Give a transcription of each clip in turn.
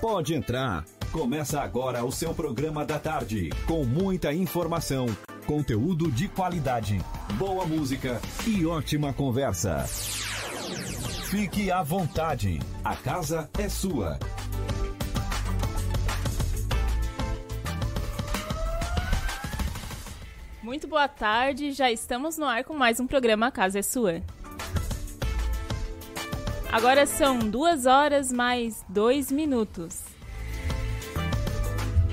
Pode entrar. Começa agora o seu programa da tarde, com muita informação, conteúdo de qualidade, boa música e ótima conversa. Fique à vontade. A casa é sua. Muito boa tarde, já estamos no ar com mais um programa A Casa é Sua. Agora são duas horas mais dois minutos.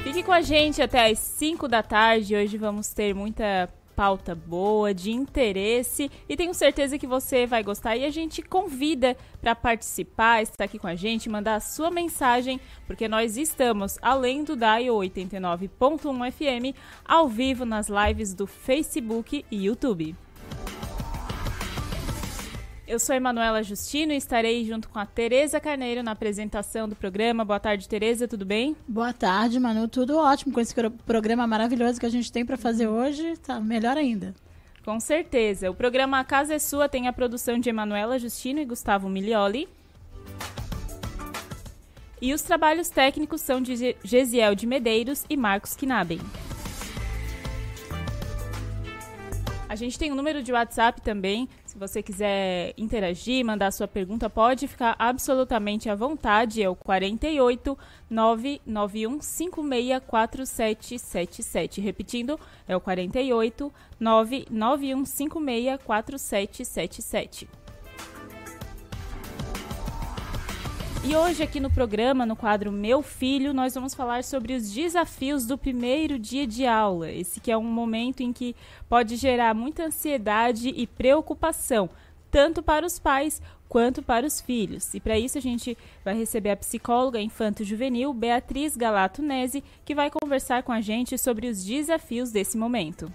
Fique com a gente até as 5 da tarde. Hoje vamos ter muita pauta boa, de interesse e tenho certeza que você vai gostar e a gente convida para participar, estar aqui com a gente, mandar a sua mensagem, porque nós estamos além do Dial 89.1 FM ao vivo nas lives do Facebook e YouTube. Eu sou Emanuela Justino e estarei junto com a Tereza Carneiro na apresentação do programa. Boa tarde, Tereza, tudo bem? Boa tarde, Manu, tudo ótimo com esse programa maravilhoso que a gente tem para fazer hoje, tá melhor ainda. Com certeza. O programa A Casa é Sua tem a produção de Emanuela Justino e Gustavo Milioli. E os trabalhos técnicos são de Gesiel de Medeiros e Marcos Knaben. A gente tem um número de WhatsApp também, se você quiser interagir, mandar sua pergunta, pode ficar absolutamente à vontade. É o 48 991 564777. Repetindo, é o 48 991 564777. E hoje aqui no programa, no quadro Meu Filho, nós vamos falar sobre os desafios do primeiro dia de aula. Esse que é um momento em que pode gerar muita ansiedade e preocupação, tanto para os pais quanto para os filhos. E para isso a gente vai receber a psicóloga infanto-juvenil Beatriz Galato Nese, que vai conversar com a gente sobre os desafios desse momento.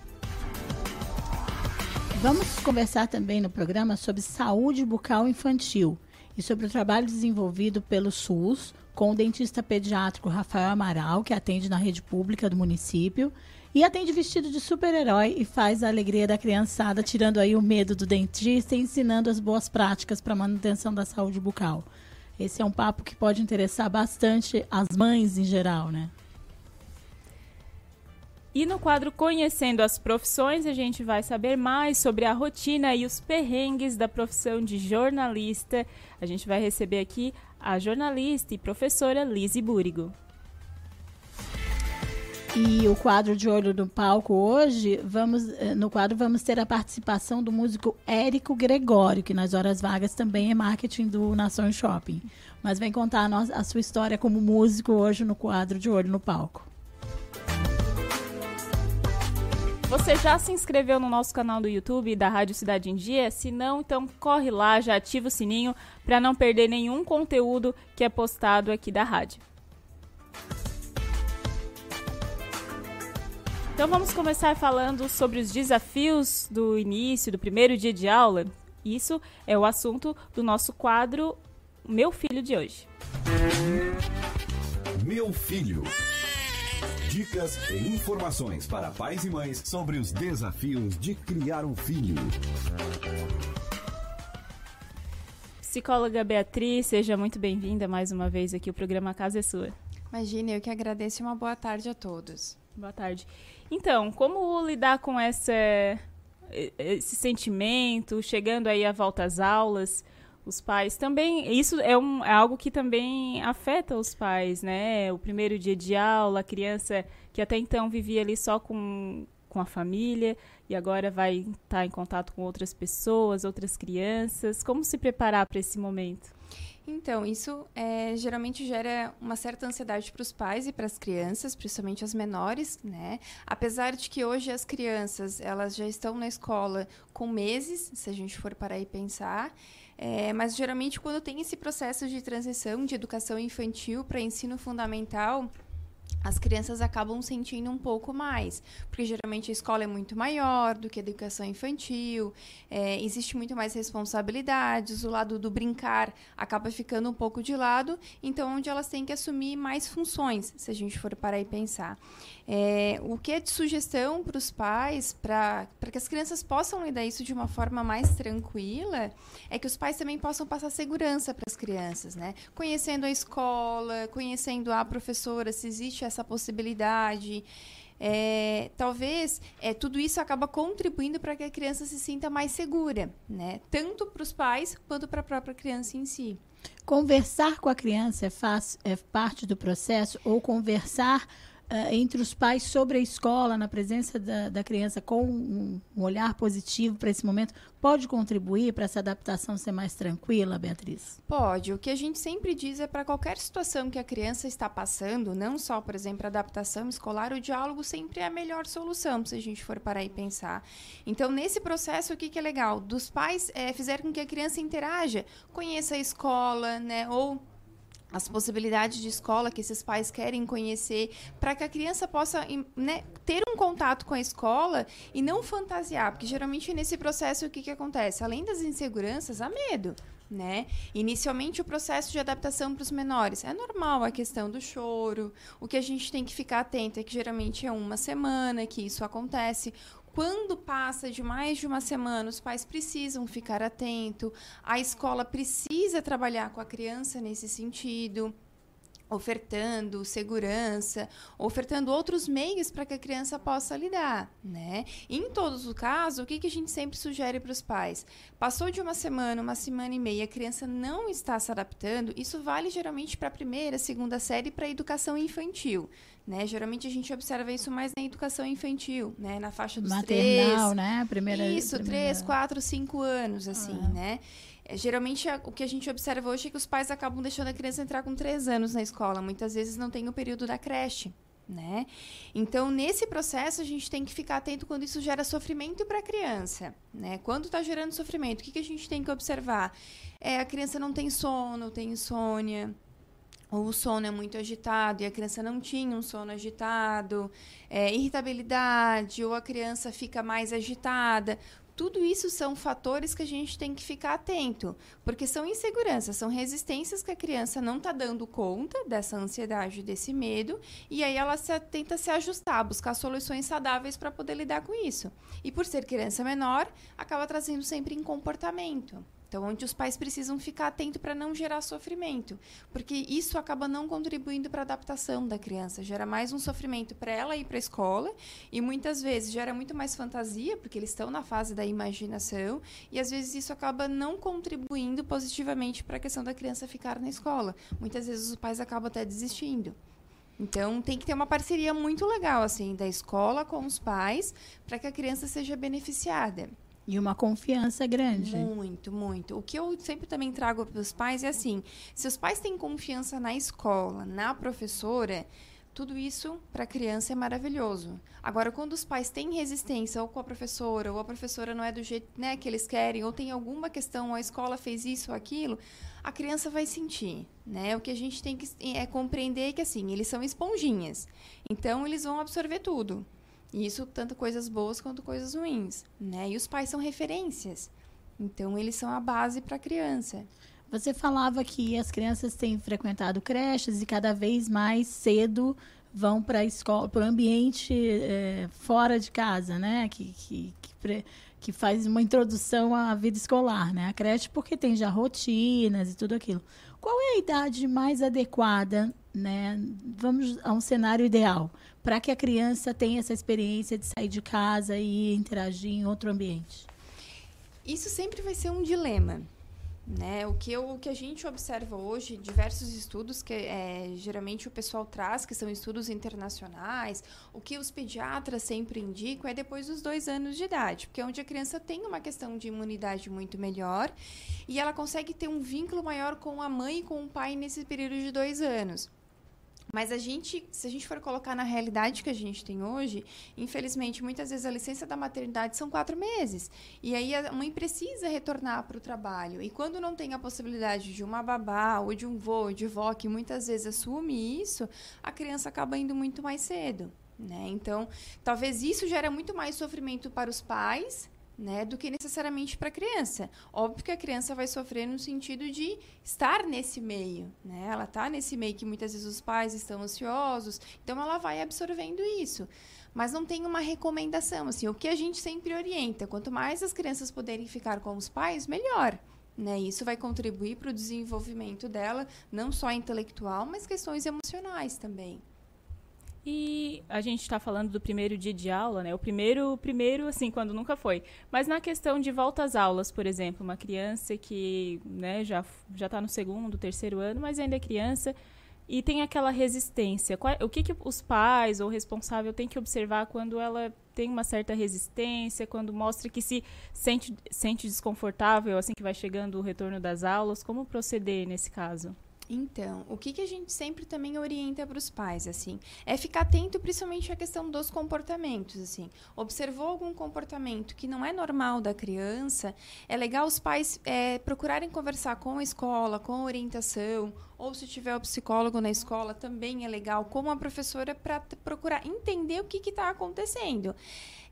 Vamos conversar também no programa sobre saúde bucal infantil e sobre o trabalho desenvolvido pelo SUS com o dentista pediátrico Rafael Amaral, que atende na rede pública do município e atende vestido de super-herói e faz a alegria da criançada, tirando aí o medo do dentista e ensinando as boas práticas para manutenção da saúde bucal. Esse é um papo que pode interessar bastante as mães em geral, né? E no quadro Conhecendo as Profissões, a gente vai saber mais sobre a rotina e os perrengues da profissão de jornalista. A gente vai receber aqui a jornalista e professora Lise Búrigo. E o quadro de olho no palco hoje, vamos eh, no quadro vamos ter a participação do músico Érico Gregório, que nas horas vagas também é marketing do Nação Shopping. Mas vem contar a, nossa, a sua história como músico hoje no quadro de olho no palco. Você já se inscreveu no nosso canal do YouTube da Rádio Cidade em Dia? Se não, então corre lá, já ativa o sininho para não perder nenhum conteúdo que é postado aqui da rádio. Então vamos começar falando sobre os desafios do início, do primeiro dia de aula. Isso é o assunto do nosso quadro Meu Filho de hoje. Meu Filho. Dicas e informações para pais e mães sobre os desafios de criar um filho. Psicóloga Beatriz, seja muito bem-vinda mais uma vez aqui. O programa Casa é Sua. Imagina, eu que agradeço e uma boa tarde a todos. Boa tarde. Então, como lidar com essa, esse sentimento, chegando aí à volta às aulas? Os pais também isso é, um, é algo que também afeta os pais né? O primeiro dia de aula a criança que até então vivia ali só com com a família e agora vai estar tá em contato com outras pessoas outras crianças. Como se preparar para esse momento? Então, isso é, geralmente gera uma certa ansiedade para os pais e para as crianças, principalmente as menores, né? Apesar de que hoje as crianças elas já estão na escola com meses, se a gente for parar e pensar, é, mas geralmente quando tem esse processo de transição de educação infantil para ensino fundamental, as crianças acabam sentindo um pouco mais, porque geralmente a escola é muito maior do que a educação infantil, é, existe muito mais responsabilidades, o lado do brincar acaba ficando um pouco de lado, então onde elas têm que assumir mais funções, se a gente for parar e pensar. É, o que é de sugestão para os pais, para que as crianças possam lidar isso de uma forma mais tranquila, é que os pais também possam passar segurança para as crianças, né? Conhecendo a escola, conhecendo a professora, se existe essa possibilidade. É, talvez é, tudo isso acaba contribuindo para que a criança se sinta mais segura, né? Tanto para os pais quanto para a própria criança em si. Conversar com a criança é, é parte do processo ou conversar uh, entre os pais sobre a escola, na presença da, da criança, com um, um olhar positivo para esse momento, pode contribuir para essa adaptação ser mais tranquila, Beatriz? Pode. O que a gente sempre diz é para qualquer situação que a criança está passando, não só, por exemplo, a adaptação escolar, o diálogo sempre é a melhor solução, se a gente for parar e pensar. Então, nesse processo, o que, que é legal? Dos pais é, fizer com que a criança interaja, conheça a escola, né? Ou as possibilidades de escola que esses pais querem conhecer, para que a criança possa né, ter um contato com a escola e não fantasiar, porque geralmente nesse processo o que, que acontece? Além das inseguranças, há medo. Né? Inicialmente o processo de adaptação para os menores é normal a questão do choro. O que a gente tem que ficar atento é que geralmente é uma semana que isso acontece. Quando passa de mais de uma semana, os pais precisam ficar atentos, a escola precisa trabalhar com a criança nesse sentido ofertando segurança, ofertando outros meios para que a criança possa lidar, né? Em todos os casos, o que, que a gente sempre sugere para os pais? Passou de uma semana, uma semana e meia, a criança não está se adaptando, isso vale geralmente para a primeira, segunda série para a educação infantil. Né? Geralmente a gente observa isso mais na educação infantil, né? Na faixa dos Maternal, três, né? Primeira, isso, primeira... três, quatro, cinco anos, assim, ah. né? É, geralmente o que a gente observa hoje é que os pais acabam deixando a criança entrar com três anos na escola. Muitas vezes não tem o período da creche. Né? Então, nesse processo, a gente tem que ficar atento quando isso gera sofrimento para a criança. Né? Quando está gerando sofrimento, o que, que a gente tem que observar? É, a criança não tem sono, tem insônia, o sono é muito agitado e a criança não tinha um sono agitado, é, irritabilidade, ou a criança fica mais agitada. Tudo isso são fatores que a gente tem que ficar atento, porque são inseguranças, são resistências que a criança não está dando conta dessa ansiedade, desse medo, e aí ela se, tenta se ajustar, buscar soluções saudáveis para poder lidar com isso. E por ser criança menor, acaba trazendo sempre em comportamento. Então, onde os pais precisam ficar atentos para não gerar sofrimento, porque isso acaba não contribuindo para a adaptação da criança, gera mais um sofrimento para ela ir para a escola e muitas vezes gera muito mais fantasia, porque eles estão na fase da imaginação, e às vezes isso acaba não contribuindo positivamente para a questão da criança ficar na escola. Muitas vezes os pais acabam até desistindo. Então tem que ter uma parceria muito legal assim da escola com os pais para que a criança seja beneficiada. E uma confiança grande. Muito, muito. O que eu sempre também trago para os pais é assim: se os pais têm confiança na escola, na professora, tudo isso para a criança é maravilhoso. Agora, quando os pais têm resistência ou com a professora, ou a professora não é do jeito né, que eles querem, ou tem alguma questão, ou a escola fez isso ou aquilo, a criança vai sentir. Né? O que a gente tem que é compreender que assim, eles são esponjinhas. Então, eles vão absorver tudo. E isso tanto coisas boas quanto coisas ruins, né? E os pais são referências. Então eles são a base para a criança. Você falava que as crianças têm frequentado creches e cada vez mais cedo vão para escola, para o ambiente é, fora de casa, né? Que, que, que, que, faz uma introdução à vida escolar, né? A creche porque tem já rotinas e tudo aquilo. Qual é a idade mais adequada, né? Vamos a um cenário ideal para que a criança tenha essa experiência de sair de casa e interagir em outro ambiente? Isso sempre vai ser um dilema. Né? O, que eu, o que a gente observa hoje, diversos estudos que é, geralmente o pessoal traz, que são estudos internacionais, o que os pediatras sempre indicam é depois dos dois anos de idade, porque é onde a criança tem uma questão de imunidade muito melhor e ela consegue ter um vínculo maior com a mãe e com o pai nesse período de dois anos. Mas a gente, se a gente for colocar na realidade que a gente tem hoje, infelizmente, muitas vezes a licença da maternidade são quatro meses. E aí a mãe precisa retornar para o trabalho. E quando não tem a possibilidade de uma babá ou de um vô, de vó, que muitas vezes assume isso, a criança acaba indo muito mais cedo. Né? Então, talvez isso gere muito mais sofrimento para os pais né, do que necessariamente para a criança. Óbvio que a criança vai sofrer no sentido de estar nesse meio, né? Ela está nesse meio que muitas vezes os pais estão ansiosos, então ela vai absorvendo isso. Mas não tem uma recomendação, assim, o que a gente sempre orienta, quanto mais as crianças puderem ficar com os pais, melhor. Né? Isso vai contribuir para o desenvolvimento dela, não só intelectual, mas questões emocionais também. E a gente está falando do primeiro dia de aula, né? O primeiro, primeiro, assim, quando nunca foi. Mas na questão de volta às aulas, por exemplo, uma criança que né, já está no segundo, terceiro ano, mas ainda é criança e tem aquela resistência. Qual, o que, que os pais ou o responsável tem que observar quando ela tem uma certa resistência, quando mostra que se sente, sente desconfortável, assim que vai chegando o retorno das aulas? Como proceder nesse caso? Então, o que, que a gente sempre também orienta para os pais, assim, é ficar atento principalmente à questão dos comportamentos, assim. Observou algum comportamento que não é normal da criança, é legal os pais é, procurarem conversar com a escola, com a orientação, ou se tiver o psicólogo na escola, também é legal, com a professora, para procurar entender o que está acontecendo.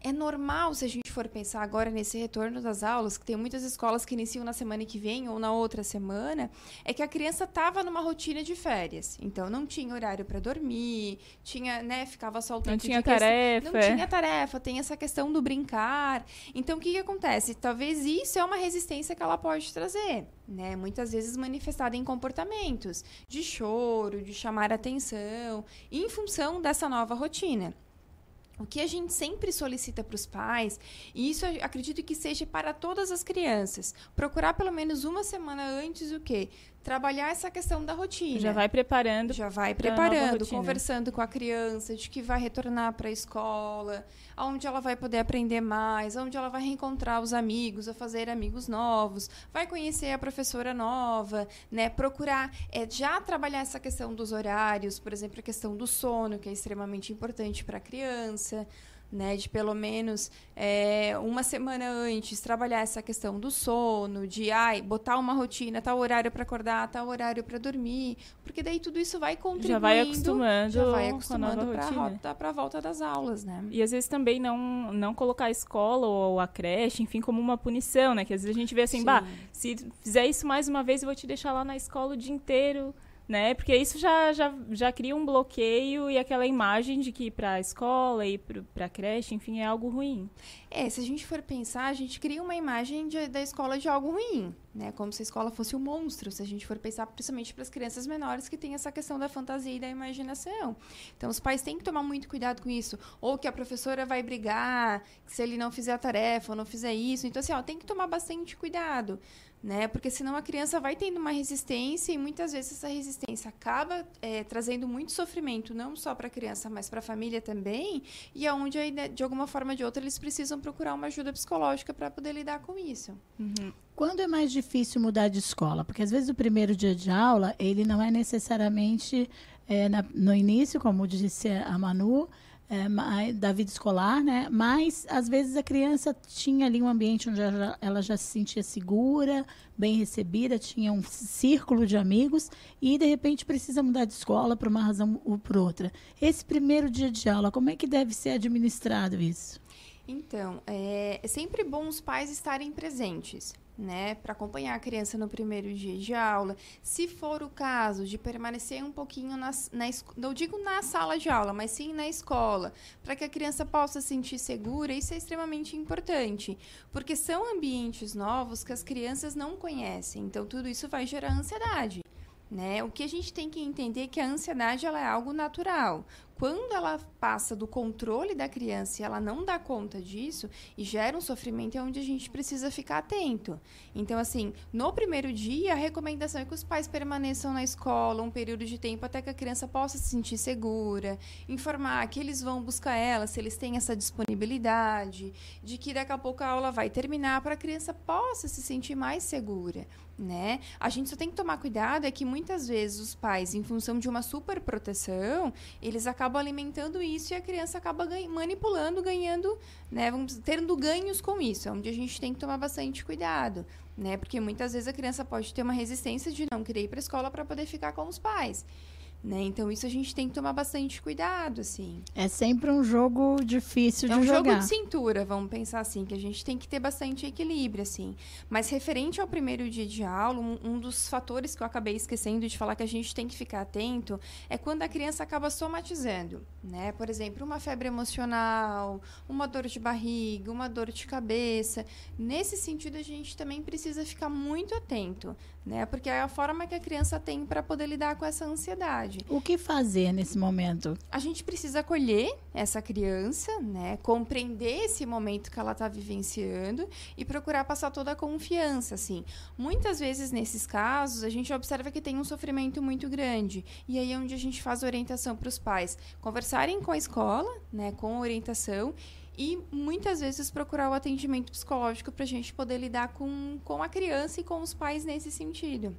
É normal, se a gente for pensar agora nesse retorno das aulas, que tem muitas escolas que iniciam na semana que vem ou na outra semana, é que a criança estava numa rotina de férias. Então, não tinha horário para dormir, tinha, né, ficava só o tempo Não tinha de tarefa. Não tinha tarefa, tem essa questão do brincar. Então, o que, que acontece? Talvez isso é uma resistência que ela pode trazer. Né, muitas vezes manifestada em comportamentos de choro, de chamar atenção, em função dessa nova rotina. O que a gente sempre solicita para os pais, e isso acredito que seja para todas as crianças, procurar pelo menos uma semana antes o quê? Trabalhar essa questão da rotina. Já vai preparando. Já vai preparando, conversando com a criança de que vai retornar para a escola, onde ela vai poder aprender mais, onde ela vai reencontrar os amigos, a fazer amigos novos, vai conhecer a professora nova, né? Procurar é, já trabalhar essa questão dos horários, por exemplo, a questão do sono, que é extremamente importante para a criança né, de pelo menos é, uma semana antes trabalhar essa questão do sono, de ai, botar uma rotina, tal horário para acordar, tal horário para dormir, porque daí tudo isso vai contribuindo, já vai acostumando, já vai acostumando para a volta das aulas, né? E às vezes também não não colocar a escola ou a creche, enfim, como uma punição, né? Que às vezes a gente vê assim, Sim. bah, se fizer isso mais uma vez, eu vou te deixar lá na escola o dia inteiro né? Porque isso já, já, já cria um bloqueio e aquela imagem de que ir para a escola e para a creche, enfim, é algo ruim. É, se a gente for pensar, a gente cria uma imagem de, da escola de algo ruim, né? Como se a escola fosse um monstro, se a gente for pensar principalmente para as crianças menores que têm essa questão da fantasia e da imaginação. Então, os pais têm que tomar muito cuidado com isso. Ou que a professora vai brigar se ele não fizer a tarefa ou não fizer isso. Então, assim, ó, tem que tomar bastante cuidado né? Porque senão a criança vai tendo uma resistência e muitas vezes essa resistência acaba é, trazendo muito sofrimento, não só para a criança, mas para a família também, e aonde aí, né, de alguma forma ou de outra eles precisam procurar uma ajuda psicológica para poder lidar com isso. Uhum. Quando é mais difícil mudar de escola? Porque às vezes o primeiro dia de aula ele não é necessariamente é, na, no início, como disse a Manu, é, da vida escolar, né? Mas às vezes a criança tinha ali um ambiente onde ela, ela, já se sentia segura, bem recebida, tinha um círculo de amigos e de repente precisa mudar de escola por uma razão ou por outra. Esse primeiro dia de aula, como é que deve ser administrado isso? Então, é, é sempre bom os pais estarem presentes né, para acompanhar a criança no primeiro dia de aula. Se for o caso de permanecer um pouquinho na, na não digo na sala de aula, mas sim na escola, para que a criança possa se sentir segura, isso é extremamente importante, porque são ambientes novos que as crianças não conhecem. Então tudo isso vai gerar ansiedade. Né? O que a gente tem que entender é que a ansiedade ela é algo natural. Quando ela passa do controle da criança e ela não dá conta disso e gera um sofrimento, é onde a gente precisa ficar atento. Então, assim, no primeiro dia, a recomendação é que os pais permaneçam na escola um período de tempo até que a criança possa se sentir segura, informar que eles vão buscar ela, se eles têm essa disponibilidade, de que daqui a pouco a aula vai terminar para a criança possa se sentir mais segura né? A gente só tem que tomar cuidado é que muitas vezes os pais, em função de uma super proteção, eles acabam alimentando isso e a criança acaba manipulando, ganhando, né? Vamos tendo ganhos com isso. É onde a gente tem que tomar bastante cuidado, né? Porque muitas vezes a criança pode ter uma resistência de não querer ir para a escola para poder ficar com os pais. Né? Então, isso a gente tem que tomar bastante cuidado, assim. É sempre um jogo difícil de jogar. É um jogar. jogo de cintura, vamos pensar assim, que a gente tem que ter bastante equilíbrio, assim. Mas referente ao primeiro dia de aula, um, um, dos fatores que eu acabei esquecendo de falar que a gente tem que ficar atento é quando a criança acaba somatizando, né? Por exemplo, uma febre emocional, uma dor de barriga, uma dor de cabeça. Nesse sentido, a gente também precisa ficar muito atento, né? Porque é a forma que a criança tem para poder lidar com essa ansiedade. O que fazer nesse momento? A gente precisa acolher essa criança, né? Compreender esse momento que ela está vivenciando e procurar passar toda a confiança, assim. Muitas vezes nesses casos a gente observa que tem um sofrimento muito grande e aí é onde a gente faz orientação para os pais conversarem com a escola, né? Com orientação e muitas vezes procurar o atendimento psicológico para a gente poder lidar com, com a criança e com os pais nesse sentido.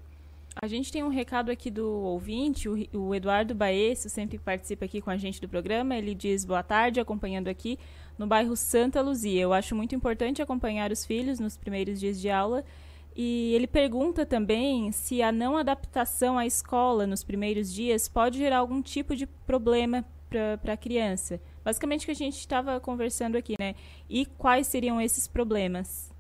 A gente tem um recado aqui do ouvinte, o, o Eduardo Baesso, sempre participa aqui com a gente do programa. Ele diz boa tarde, acompanhando aqui no bairro Santa Luzia. Eu acho muito importante acompanhar os filhos nos primeiros dias de aula. E ele pergunta também se a não adaptação à escola nos primeiros dias pode gerar algum tipo de problema para a criança. Basicamente o que a gente estava conversando aqui, né? E quais seriam esses problemas?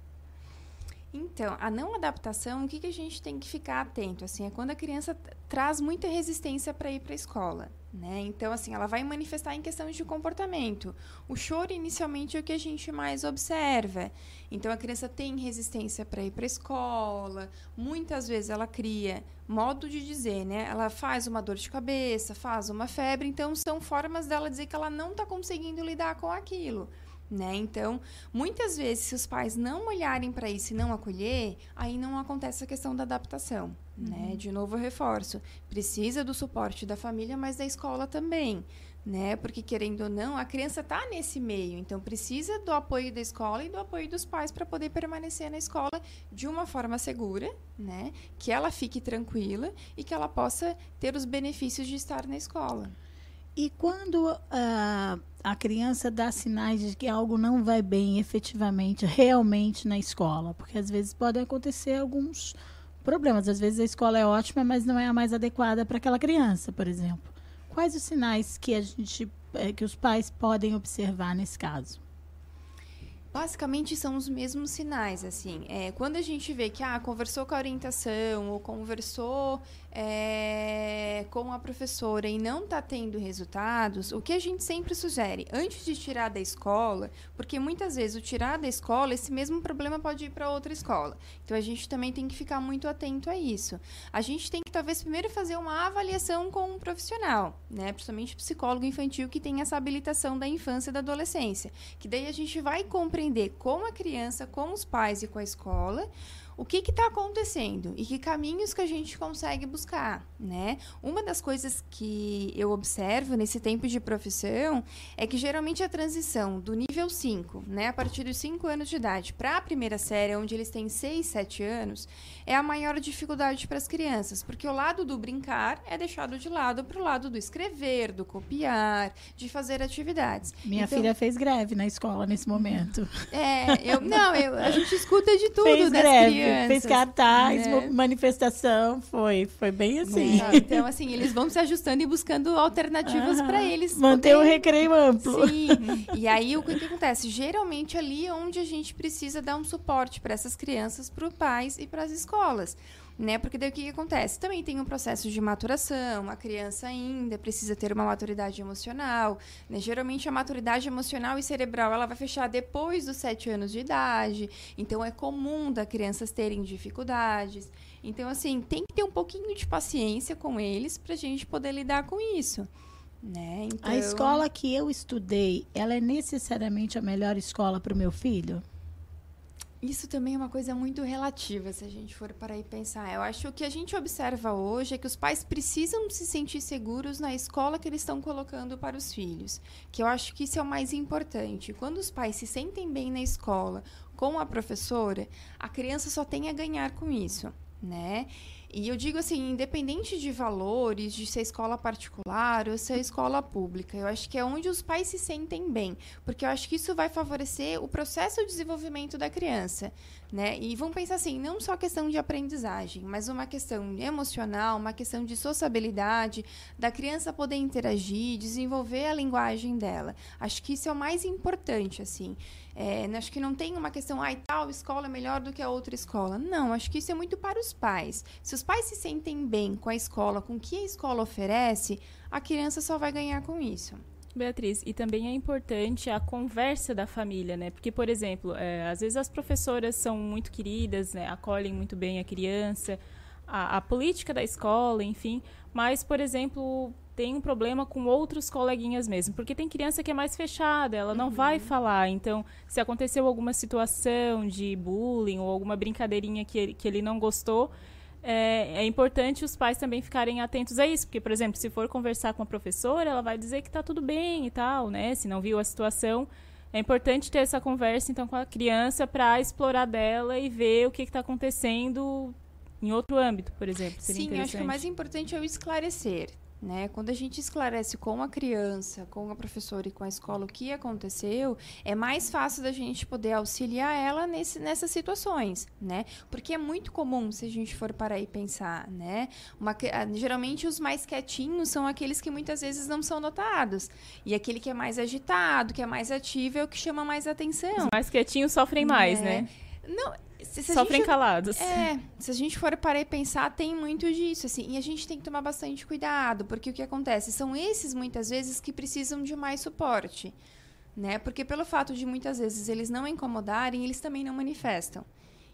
Então, a não adaptação, o que, que a gente tem que ficar atento? Assim, é quando a criança traz muita resistência para ir para a escola. Né? Então, assim, ela vai manifestar em questões de comportamento. O choro, inicialmente, é o que a gente mais observa. Então, a criança tem resistência para ir para a escola. Muitas vezes ela cria modo de dizer, né? Ela faz uma dor de cabeça, faz uma febre. Então, são formas dela dizer que ela não está conseguindo lidar com aquilo. Né? Então, muitas vezes, se os pais não olharem para isso e não acolher, aí não acontece a questão da adaptação. Né? Uhum. Né? De novo, eu reforço: precisa do suporte da família, mas da escola também. Né? Porque, querendo ou não, a criança está nesse meio, então precisa do apoio da escola e do apoio dos pais para poder permanecer na escola de uma forma segura, né? que ela fique tranquila e que ela possa ter os benefícios de estar na escola. E quando uh, a criança dá sinais de que algo não vai bem efetivamente, realmente na escola? Porque às vezes podem acontecer alguns problemas. Às vezes a escola é ótima, mas não é a mais adequada para aquela criança, por exemplo. Quais os sinais que a gente, eh, que os pais podem observar nesse caso? Basicamente são os mesmos sinais, assim. É, quando a gente vê que ah, conversou com a orientação ou conversou é, com a professora e não está tendo resultados, o que a gente sempre sugere, antes de tirar da escola, porque muitas vezes o tirar da escola, esse mesmo problema pode ir para outra escola. Então a gente também tem que ficar muito atento a isso. A gente tem que talvez primeiro fazer uma avaliação com um profissional, né? Principalmente psicólogo infantil que tem essa habilitação da infância e da adolescência, que daí a gente vai compreender com a criança, com os pais e com a escola o que está acontecendo e que caminhos que a gente consegue buscar, né? Uma das coisas que eu observo nesse tempo de profissão é que geralmente a transição do nível 5, né, a partir dos 5 anos de idade, para a primeira série, onde eles têm 6, 7 anos, é a maior dificuldade para as crianças, porque o lado do brincar é deixado de lado para o lado do escrever, do copiar, de fazer atividades. Minha então, filha fez greve na escola nesse momento. É, eu não, eu, a gente escuta de tudo fez das greve. crianças. Fez cartaz, né? manifestação, foi, foi bem assim. É, então, assim, eles vão se ajustando e buscando alternativas para eles. Manter o recreio amplo. Sim. E aí, o que, que acontece? Geralmente, ali é onde a gente precisa dar um suporte para essas crianças, para os pais e para as escolas né? Porque daí o que, que, acontece? Também tem um processo de maturação, a criança ainda precisa ter uma maturidade emocional, né? Geralmente a maturidade emocional e cerebral ela vai fechar depois dos sete anos de idade, então é comum da crianças terem dificuldades. Então, assim, tem que ter um pouquinho de paciência com eles para a gente poder lidar com isso. Né? Então... A escola que eu estudei, ela é necessariamente a melhor escola para o meu filho? Isso também é uma coisa muito relativa, se a gente for para aí pensar. Eu acho que o que a gente observa hoje é que os pais precisam se sentir seguros na escola que eles estão colocando para os filhos. Que eu acho que isso é o mais importante. Quando os pais se sentem bem na escola com a professora, a criança só tem a ganhar com isso, né? E eu digo assim, independente de valores, de ser escola particular ou ser escola pública, eu acho que é onde os pais se sentem bem, porque eu acho que isso vai favorecer o processo de desenvolvimento da criança, né? E vamos pensar assim, não só questão de aprendizagem, mas uma questão emocional, uma questão de sociabilidade, da criança poder interagir, desenvolver a linguagem dela. Acho que isso é o mais importante, assim. É, acho que não tem uma questão, ah, tal escola é melhor do que a outra escola. Não, acho que isso é muito para os pais. Se os pais se sentem bem com a escola, com o que a escola oferece, a criança só vai ganhar com isso. Beatriz, e também é importante a conversa da família, né? Porque, por exemplo, é, às vezes as professoras são muito queridas, né? acolhem muito bem a criança, a, a, política da escola, enfim. Mas, por exemplo, tem um problema com outros coleguinhas mesmo, porque tem criança que é mais fechada, ela não uhum. vai falar. Então, se aconteceu alguma situação de bullying ou alguma brincadeirinha que ele, que ele não gostou, é, é, importante os pais também ficarem atentos a isso, porque, por exemplo, se for conversar com a professora, ela vai dizer que está tudo bem e tal, né? Se não viu a situação, é importante ter essa conversa então com a criança para explorar dela e ver o que está acontecendo em outro âmbito, por exemplo. Sim, acho que o mais importante é o esclarecer. Né? Quando a gente esclarece com a criança, com a professora e com a escola o que aconteceu, é mais fácil da gente poder auxiliar ela nesse, nessas situações, né? Porque é muito comum, se a gente for parar e pensar, né? Uma, geralmente os mais quietinhos são aqueles que muitas vezes não são notados. E aquele que é mais agitado, que é mais ativo, é o que chama mais atenção. Os mais quietinhos sofrem mais, né? né? Não, se, se Sofrem gente, calados. É, se a gente for parar e pensar, tem muito disso, assim. E a gente tem que tomar bastante cuidado, porque o que acontece? São esses, muitas vezes, que precisam de mais suporte, né? Porque pelo fato de, muitas vezes, eles não incomodarem, eles também não manifestam.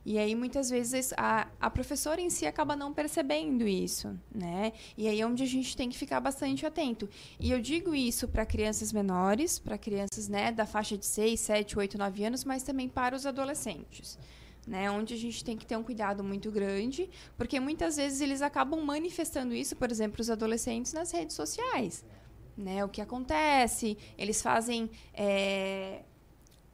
E aí, muitas vezes, a, a professora em si acaba não percebendo isso, né? E aí é onde a gente tem que ficar bastante atento. E eu digo isso para crianças menores, para crianças né, da faixa de 6, 7, 8, 9 anos, mas também para os adolescentes né? Onde a gente tem que ter um cuidado muito grande, porque muitas vezes eles acabam manifestando isso, por exemplo, os adolescentes nas redes sociais, né? O que acontece? Eles fazem é,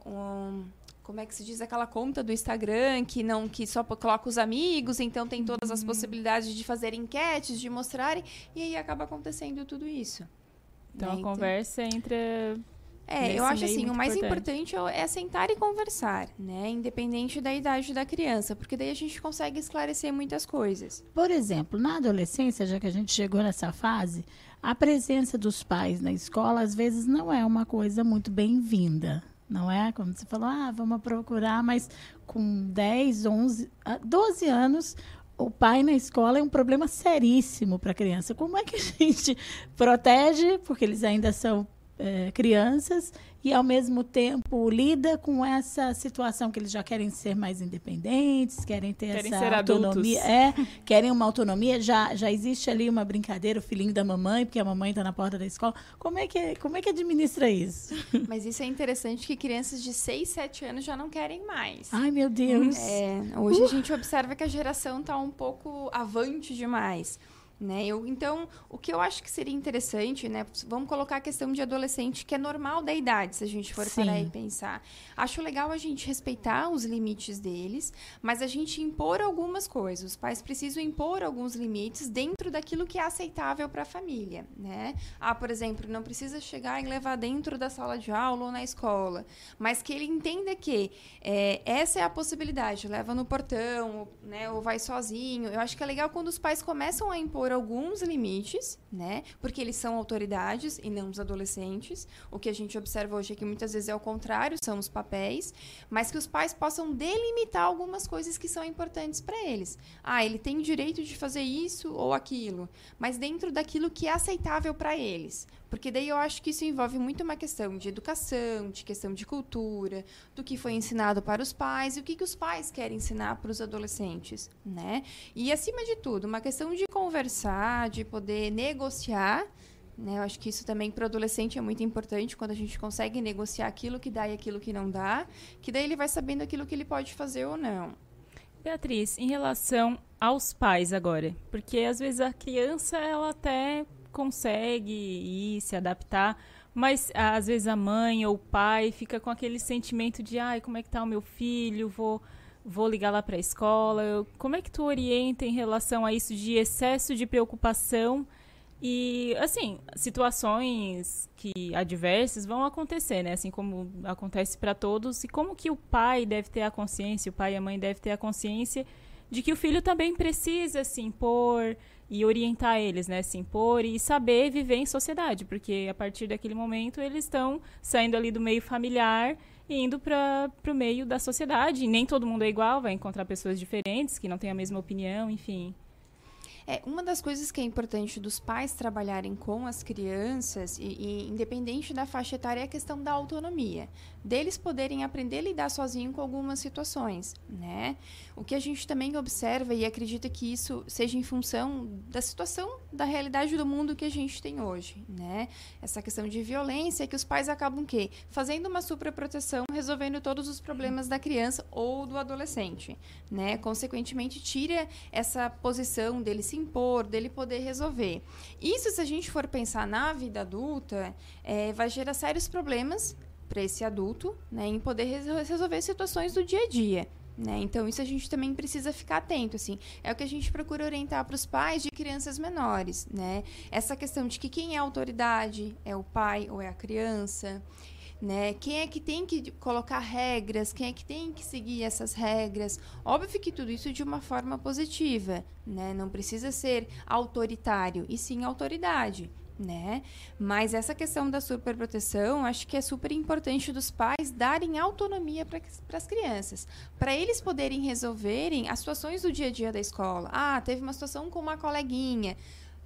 um, como é que se diz aquela conta do Instagram que não que só coloca os amigos, então tem todas as uhum. possibilidades de fazer enquetes, de mostrarem, e aí acaba acontecendo tudo isso. Então né? a então, conversa entre é, eu acho assim, o mais importante. importante é sentar e conversar, né? Independente da idade da criança, porque daí a gente consegue esclarecer muitas coisas. Por exemplo, na adolescência, já que a gente chegou nessa fase, a presença dos pais na escola às vezes não é uma coisa muito bem-vinda. Não é? Como você falou, ah, vamos procurar, mas com 10, 11, 12 anos, o pai na escola é um problema seríssimo para a criança. Como é que a gente protege, porque eles ainda são é, crianças e ao mesmo tempo lida com essa situação que eles já querem ser mais independentes, querem ter querem essa autonomia, adultos. é, querem uma autonomia, já já existe ali uma brincadeira, o filhinho da mamãe, porque a mamãe está na porta da escola. Como é que como é que administra isso? Mas isso é interessante que crianças de 6, 7 anos já não querem mais. Ai, meu Deus. É, hoje uh. a gente observa que a geração está um pouco avante demais. Né? Eu, então, o que eu acho que seria interessante, né? Vamos colocar a questão de adolescente, que é normal da idade, se a gente for Sim. parar e pensar. Acho legal a gente respeitar os limites deles, mas a gente impor algumas coisas. Os pais precisam impor alguns limites dentro daquilo que é aceitável para a família, né? Ah, por exemplo, não precisa chegar e levar dentro da sala de aula ou na escola, mas que ele entenda que é, essa é a possibilidade. Leva no portão, né? Ou vai sozinho. Eu acho que é legal quando os pais começam a impor alguns limites, né? Porque eles são autoridades e não os adolescentes. O que a gente observa hoje é que muitas vezes é o contrário, são os papéis, mas que os pais possam delimitar algumas coisas que são importantes para eles. Ah, ele tem direito de fazer isso ou aquilo, mas dentro daquilo que é aceitável para eles. Porque daí eu acho que isso envolve muito uma questão de educação, de questão de cultura, do que foi ensinado para os pais e o que, que os pais querem ensinar para os adolescentes, né? E acima de tudo, uma questão de conversar, de poder negociar Né? Eu acho que isso também para o adolescente é muito importante quando a gente consegue negociar aquilo que dá e aquilo que não dá, que daí ele vai sabendo aquilo que ele pode fazer ou não. Beatriz, em relação aos pais agora, porque às vezes a criança ela até consegue ir se adaptar, mas às vezes a mãe ou o pai fica com aquele sentimento de, ai, como é que tá o meu filho? Vou vou ligar lá para a escola. Como é que tu orienta em relação a isso de excesso de preocupação? E, assim, situações que adversas vão acontecer, né? Assim como acontece para todos. E como que o pai deve ter a consciência, o pai e a mãe devem ter a consciência de que o filho também precisa se impor e orientar eles, né? Se impor e saber viver em sociedade. Porque a partir daquele momento eles estão saindo ali do meio familiar e indo para o meio da sociedade. E nem todo mundo é igual, vai encontrar pessoas diferentes que não têm a mesma opinião, enfim. É, uma das coisas que é importante dos pais trabalharem com as crianças, e, e, independente da faixa etária, é a questão da autonomia. Deles poderem aprender a lidar sozinho com algumas situações, né? O que a gente também observa e acredita que isso seja em função da situação, da realidade do mundo que a gente tem hoje, né? Essa questão de violência que os pais acabam quê? Fazendo uma superproteção, resolvendo todos os problemas da criança ou do adolescente, né? Consequentemente, tira essa posição dele se impor, dele poder resolver. Isso, se a gente for pensar na vida adulta, é, vai gerar sérios problemas para esse adulto, né, em poder resolver situações do dia a dia. Né? Então, isso a gente também precisa ficar atento. Assim. É o que a gente procura orientar para os pais de crianças menores. Né? Essa questão de que quem é autoridade é o pai ou é a criança. Né? Quem é que tem que colocar regras? Quem é que tem que seguir essas regras? Óbvio que tudo isso de uma forma positiva, né? Não precisa ser autoritário, e sim autoridade né? Mas essa questão da superproteção, acho que é super importante dos pais darem autonomia para as crianças, para eles poderem resolverem as situações do dia a dia da escola. Ah, teve uma situação com uma coleguinha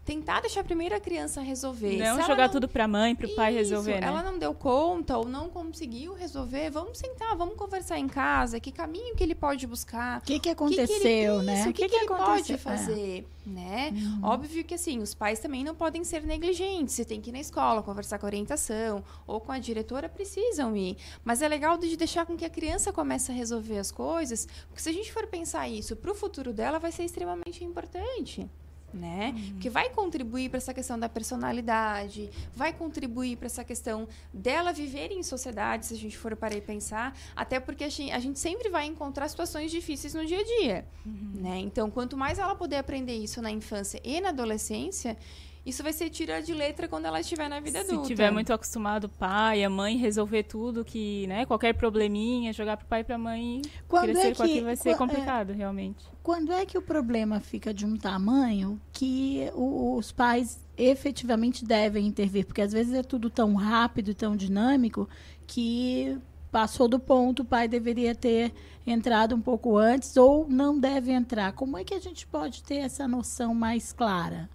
tentar deixar primeiro a criança resolver. Não jogar não... tudo para a mãe, para o pai resolver, né? Ela não deu conta ou não conseguiu resolver, vamos sentar, vamos conversar em casa, que caminho que ele pode buscar. O que, que aconteceu, que que ele, né? O que, que, que, ele pode fazer, é. né? Uhum. Óbvio que, assim, os pais também não podem ser negligentes. Você tem que ir na escola, conversar com a orientação ou com a diretora, precisam ir. Mas é legal de deixar com que a criança comece a resolver as coisas, porque se a gente for pensar isso para o futuro dela, vai ser extremamente importante né? Uhum. Que vai contribuir para essa questão da personalidade, vai contribuir para essa questão dela viver em sociedade, se a gente for para aí pensar, até porque a gente, a gente, sempre vai encontrar situações difíceis no dia a dia, uhum. né? Então, quanto mais ela puder aprender isso na infância e na adolescência, isso vai ser tira de letra quando ela estiver na vida Se adulta. Se tiver muito acostumado o pai, a mãe resolver tudo que, né, qualquer probleminha, jogar pro pai e pra mãe, quando crescer é que, com aquilo vai ser complicado, é, realmente. Quando é que o problema fica de um tamanho que o, os pais efetivamente devem intervir? Porque às vezes é tudo tão rápido, tão dinâmico, que passou do ponto, o pai deveria ter entrado um pouco antes ou não deve entrar. Como é que a gente pode ter essa noção mais clara?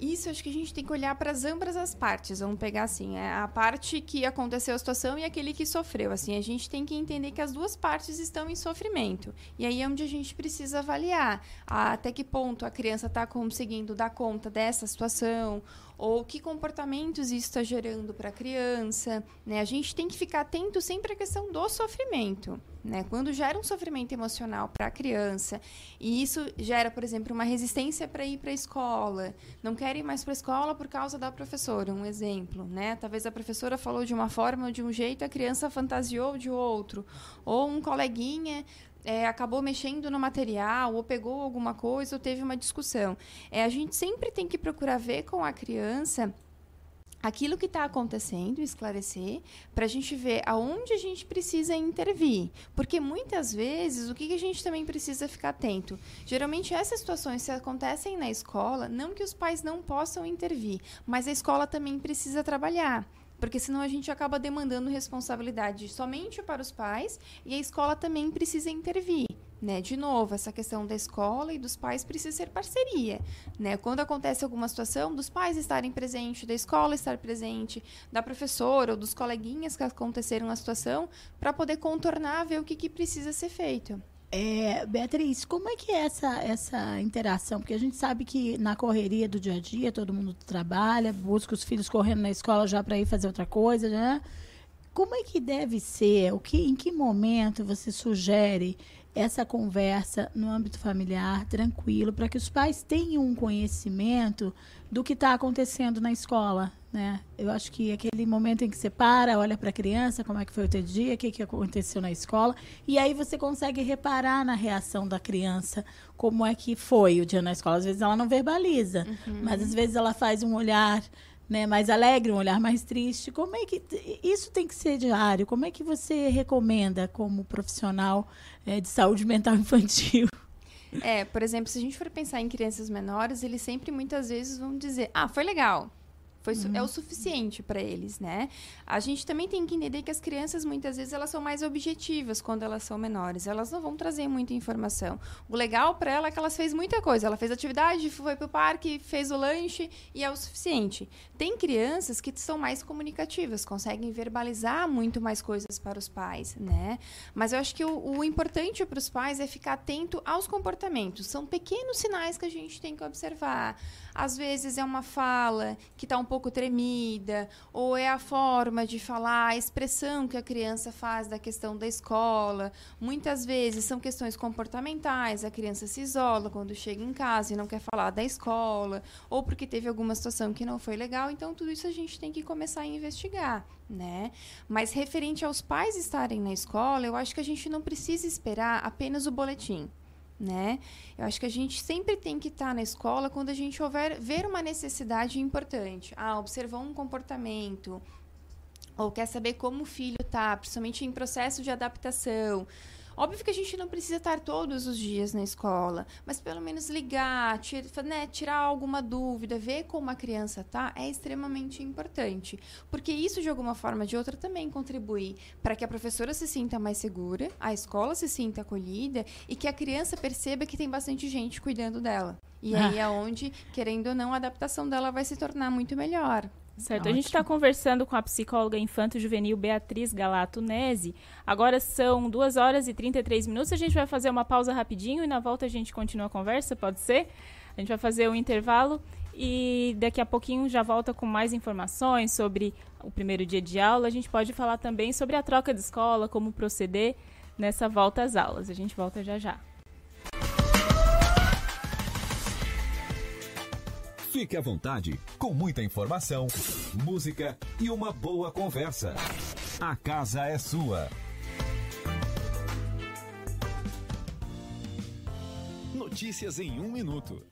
Isso acho que a gente tem que olhar para as ambas as partes. Vamos pegar assim, é a parte que aconteceu a situação e aquele que sofreu. Assim, a gente tem que entender que as duas partes estão em sofrimento. E aí é onde a gente precisa avaliar até que ponto a criança está conseguindo dar conta dessa situação ou que comportamentos isso está gerando para a criança. Né? A gente tem que ficar atento sempre à questão do sofrimento. Né? Quando gera um sofrimento emocional para a criança, e isso gera, por exemplo, uma resistência para ir para a escola, não quer ir mais para a escola por causa da professora, um exemplo. Né? Talvez a professora falou de uma forma ou de um jeito, a criança fantasiou de outro. Ou um coleguinha é, acabou mexendo no material, ou pegou alguma coisa, ou teve uma discussão. É, a gente sempre tem que procurar ver com a criança aquilo que está acontecendo, esclarecer, para a gente ver aonde a gente precisa intervir. Porque muitas vezes, o que, que a gente também precisa ficar atento? Geralmente, essas situações se acontecem na escola, não que os pais não possam intervir, mas a escola também precisa trabalhar porque senão a gente acaba demandando responsabilidade somente para os pais e a escola também precisa intervir. Né? De novo, essa questão da escola e dos pais precisa ser parceria. Né? Quando acontece alguma situação, dos pais estarem presentes, da escola estar presente, da professora ou dos coleguinhas que aconteceram a situação, para poder contornar, ver o que, que precisa ser feito. É, Beatriz, como é que é essa, essa interação? Porque a gente sabe que na correria do dia a dia, todo mundo trabalha, busca os filhos correndo na escola já para ir fazer outra coisa, né? Como é que deve ser? O que, em que momento você sugere essa conversa no âmbito familiar, tranquilo, para que os pais tenham um conhecimento do que está acontecendo na escola, né? Eu acho que aquele momento em que você para, olha para a criança, como é que foi o teu dia, o que, que aconteceu na escola, e aí você consegue reparar na reação da criança como é que foi o dia na escola. Às vezes ela não verbaliza, uhum. mas às vezes ela faz um olhar né, mais alegre, um olhar mais triste. Como é que isso tem que ser diário? Como é que você recomenda como profissional é, de saúde mental infantil? É, por exemplo, se a gente for pensar em crianças menores, eles sempre muitas vezes vão dizer: "Ah, foi legal". Foi, uhum. É o suficiente para eles, né? A gente também tem que entender que as crianças, muitas vezes, elas são mais objetivas quando elas são menores. Elas não vão trazer muita informação. O legal para ela é que elas fez muita coisa. Ela fez atividade, foi para o parque, fez o lanche e é o suficiente. Tem crianças que são mais comunicativas, conseguem verbalizar muito mais coisas para os pais, né? Mas eu acho que o, o importante para os pais é ficar atento aos comportamentos. São pequenos sinais que a gente tem que observar. Às vezes é uma fala que está um pouco tremida, ou é a forma de falar, a expressão que a criança faz da questão da escola. Muitas vezes são questões comportamentais, a criança se isola quando chega em casa e não quer falar da escola, ou porque teve alguma situação que não foi legal. Então, tudo isso a gente tem que começar a investigar. Né? Mas referente aos pais estarem na escola, eu acho que a gente não precisa esperar apenas o boletim né? Eu acho que a gente sempre tem que estar na escola quando a gente houver ver uma necessidade importante. Ah, observou um comportamento ou quer saber como o filho está, principalmente em processo de adaptação. Óbvio que a gente não precisa estar todos os dias na escola, mas pelo menos ligar, tira, né, tirar alguma dúvida, ver como a criança tá, é extremamente importante. Porque isso, de alguma forma ou de outra, também contribui para que a professora se sinta mais segura, a escola se sinta acolhida e que a criança perceba que tem bastante gente cuidando dela. E ah. aí é onde, querendo ou não, a adaptação dela vai se tornar muito melhor. Certo, Ótimo. a gente está conversando com a psicóloga infanto-juvenil Beatriz Galato Nese. Agora são 2 horas e 33 minutos. A gente vai fazer uma pausa rapidinho e na volta a gente continua a conversa, pode ser? A gente vai fazer um intervalo e daqui a pouquinho já volta com mais informações sobre o primeiro dia de aula. A gente pode falar também sobre a troca de escola, como proceder nessa volta às aulas. A gente volta já já. Fique à vontade, com muita informação, música e uma boa conversa. A casa é sua. Notícias em um minuto.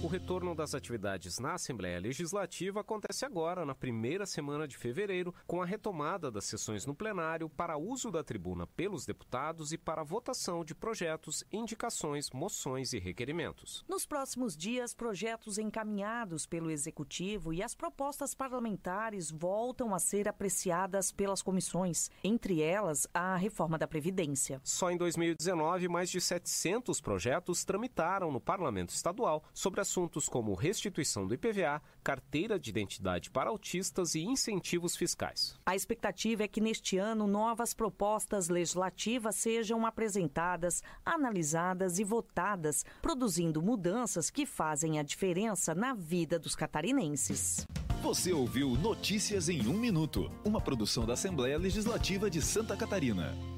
O retorno das atividades na Assembleia Legislativa acontece agora, na primeira semana de fevereiro, com a retomada das sessões no plenário para uso da tribuna pelos deputados e para votação de projetos, indicações, moções e requerimentos. Nos próximos dias, projetos encaminhados pelo Executivo e as propostas parlamentares voltam a ser apreciadas pelas comissões, entre elas a reforma da Previdência. Só em 2019, mais de 700 projetos tramitaram no Parlamento Estadual sobre as assuntos como restituição do IPVA, carteira de identidade para autistas e incentivos fiscais. A expectativa é que neste ano novas propostas legislativas sejam apresentadas, analisadas e votadas, produzindo mudanças que fazem a diferença na vida dos catarinenses. Você ouviu Notícias em um Minuto, uma produção da Assembleia Legislativa de Santa Catarina.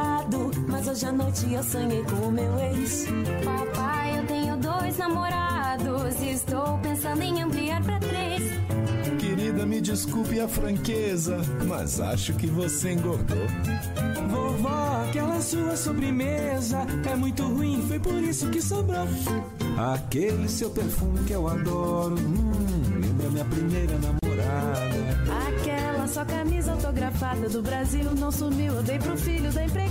mas hoje à noite eu sonhei com o meu ex. Papai, eu tenho dois namorados estou pensando em ampliar pra três. Querida, me desculpe a franqueza, mas acho que você engordou. Vovó, aquela sua sobremesa é muito ruim, foi por isso que sobrou. Aquele seu perfume que eu adoro, hum, lembra minha primeira namorada. Aquela sua camisa autografada do Brasil não sumiu, eu dei pro filho da empregada.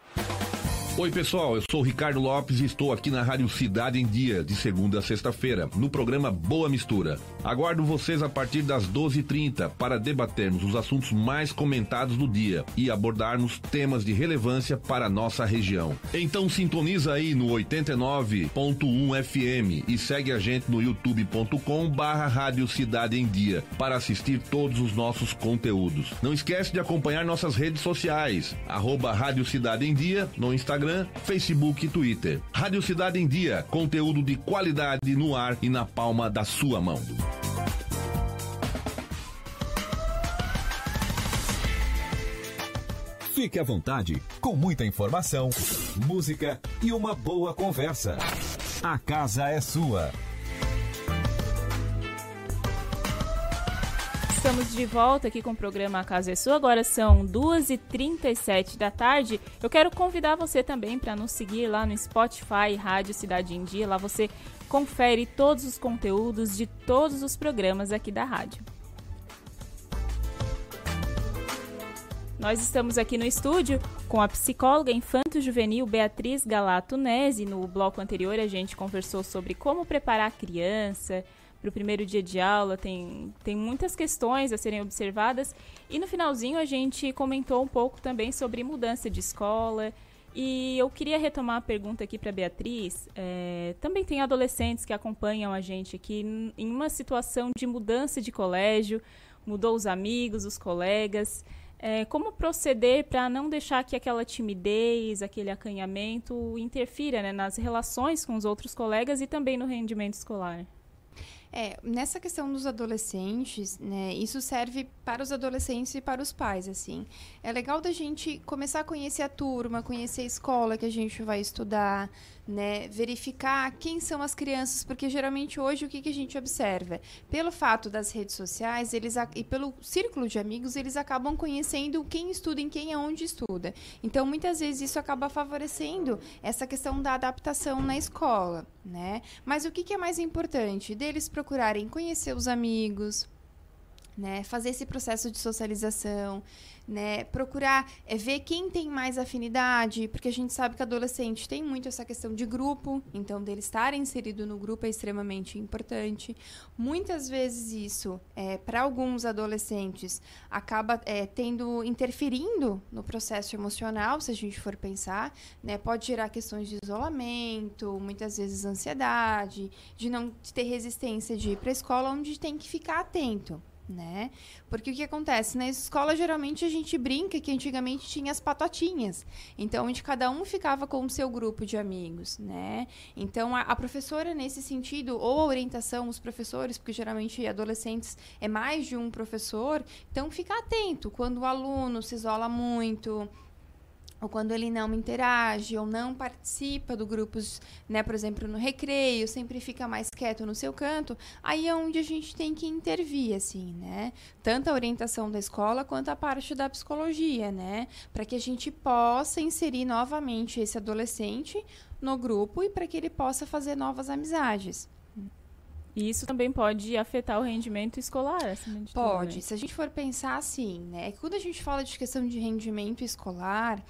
Oi, pessoal, eu sou Ricardo Lopes e estou aqui na Rádio Cidade em Dia, de segunda a sexta-feira, no programa Boa Mistura. Aguardo vocês a partir das 12h30 para debatermos os assuntos mais comentados do dia e abordarmos temas de relevância para a nossa região. Então sintoniza aí no 89.1 FM e segue a gente no youtube.com barra Rádio Cidade em Dia para assistir todos os nossos conteúdos. Não esquece de acompanhar nossas redes sociais, arroba Rádio Cidade em Dia no Instagram Facebook e Twitter. Rádio Cidade em Dia, conteúdo de qualidade no ar e na palma da sua mão. Fique à vontade, com muita informação, música e uma boa conversa. A casa é sua. Estamos de volta aqui com o programa A Casa é Sua. Agora são 2h37 da tarde. Eu quero convidar você também para nos seguir lá no Spotify Rádio Cidade em Dia. Lá você confere todos os conteúdos de todos os programas aqui da rádio. Nós estamos aqui no estúdio com a psicóloga infanto-juvenil Beatriz Galato Nese. No bloco anterior a gente conversou sobre como preparar a criança, para o primeiro dia de aula, tem, tem muitas questões a serem observadas. E no finalzinho a gente comentou um pouco também sobre mudança de escola. E eu queria retomar a pergunta aqui para Beatriz. É, também tem adolescentes que acompanham a gente aqui em uma situação de mudança de colégio, mudou os amigos, os colegas. É, como proceder para não deixar que aquela timidez, aquele acanhamento interfira né, nas relações com os outros colegas e também no rendimento escolar? É, nessa questão dos adolescentes, né, isso serve para os adolescentes e para os pais, assim. É legal da gente começar a conhecer a turma, conhecer a escola que a gente vai estudar, né, verificar quem são as crianças, porque geralmente hoje o que, que a gente observa? Pelo fato das redes sociais, eles e pelo círculo de amigos, eles acabam conhecendo quem estuda em quem e aonde estuda. Então, muitas vezes isso acaba favorecendo essa questão da adaptação na escola, né? Mas o que, que é mais importante? Deles procurarem conhecer os amigos, né? Fazer esse processo de socialização, né? Procurar é, ver quem tem mais afinidade, porque a gente sabe que adolescente tem muito essa questão de grupo, então dele estar inserido no grupo é extremamente importante. Muitas vezes isso, é, para alguns adolescentes, acaba é, tendo interferindo no processo emocional, se a gente for pensar, né? Pode gerar questões de isolamento, muitas vezes ansiedade, de não ter resistência de ir para a escola, onde tem que ficar atento né? Porque o que acontece? Na escola, geralmente, a gente brinca que antigamente tinha as patotinhas. Então, onde cada um ficava com o seu grupo de amigos, né? Então, a, a professora, nesse sentido, ou a orientação, os professores, porque geralmente adolescentes é mais de um professor, então fica atento quando o aluno se isola muito, ou quando ele não interage ou não participa do grupos, né, por exemplo, no recreio, sempre fica mais quieto no seu canto, aí é onde a gente tem que intervir, assim, né? Tanto a orientação da escola quanto a parte da psicologia, né? Para que a gente possa inserir novamente esse adolescente no grupo e para que ele possa fazer novas amizades. E isso também pode afetar o rendimento escolar, acima de tudo, Pode. né? Se a gente for pensar assim, né? Quando a gente fala de questão de rendimento escolar,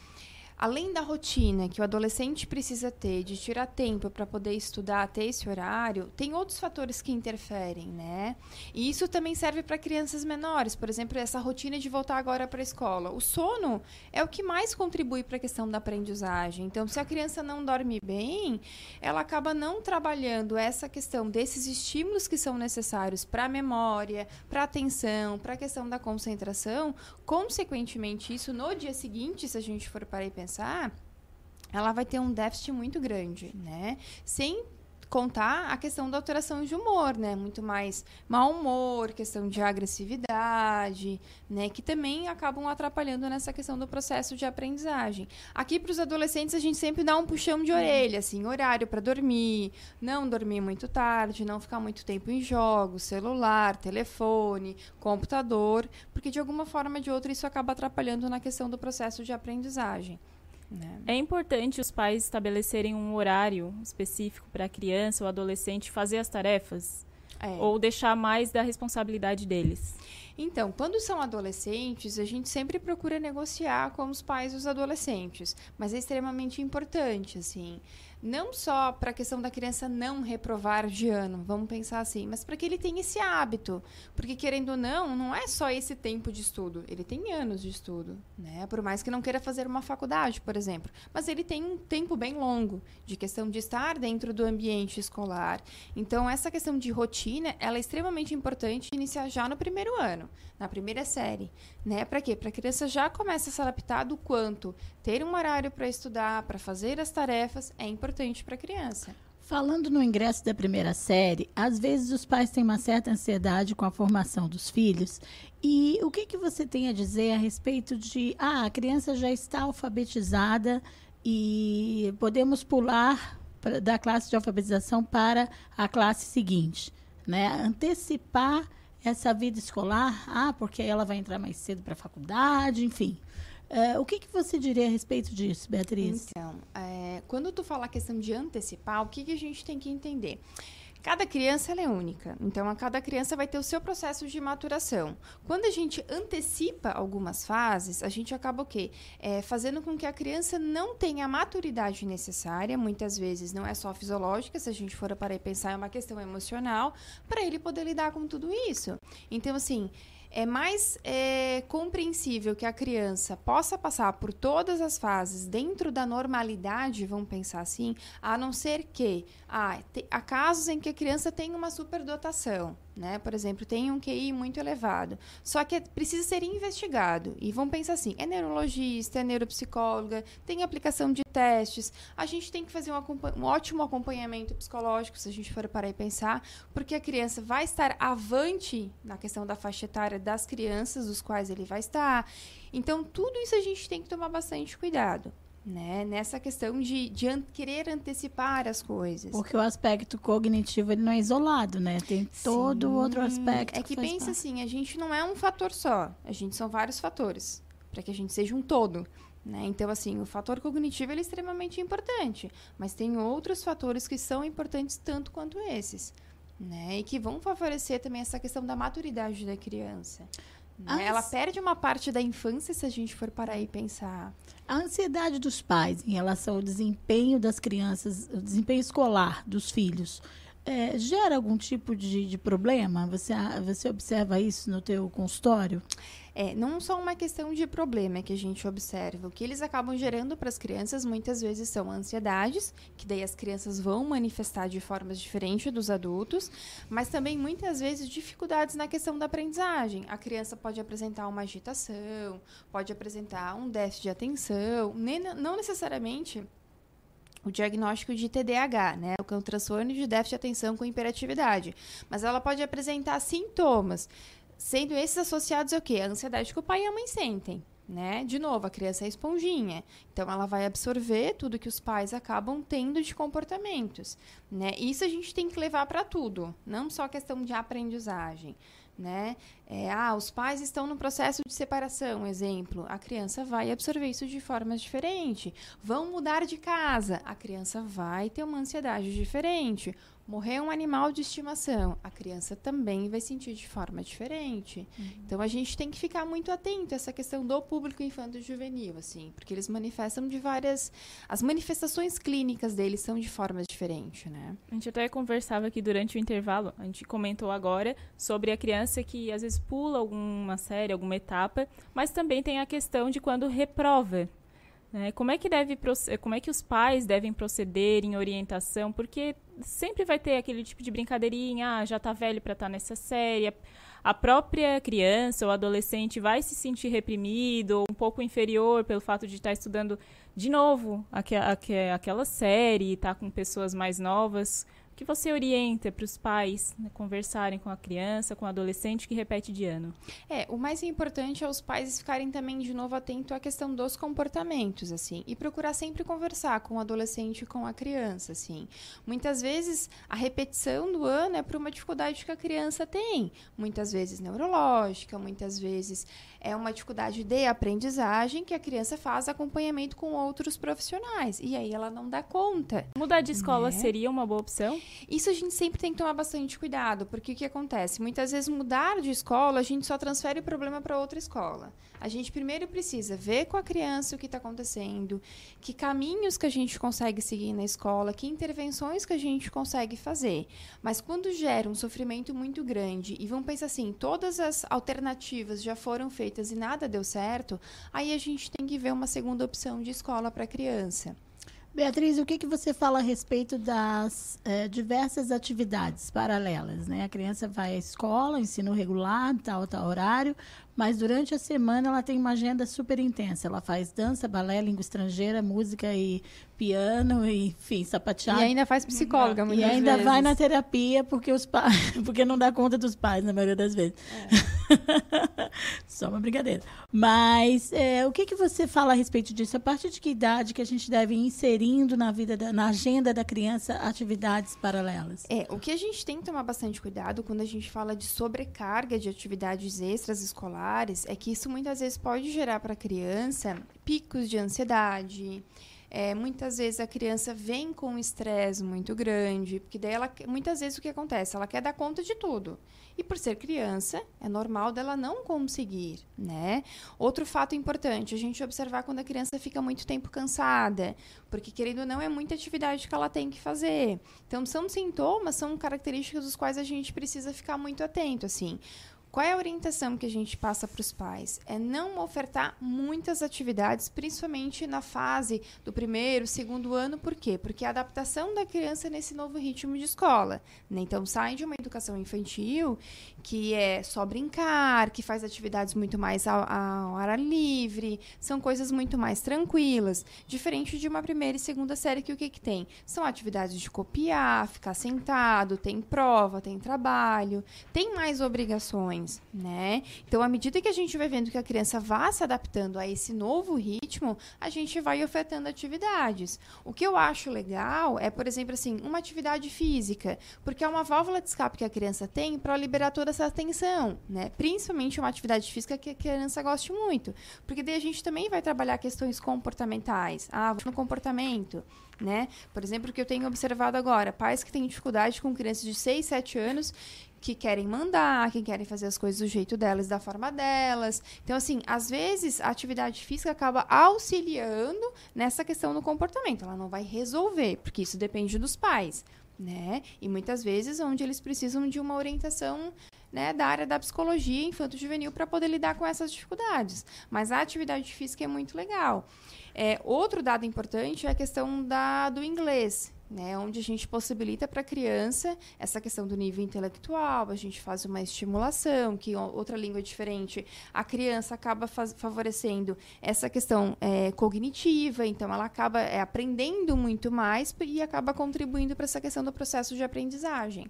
além da rotina que o adolescente precisa ter, de tirar tempo para poder estudar, ter esse horário, tem outros fatores que interferem, né? E isso também serve para crianças menores, por exemplo, essa rotina de voltar agora para a escola. O sono é o que mais contribui para a questão da aprendizagem. Então, se a criança não dorme bem, ela acaba não trabalhando essa questão desses estímulos que são necessários para a memória, para a atenção, para a questão da concentração. Consequentemente, isso no dia seguinte, se a gente for parar e pensar, ela vai ter um déficit muito grande, né? Sem contar a questão da alteração de humor, né? Muito mais mau humor, questão de agressividade, né? Que também acabam atrapalhando nessa questão do processo de aprendizagem. Aqui para os adolescentes a gente sempre dá um puxão de orelha, assim, horário para dormir, não dormir muito tarde, não ficar muito tempo em jogos, celular, telefone, computador, porque de alguma forma ou de outra isso acaba atrapalhando na questão do processo de aprendizagem. Né? É importante os pais estabelecerem um horário específico para a criança ou adolescente fazer as tarefas? É. Ou deixar mais da responsabilidade deles? Então, quando são adolescentes, a gente sempre procura negociar com os pais dos adolescentes, mas é extremamente importante, assim, não só para a questão da criança não reprovar de ano, vamos pensar assim, mas para que ele tenha esse hábito, porque querendo ou não, não é só esse tempo de estudo, ele tem anos de estudo, né? Por mais que não queira fazer uma faculdade, por exemplo, mas ele tem um tempo bem longo de questão de estar dentro do ambiente escolar. Então, essa questão de rotina, ela é extremamente importante iniciar já no primeiro ano, na primeira série, né? Para quê? Para a criança já começa a se adaptar do quanto ter um horário para estudar, para fazer as tarefas é importante para a criança. Falando no ingresso da primeira série, às vezes os pais têm uma certa ansiedade com a formação dos filhos. E o que, que você tem a dizer a respeito de, ah, a criança já está alfabetizada e podemos pular pra, da classe de alfabetização para a classe seguinte, né? Antecipar essa vida escolar, ah, porque ela vai entrar mais cedo para a faculdade, enfim. Uh, o que, que você diria a respeito disso, Beatriz? Então, é, quando tu fala a questão de antecipar, o que, que a gente tem que entender? Cada criança é única, então a cada criança vai ter o seu processo de maturação. Quando a gente antecipa algumas fases, a gente acaba o quê? É, fazendo com que a criança não tenha a maturidade necessária, muitas vezes não é só fisiológica, se a gente for parar e pensar, é uma questão emocional, para ele poder lidar com tudo isso. Então, assim, é mais é, compreensível que a criança possa passar por todas as fases dentro da normalidade, vamos pensar assim, a não ser que ah, te, há casos em que a criança tem uma superdotação, né? Por exemplo, tem um QI muito elevado, só que precisa ser investigado. E vamos pensar assim: é neurologista, é neuropsicóloga, tem aplicação de testes. A gente tem que fazer um, um ótimo acompanhamento psicológico, se a gente for parar e pensar, porque a criança vai estar avante na questão da faixa etária das crianças, dos quais ele vai estar. Então, tudo isso a gente tem que tomar bastante cuidado. Né? Nessa questão de, de an querer antecipar as coisas. Porque o aspecto cognitivo ele não é isolado, né? Tem todo Sim. outro aspecto. É que, faz pensa parte. assim, a gente não é um fator só, a gente são vários fatores para que a gente seja um todo. Né? Então, assim, o fator cognitivo ele é extremamente importante, mas tem outros fatores que são importantes tanto quanto esses, né? E que vão favorecer também essa questão da maturidade da criança. Né? Ela perde uma parte da infância se a gente for parar e pensar. A ansiedade dos pais em relação ao desempenho das crianças, o desempenho escolar dos filhos, é, gera algum tipo de, de problema? Você, você observa isso no teu consultório? É, não só uma questão de problema que a gente observa. O que eles acabam gerando para as crianças muitas vezes são ansiedades, que daí as crianças vão manifestar de formas diferentes dos adultos, mas também muitas vezes dificuldades na questão da aprendizagem. A criança pode apresentar uma agitação, pode apresentar um déficit de atenção, nem, não necessariamente o diagnóstico de TDAH, né? O que é um transtorno de déficit de atenção com hiperatividade. Mas ela pode apresentar sintomas, sendo esses associados ao quê? A ansiedade que o pai e a mãe sentem. Né? De novo, a criança é esponjinha, então ela vai absorver tudo que os pais acabam tendo de comportamentos, né? Isso a gente tem que levar para tudo, não só a questão de aprendizagem, né? É, ah, os pais estão no processo de separação, exemplo. A criança vai absorver isso de formas diferentes. Vão mudar de casa, a criança vai ter uma ansiedade diferente. Morrer um animal de estimação, a criança também vai sentir de forma diferente. Uhum. Então a gente tem que ficar muito atento a essa questão do público infanto-juvenil, assim, porque eles manifestam de várias. As manifestações clínicas deles são de formas diferentes, né? A gente até conversava aqui durante o intervalo, a gente comentou agora sobre a criança que às vezes pula alguma série, alguma etapa, mas também tem a questão de quando reprova. Né? Como é que deve como é que os pais devem proceder em orientação? Porque sempre vai ter aquele tipo de brincadeirinha, ah, já está velho para estar tá nessa série. A própria criança ou adolescente vai se sentir reprimido ou um pouco inferior pelo fato de estar tá estudando de novo aquela série estar tá com pessoas mais novas que você orienta para os pais né, conversarem com a criança, com o adolescente que repete de ano? É, o mais importante é os pais ficarem também de novo atento à questão dos comportamentos, assim, e procurar sempre conversar com o adolescente e com a criança, assim. Muitas vezes a repetição do ano é por uma dificuldade que a criança tem, muitas vezes neurológica, muitas vezes é uma dificuldade de aprendizagem que a criança faz acompanhamento com outros profissionais. E aí ela não dá conta. Mudar de escola né? seria uma boa opção? Isso a gente sempre tem que tomar bastante cuidado, porque o que acontece? Muitas vezes mudar de escola, a gente só transfere o problema para outra escola. A gente primeiro precisa ver com a criança o que está acontecendo, que caminhos que a gente consegue seguir na escola, que intervenções que a gente consegue fazer. Mas quando gera um sofrimento muito grande e vão pensar assim, todas as alternativas já foram feitas e nada deu certo, aí a gente tem que ver uma segunda opção de escola para a criança. Beatriz, o que, que você fala a respeito das é, diversas atividades paralelas? Né? A criança vai à escola, ensino regular, tal, tal horário, mas durante a semana ela tem uma agenda super intensa. Ela faz dança, balé, língua estrangeira, música e piano, e, enfim, sapateado. E ainda faz psicóloga, muitas E ainda vezes. vai na terapia porque os pais, porque não dá conta dos pais na maioria das vezes. É. Só uma brincadeira. Mas é, o que, que você fala a respeito disso? A partir de que idade que a gente deve ir inserindo na vida, da, na agenda da criança atividades paralelas? É, o que a gente tem que tomar bastante cuidado quando a gente fala de sobrecarga de atividades extras escolares é que isso muitas vezes pode gerar para a criança picos de ansiedade, é, muitas vezes a criança vem com um estresse muito grande, porque daí ela, muitas vezes o que acontece? Ela quer dar conta de tudo. E por ser criança, é normal dela não conseguir, né? Outro fato importante, a gente observar quando a criança fica muito tempo cansada, porque querendo ou não é muita atividade que ela tem que fazer. Então são sintomas, são características dos quais a gente precisa ficar muito atento, assim. Qual é a orientação que a gente passa para os pais? É não ofertar muitas atividades, principalmente na fase do primeiro, segundo ano. Por quê? Porque a adaptação da criança nesse novo ritmo de escola. Né? Então, sai de uma educação infantil que é só brincar, que faz atividades muito mais ao, ar livre, são coisas muito mais tranquilas. Diferente de uma primeira e segunda série, que o que, que tem? São atividades de copiar, ficar sentado, tem prova, tem trabalho, tem mais obrigações né? Então, à medida que a gente vai vendo que a criança vá se adaptando a esse novo ritmo, a gente vai ofertando atividades. O que eu acho legal é, por exemplo, assim, uma atividade física, porque é uma válvula de escape que a criança tem para liberar toda essa tensão, né? Principalmente uma atividade física que a criança goste muito, porque daí a gente também vai trabalhar questões comportamentais. Ah, no comportamento, né? Por exemplo, o que eu tenho observado agora, pais que têm dificuldade com crianças de 6, 7 anos que querem mandar, que querem fazer as coisas do jeito delas, da forma delas. Então, assim, às vezes a atividade física acaba auxiliando nessa questão do comportamento. Ela não vai resolver, porque isso depende dos pais, né? E muitas vezes onde eles precisam de uma orientação né, da área da psicologia infanto-juvenil para poder lidar com essas dificuldades. Mas a atividade física é muito legal. É, outro dado importante é a questão da, do inglês né, onde a gente possibilita para a criança essa questão do nível intelectual, a gente faz uma estimulação, que outra língua diferente, a criança acaba favorecendo essa questão é, cognitiva, então ela acaba é, aprendendo muito mais e acaba contribuindo para essa questão do processo de aprendizagem.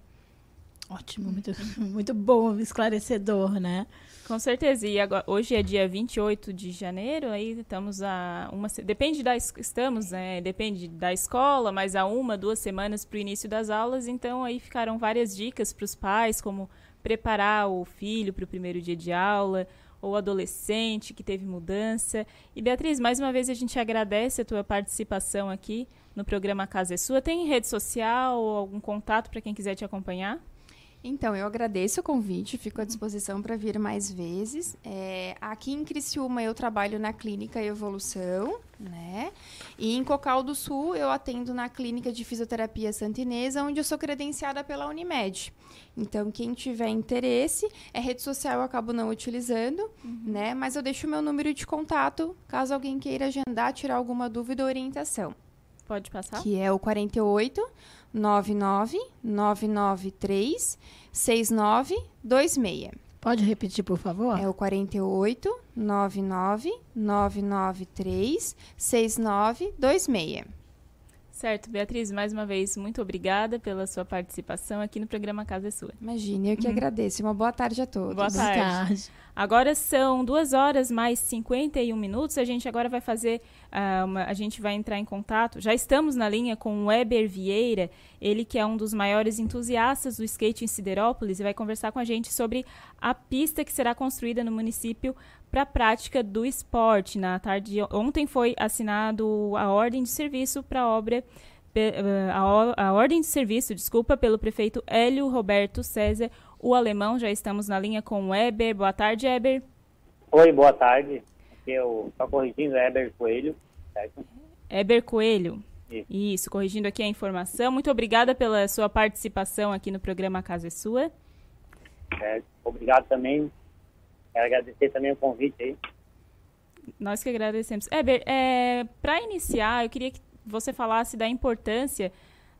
Ótimo, muito, muito bom, esclarecedor, né? Com certeza. E agora, hoje é dia 28 de janeiro, aí estamos a uma. Depende da. Estamos, né? Depende da escola, mas há uma, duas semanas para o início das aulas. Então aí ficaram várias dicas para os pais, como preparar o filho para o primeiro dia de aula, ou adolescente que teve mudança. E Beatriz, mais uma vez a gente agradece a tua participação aqui no programa Casa é Sua. Tem rede social ou algum contato para quem quiser te acompanhar? Então, eu agradeço o convite, fico à disposição para vir mais vezes. É, aqui em Criciúma eu trabalho na Clínica Evolução, né? E em Cocal do Sul eu atendo na Clínica de Fisioterapia Santinesa, onde eu sou credenciada pela Unimed. Então, quem tiver interesse, é rede social eu acabo não utilizando, uhum. né? Mas eu deixo o meu número de contato, caso alguém queira agendar, tirar alguma dúvida ou orientação. Pode passar? Que é o 48 99 993 6926. Pode repetir, por favor? É o 48 99 993 6926. Certo, Beatriz, mais uma vez, muito obrigada pela sua participação aqui no programa Casa é Sua. Imagine, eu que uhum. agradeço. Uma boa tarde a todos. Boa tarde. boa tarde. Agora são duas horas mais 51 minutos. A gente agora vai fazer, uh, uma, a gente vai entrar em contato. Já estamos na linha com o Weber Vieira, ele que é um dos maiores entusiastas do skate em Siderópolis e vai conversar com a gente sobre a pista que será construída no município para a prática do esporte. Na tarde ontem foi assinado a ordem de serviço para a obra a ordem de serviço, desculpa, pelo prefeito Hélio Roberto César, o alemão. Já estamos na linha com o Eber. Boa tarde, Eber. Oi, boa tarde. Eu estou corrigindo Eber Coelho, certo? Eber Coelho. Isso. Isso, corrigindo aqui a informação. Muito obrigada pela sua participação aqui no programa Casa é Sua. É, obrigado também Quero agradecer também o convite aí. Nós que agradecemos. Eber, é, para iniciar, eu queria que você falasse da importância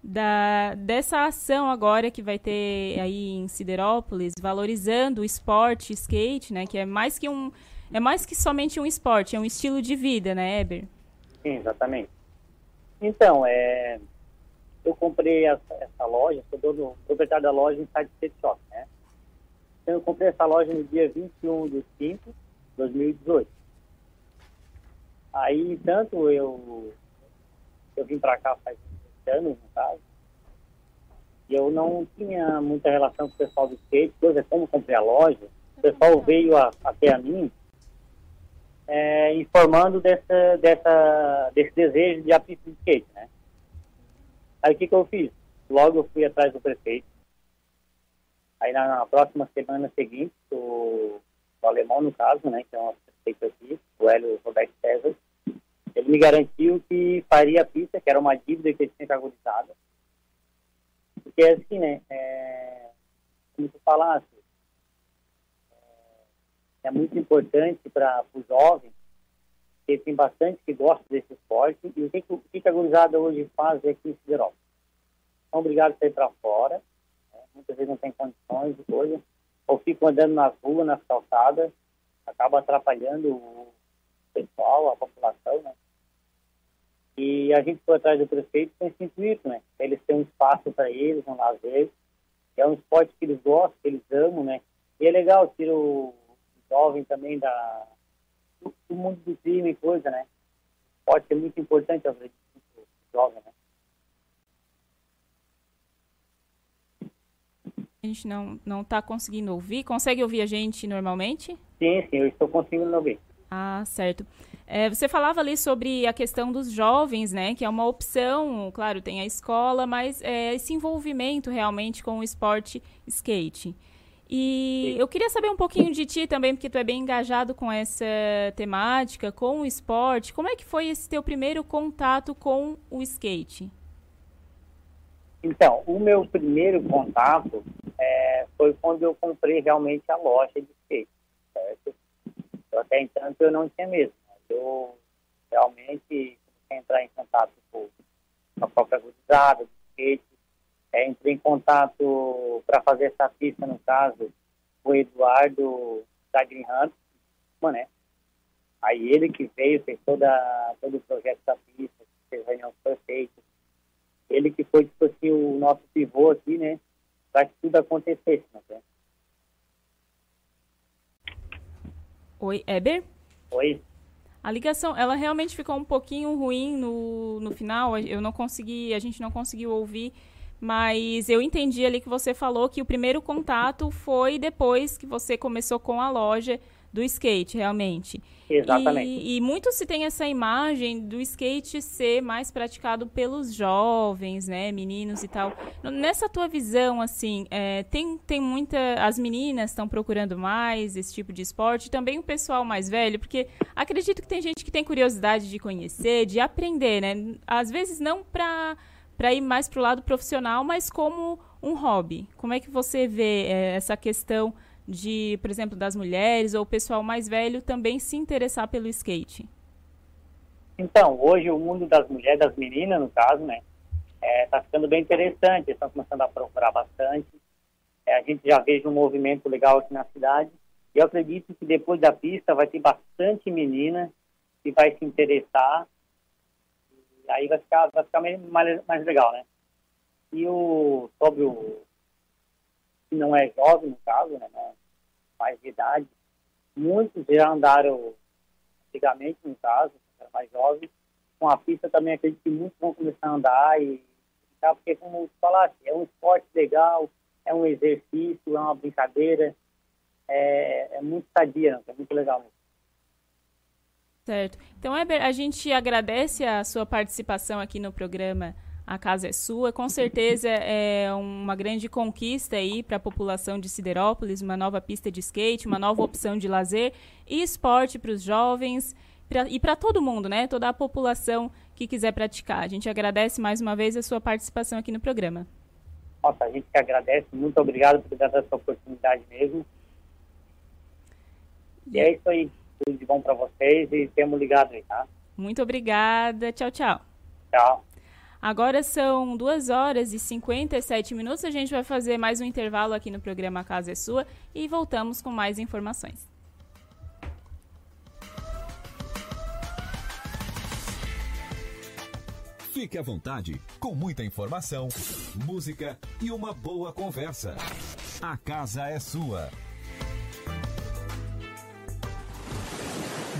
da, dessa ação agora que vai ter aí em Siderópolis, valorizando o esporte, skate, né? Que é mais que um. É mais que somente um esporte, é um estilo de vida, né, Eber? Sim, exatamente. Então, é, eu comprei essa, essa loja, sou dono, proprietário da loja em Side Skate Shop, né? Então, eu comprei essa loja no dia 21 de 5 de 2018. Aí, tanto eu, eu vim para cá faz anos, no caso, e eu não tinha muita relação com o pessoal do skate, coisa como comprei a loja, o pessoal veio a, até a mim é, informando dessa, dessa, desse desejo de apito de skate, né? Aí o que, que eu fiz? Logo eu fui atrás do prefeito, Aí na, na próxima semana seguinte, o, o, alemão, no caso, né, que é um prefeito aqui, o Hélio Roberto César, ele me garantiu que faria a pista, que era uma dívida que ele tinha cagurizada. Porque assim, né, é, como tu falasse, é, é muito importante para os jovens, que tem bastante que gosta desse esporte, e o que, que, que a gurizada hoje faz aqui em Siderópolis? São obrigados a ir para fora, muitas vezes não tem condições de coisa, ou ficam andando nas ruas, nas calçadas, acaba atrapalhando o pessoal, a população, né? E a gente foi atrás do prefeito com esse intuito, né? Eles têm um espaço para eles, um lazer, é um esporte que eles gostam, que eles amam, né? E é legal, tira o jovem também da, do, do mundo do crime e coisa, né? Pode ser muito importante, às vezes, o jovem, né? A gente não não está conseguindo ouvir. Consegue ouvir a gente normalmente? Sim, sim, eu estou conseguindo ouvir. Ah, certo. É, você falava ali sobre a questão dos jovens, né? Que é uma opção, claro, tem a escola, mas é esse envolvimento realmente com o esporte skate. E eu queria saber um pouquinho de ti também, porque tu é bem engajado com essa temática, com o esporte. Como é que foi esse teu primeiro contato com o skate? Então, o meu primeiro contato é, foi quando eu comprei realmente a loja de skate, certo? Até então eu não tinha mesmo. Eu realmente comecei a entrar em contato com a própria gurizada, do skate. É, entrei em contato para fazer essa pista, no caso, com o Eduardo da Green Hunt, né? Aí ele que veio, fez toda, todo o projeto da pista, fez reunião perfeita, ele que foi, tipo assim, o nosso pivô aqui, né? Para que tudo acontecesse, né? Oi, Eber? Oi. A ligação, ela realmente ficou um pouquinho ruim no, no final. Eu não consegui, a gente não conseguiu ouvir, mas eu entendi ali que você falou que o primeiro contato foi depois que você começou com a loja do skate, realmente. Exatamente. E, e muito se tem essa imagem do skate ser mais praticado pelos jovens, né, meninos e tal. Nessa tua visão, assim, é, tem, tem muita... As meninas estão procurando mais esse tipo de esporte, também o pessoal mais velho, porque acredito que tem gente que tem curiosidade de conhecer, de aprender, né? Às vezes não para para ir mais para o lado profissional, mas como um hobby. Como é que você vê é, essa questão de, por exemplo, das mulheres ou o pessoal mais velho também se interessar pelo skate? Então, hoje o mundo das mulheres, das meninas, no caso, né, está é, ficando bem interessante, estão começando a procurar bastante. É, a gente já vejo um movimento legal aqui na cidade. E eu acredito que depois da pista vai ter bastante menina que vai se interessar. E aí vai ficar, vai ficar mais, mais legal, né? E o, sobre o que não é jovem, no caso, né, né, mais de idade, muitos já andaram antigamente, no caso, era mais jovens, com a pista também acredito que muitos vão começar a andar e tá, porque como falasse, é um esporte legal, é um exercício, é uma brincadeira, é, é muito sadia, é muito legal mesmo. Certo. Então, Eber, a gente agradece a sua participação aqui no programa a casa é sua. Com certeza é uma grande conquista aí para a população de Siderópolis, uma nova pista de skate, uma nova opção de lazer e esporte para os jovens pra, e para todo mundo, né? Toda a população que quiser praticar. A gente agradece mais uma vez a sua participação aqui no programa. Nossa, a gente que agradece. Muito obrigado por dar essa oportunidade mesmo. E é isso aí. Tudo de bom para vocês e temos ligado aí, tá? Muito obrigada. Tchau, tchau. Tchau. Agora são 2 horas e 57 minutos. A gente vai fazer mais um intervalo aqui no programa Casa é Sua e voltamos com mais informações. Fique à vontade, com muita informação, música e uma boa conversa. A casa é sua.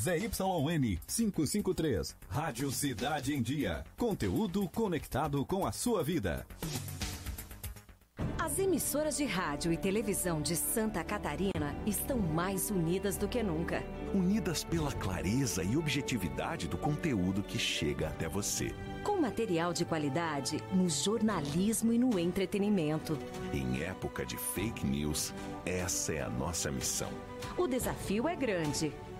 ZYN 553. Rádio Cidade em Dia. Conteúdo conectado com a sua vida. As emissoras de rádio e televisão de Santa Catarina estão mais unidas do que nunca. Unidas pela clareza e objetividade do conteúdo que chega até você. Com material de qualidade no jornalismo e no entretenimento. Em época de fake news, essa é a nossa missão. O desafio é grande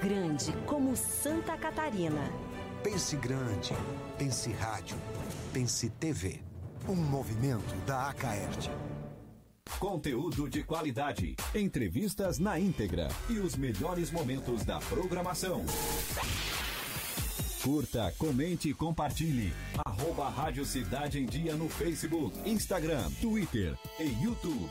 grande como Santa Catarina. Pense grande, pense rádio, pense TV. Um movimento da Acaerte. Conteúdo de qualidade, entrevistas na íntegra e os melhores momentos da programação. Curta, comente e compartilhe. Arroba Rádio Cidade em Dia no Facebook, Instagram, Twitter e YouTube.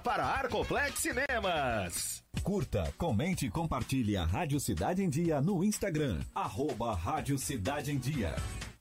para Arcoplex Cinemas. Curta, comente e compartilhe a Rádio Cidade em Dia no Instagram. Arroba Rádio Cidade em Dia.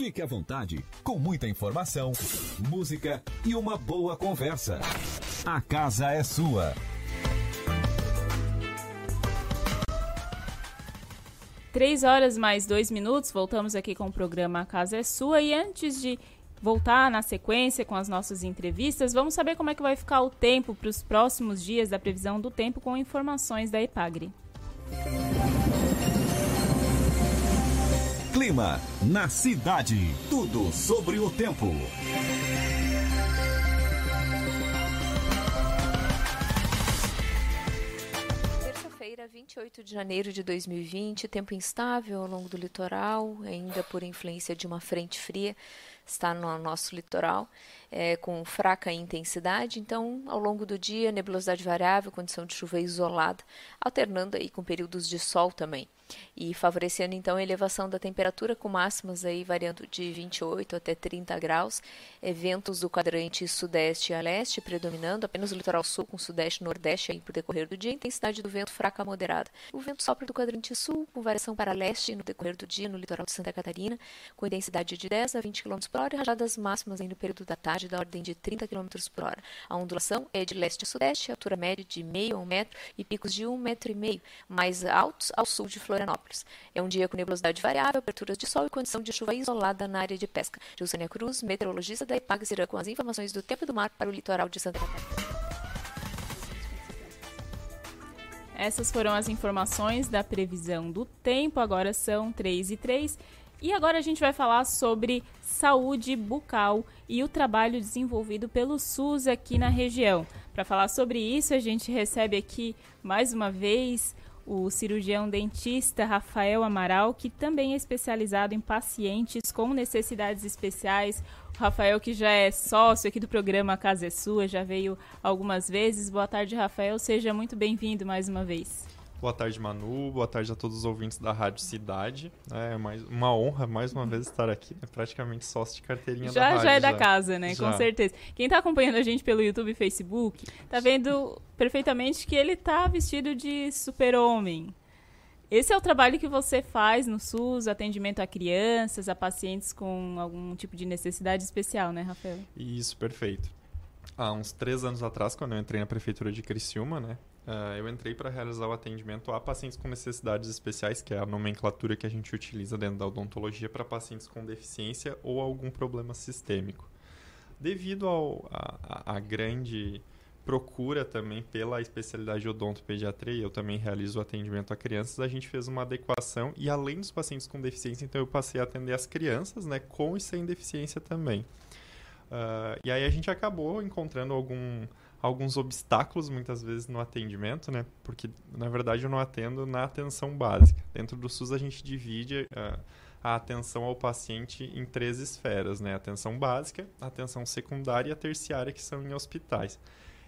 Fique à vontade, com muita informação, música e uma boa conversa. A casa é sua. Três horas mais dois minutos, voltamos aqui com o programa A Casa é Sua. E antes de voltar na sequência com as nossas entrevistas, vamos saber como é que vai ficar o tempo para os próximos dias da previsão do tempo com informações da Epagre. Clima na cidade. Tudo sobre o tempo. Terça-feira, 28 de janeiro de 2020, tempo instável ao longo do litoral, ainda por influência de uma frente fria, está no nosso litoral, é, com fraca intensidade. Então, ao longo do dia, nebulosidade variável, condição de chuva isolada, alternando aí com períodos de sol também e favorecendo então a elevação da temperatura com máximas aí variando de 28 até 30 graus, eventos do quadrante sudeste a leste predominando, apenas o litoral sul com sudeste e nordeste aí por decorrer do dia, intensidade do vento fraca a moderada. O vento sopra do quadrante sul com variação para leste no decorrer do dia no litoral de Santa Catarina, com intensidade de 10 a 20 km por hora e rajadas máximas aí no período da tarde da ordem de 30 km por hora. A ondulação é de leste a sudeste, altura média de meio a um metro e picos de um metro e meio, mais altos ao sul de Florianópolis. É um dia com nebulosidade variável, aberturas de sol e condição de chuva isolada na área de pesca. Gilsânia Cruz, meteorologista da Ipag Irã, com as informações do tempo do mar para o litoral de Santa Catarina. Essas foram as informações da previsão do tempo, agora são 3 e 3. E agora a gente vai falar sobre saúde bucal e o trabalho desenvolvido pelo SUS aqui na região. Para falar sobre isso, a gente recebe aqui mais uma vez o cirurgião dentista Rafael Amaral, que também é especializado em pacientes com necessidades especiais. O Rafael, que já é sócio aqui do programa Casa é Sua, já veio algumas vezes. Boa tarde, Rafael. Seja muito bem-vindo mais uma vez. Boa tarde, Manu. Boa tarde a todos os ouvintes da Rádio Cidade. É mais uma honra, mais uma vez, estar aqui. É praticamente sócio de carteirinha já, da rádio. Já é da casa, né? Já. Com certeza. Quem está acompanhando a gente pelo YouTube e Facebook, tá vendo perfeitamente que ele tá vestido de super-homem. Esse é o trabalho que você faz no SUS, atendimento a crianças, a pacientes com algum tipo de necessidade especial, né, Rafael? Isso, perfeito. Há uns três anos atrás, quando eu entrei na prefeitura de Criciúma, né, Uh, eu entrei para realizar o atendimento a pacientes com necessidades especiais, que é a nomenclatura que a gente utiliza dentro da odontologia para pacientes com deficiência ou algum problema sistêmico. Devido à grande procura também pela especialidade de odontopediatria, eu também realizo atendimento a crianças, a gente fez uma adequação e além dos pacientes com deficiência, então eu passei a atender as crianças, né, com e sem deficiência também. Uh, e aí a gente acabou encontrando algum, alguns obstáculos muitas vezes no atendimento, né? Porque na verdade eu não atendo na atenção básica. Dentro do SUS a gente divide uh, a atenção ao paciente em três esferas, né? Atenção básica, atenção secundária e a terciária, que são em hospitais.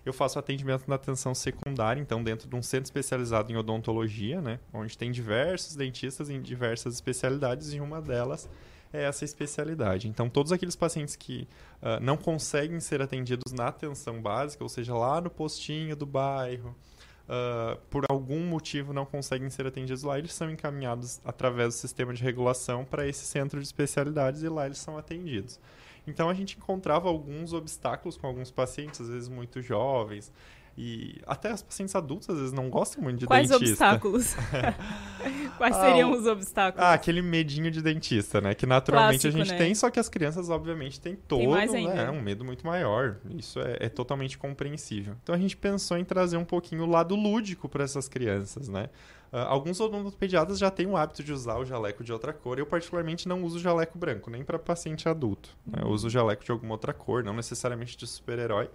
Eu faço atendimento na atenção secundária, então dentro de um centro especializado em odontologia, né? Onde tem diversos dentistas em diversas especialidades e uma delas é essa especialidade. Então, todos aqueles pacientes que uh, não conseguem ser atendidos na atenção básica, ou seja, lá no postinho do bairro, uh, por algum motivo não conseguem ser atendidos lá, eles são encaminhados através do sistema de regulação para esse centro de especialidades e lá eles são atendidos. Então a gente encontrava alguns obstáculos com alguns pacientes, às vezes muito jovens, e até os pacientes adultos às vezes não gostam muito de Quais dentista. obstáculos? Quais seriam ah, os obstáculos? Ah, aquele medinho de dentista, né? Que naturalmente Clássico, a gente né? tem, só que as crianças, obviamente, têm todo Tem né, um medo muito maior. Isso é, é totalmente compreensível. Então a gente pensou em trazer um pouquinho o lado lúdico para essas crianças, né? Ah, alguns odontopediatras já têm o hábito de usar o jaleco de outra cor. Eu, particularmente, não uso jaleco branco, nem para paciente adulto. né? Eu uso jaleco de alguma outra cor, não necessariamente de super-herói.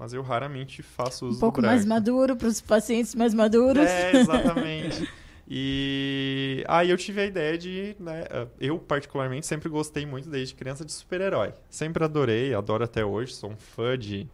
Mas eu raramente faço uso Um pouco do mais maduro para os pacientes mais maduros. É, exatamente. E aí eu tive a ideia de, né, uh, eu particularmente sempre gostei muito desde criança de super-herói. Sempre adorei, adoro até hoje, sou um fã de,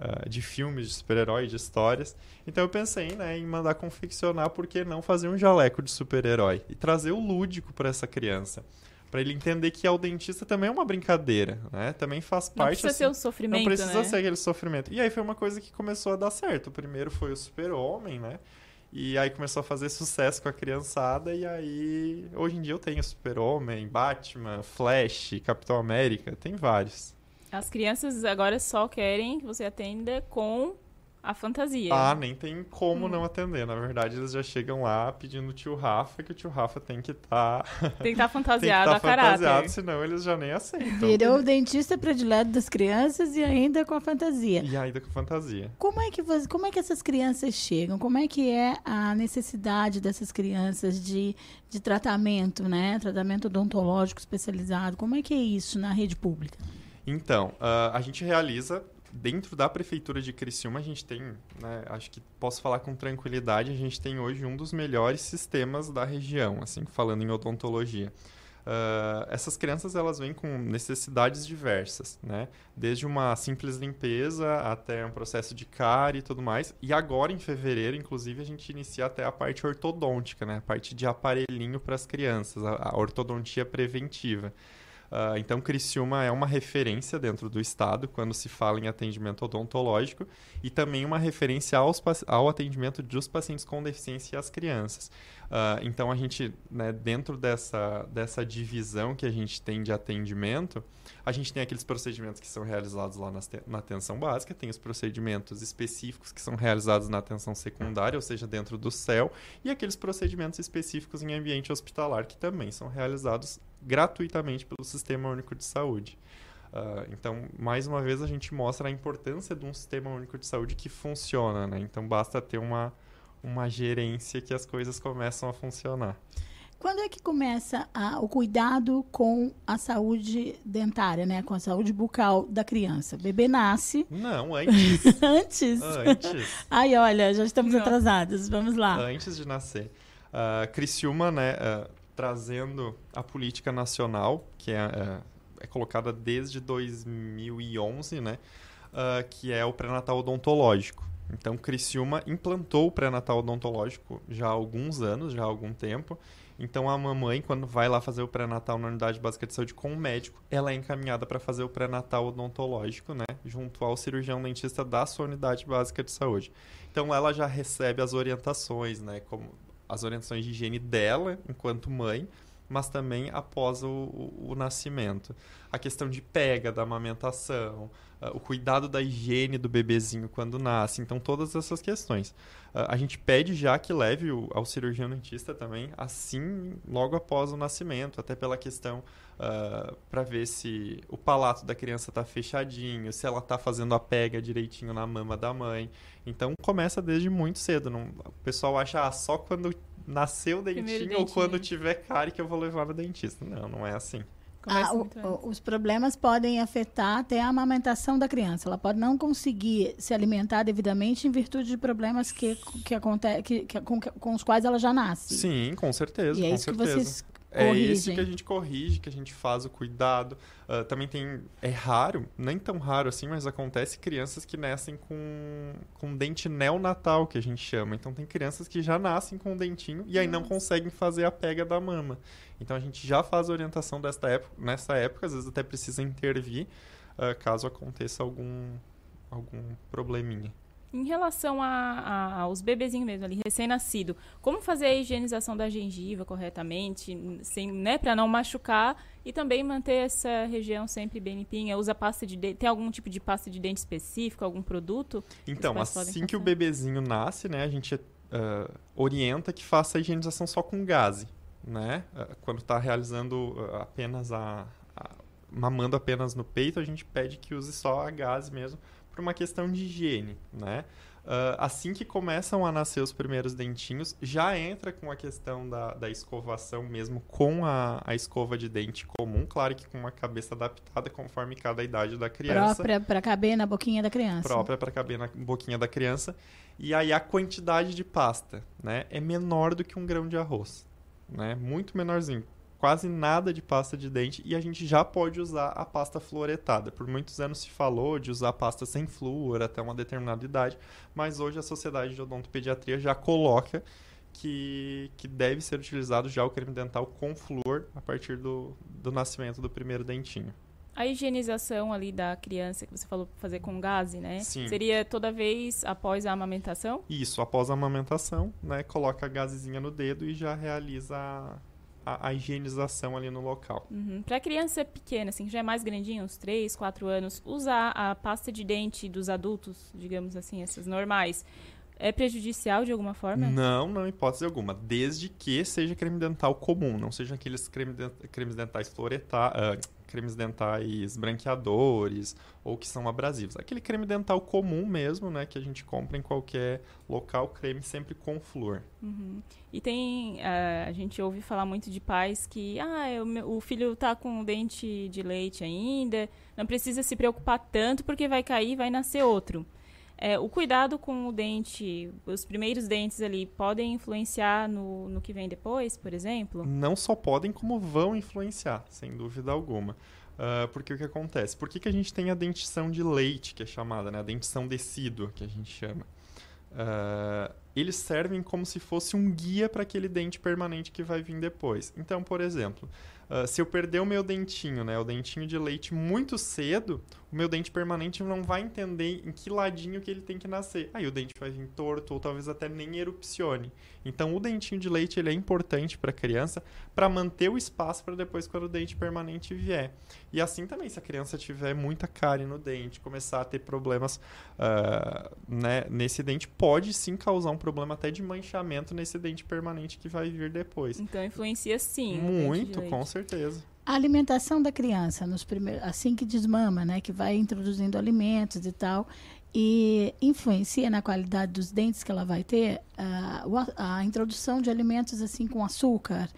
uh, de filmes de super-herói, de histórias. Então eu pensei, né, em mandar confeccionar, por que não fazer um jaleco de super-herói e trazer o lúdico para essa criança. Para ele entender que ao dentista também é uma brincadeira, né? Também faz Não parte. precisa ser um assim, sofrimento, Não precisa né? ser aquele sofrimento. E aí foi uma coisa que começou a dar certo. O primeiro foi o Super-Homem, né? E aí começou a fazer sucesso com a criançada. E aí, hoje em dia eu tenho Super-Homem, Batman, Flash, Capitão América, tem vários. As crianças agora só querem que você atenda com a fantasia. Ah, nem tem como Hum. não atender. Na verdade, eles já chegam lá pedindo o tio Rafa, que o tio Rafa tem que estar. Tem que tá fantasiado tem a que tá fantasiado, caráter. senão eles já nem aceitam. Virou o dentista predileto das crianças e ainda com a fantasia. E ainda com fantasia. Como é que você, como é que essas crianças chegam? Como é que é a necessidade dessas crianças de, de tratamento, né? Tratamento odontológico especializado. Como é que é isso na rede pública? Então, ah, a gente realiza dentro da prefeitura de Criciúma, a gente tem, né, acho que posso falar com tranquilidade, a gente tem hoje um dos melhores sistemas da região, assim, falando em odontologia. Ah, essas crianças elas vêm com necessidades diversas, né? Desde uma simples limpeza até um processo de cárie e tudo mais. E agora em fevereiro, inclusive, a gente inicia até a parte ortodôntica, né? A parte de aparelhinho para as crianças, a, a ortodontia preventiva. Ah, então, Criciúma é uma referência dentro do estado quando se fala em atendimento odontológico e também uma referência aos, ao atendimento dos pacientes com deficiência e as crianças. Ah, então, a gente, né, dentro dessa, dessa divisão que a gente tem de atendimento, a gente tem aqueles procedimentos que são realizados lá na, na atenção básica, tem os procedimentos específicos que são realizados na atenção secundária, ou seja, dentro do CEL, e aqueles procedimentos específicos em ambiente hospitalar que também são realizados gratuitamente pelo Sistema Único de Saúde. Ah, então, mais uma vez, a gente mostra a importância de um Sistema Único de Saúde que funciona, né? Então, basta ter uma, uma gerência que as coisas começam a funcionar. Quando é que começa a- o cuidado com a saúde dentária, né? Com a saúde bucal da criança? O bebê nasce. Não, antes. antes? Antes. Ai, olha, já estamos atrasados. Vamos lá. Antes de nascer. Uh, Criciúma, né, uh, trazendo a política nacional, que é, uh, é colocada desde 2011, né, uh, que é o pré-natal odontológico. Então, Criciúma implantou o pré-natal odontológico já há alguns anos, já há algum tempo. Então, a mamãe, quando vai lá fazer o pré-natal na unidade básica de saúde com o médico, ela é encaminhada para fazer o pré-natal odontológico, né? Junto ao cirurgião dentista da sua unidade básica de saúde. Então, ela já recebe as orientações, né? Como as orientações de higiene dela, enquanto mãe, mas também após o, o, o nascimento. A questão de pega, da amamentação, uh, o cuidado da higiene do bebezinho quando nasce. Então, todas essas questões. Uh, a gente pede já que leve o, ao cirurgião dentista também, assim, logo após o nascimento, até pela questão uh, para ver se o palato da criança está fechadinho, se ela está fazendo a pega direitinho na mama da mãe. Então, começa desde muito cedo. Não, o pessoal acha ah, só quando nasceu o dentinho, ou quando tiver cárie que eu vou levar no dentista. Não, não é assim. Ah, o, o, os problemas podem afetar até a amamentação da criança. Ela pode não conseguir se alimentar devidamente em virtude de problemas que, que, acontece, que, que com, com, os quais ela já nasce. Sim, com certeza. E é isso certeza. que vocês é isso que a gente corrige, que a gente faz o cuidado. Uh, também tem. É raro, nem tão raro assim, mas acontece crianças que nascem com, com dente neonatal, que a gente chama. Então tem crianças que já nascem com um dentinho e aí não conseguem fazer a pega da mama. Então a gente já faz a orientação desta época, nessa época, às vezes até precisa intervir uh, caso aconteça algum, algum probleminha. Em relação a, a, aos bebezinhos mesmo ali, recém-nascido, como fazer a higienização da gengiva corretamente, sem, né, para não machucar e também manter essa região sempre bem limpinha? Usa pasta de dente, tem algum tipo de pasta de dente específico, algum produto? Então, assim que o bebezinho nasce, né, a gente uh, orienta que faça a higienização só com gase, né? Uh, quando está realizando uh, apenas a, a mamando apenas no peito, a gente pede que use só a gase mesmo por uma questão de higiene, né? Uh, assim que começam a nascer os primeiros dentinhos, já entra com a questão da, da escovação mesmo com a, a escova de dente comum, claro que com uma cabeça adaptada conforme cada idade da criança. Própria para caber na boquinha da criança. Própria para caber na boquinha da criança. E aí a quantidade de pasta né, é menor do que um grão de arroz. Né? Muito menorzinho quase nada de pasta de dente e a gente já pode usar a pasta fluoretada. Por muitos anos se falou de usar pasta sem flúor até uma determinada idade, mas hoje a Sociedade de Odontopediatria já coloca que, que deve ser utilizado já o creme dental com flúor a partir do, do nascimento do primeiro dentinho. A higienização ali da criança que você falou fazer com gase, né? Sim. Seria toda vez após a amamentação? Isso, após a amamentação, né? Coloca a gazezinha no dedo e já realiza a, a higienização ali no local. Uhum. Para criança pequena, assim, que já é mais grandinha, uns 3, 4 anos, usar a pasta de dente dos adultos, digamos assim, essas normais, é prejudicial de alguma forma? Não, não, hipótese alguma. Desde que seja creme dental comum, não seja aqueles creme cremes dentais fluoretados, uh, cremes dentais branqueadores ou que são abrasivos. Aquele creme dental comum mesmo, né, que a gente compra em qualquer local, creme sempre com flúor. Uhum. E tem, uh, a gente ouve falar muito de pais que, ah, eu, o filho está com dente de leite ainda, não precisa se preocupar tanto porque vai cair, vai nascer outro. É, o cuidado com o dente, os primeiros dentes ali, podem influenciar no, no que vem depois, por exemplo? Não só podem, como vão influenciar, sem dúvida alguma. Uh, porque o que acontece? Por que, que a gente tem a dentição de leite, que é chamada, né? a dentição decídua, que a gente chama? Uh, eles servem como se fosse um guia para aquele dente permanente que vai vir depois. Então, por exemplo, uh, se eu perder o meu dentinho, né, o dentinho de leite muito cedo, o meu dente permanente não vai entender em que ladinho que ele tem que nascer. Aí o dente vai vir torto ou talvez até nem erupcione. Então o dentinho de leite ele é importante para a criança para manter o espaço para depois quando o dente permanente vier. E assim também se a criança tiver muita cárie no dente, começar a ter problemas uh, né, nesse dente, pode sim causar um problema até de manchamento nesse dente permanente que vai vir depois. Então influencia sim. Muito, com certeza. A alimentação da criança, nos primeiros, assim que desmama, né, que vai introduzindo alimentos e tal, e influencia na qualidade dos dentes que ela vai ter, uh, a introdução de alimentos assim com açúcar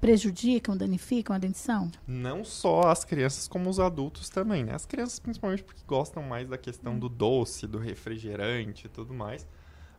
prejudicam, danificam a dentição? Não só as crianças, como os adultos também, né? As crianças principalmente porque gostam mais da questão do doce, do refrigerante e tudo mais.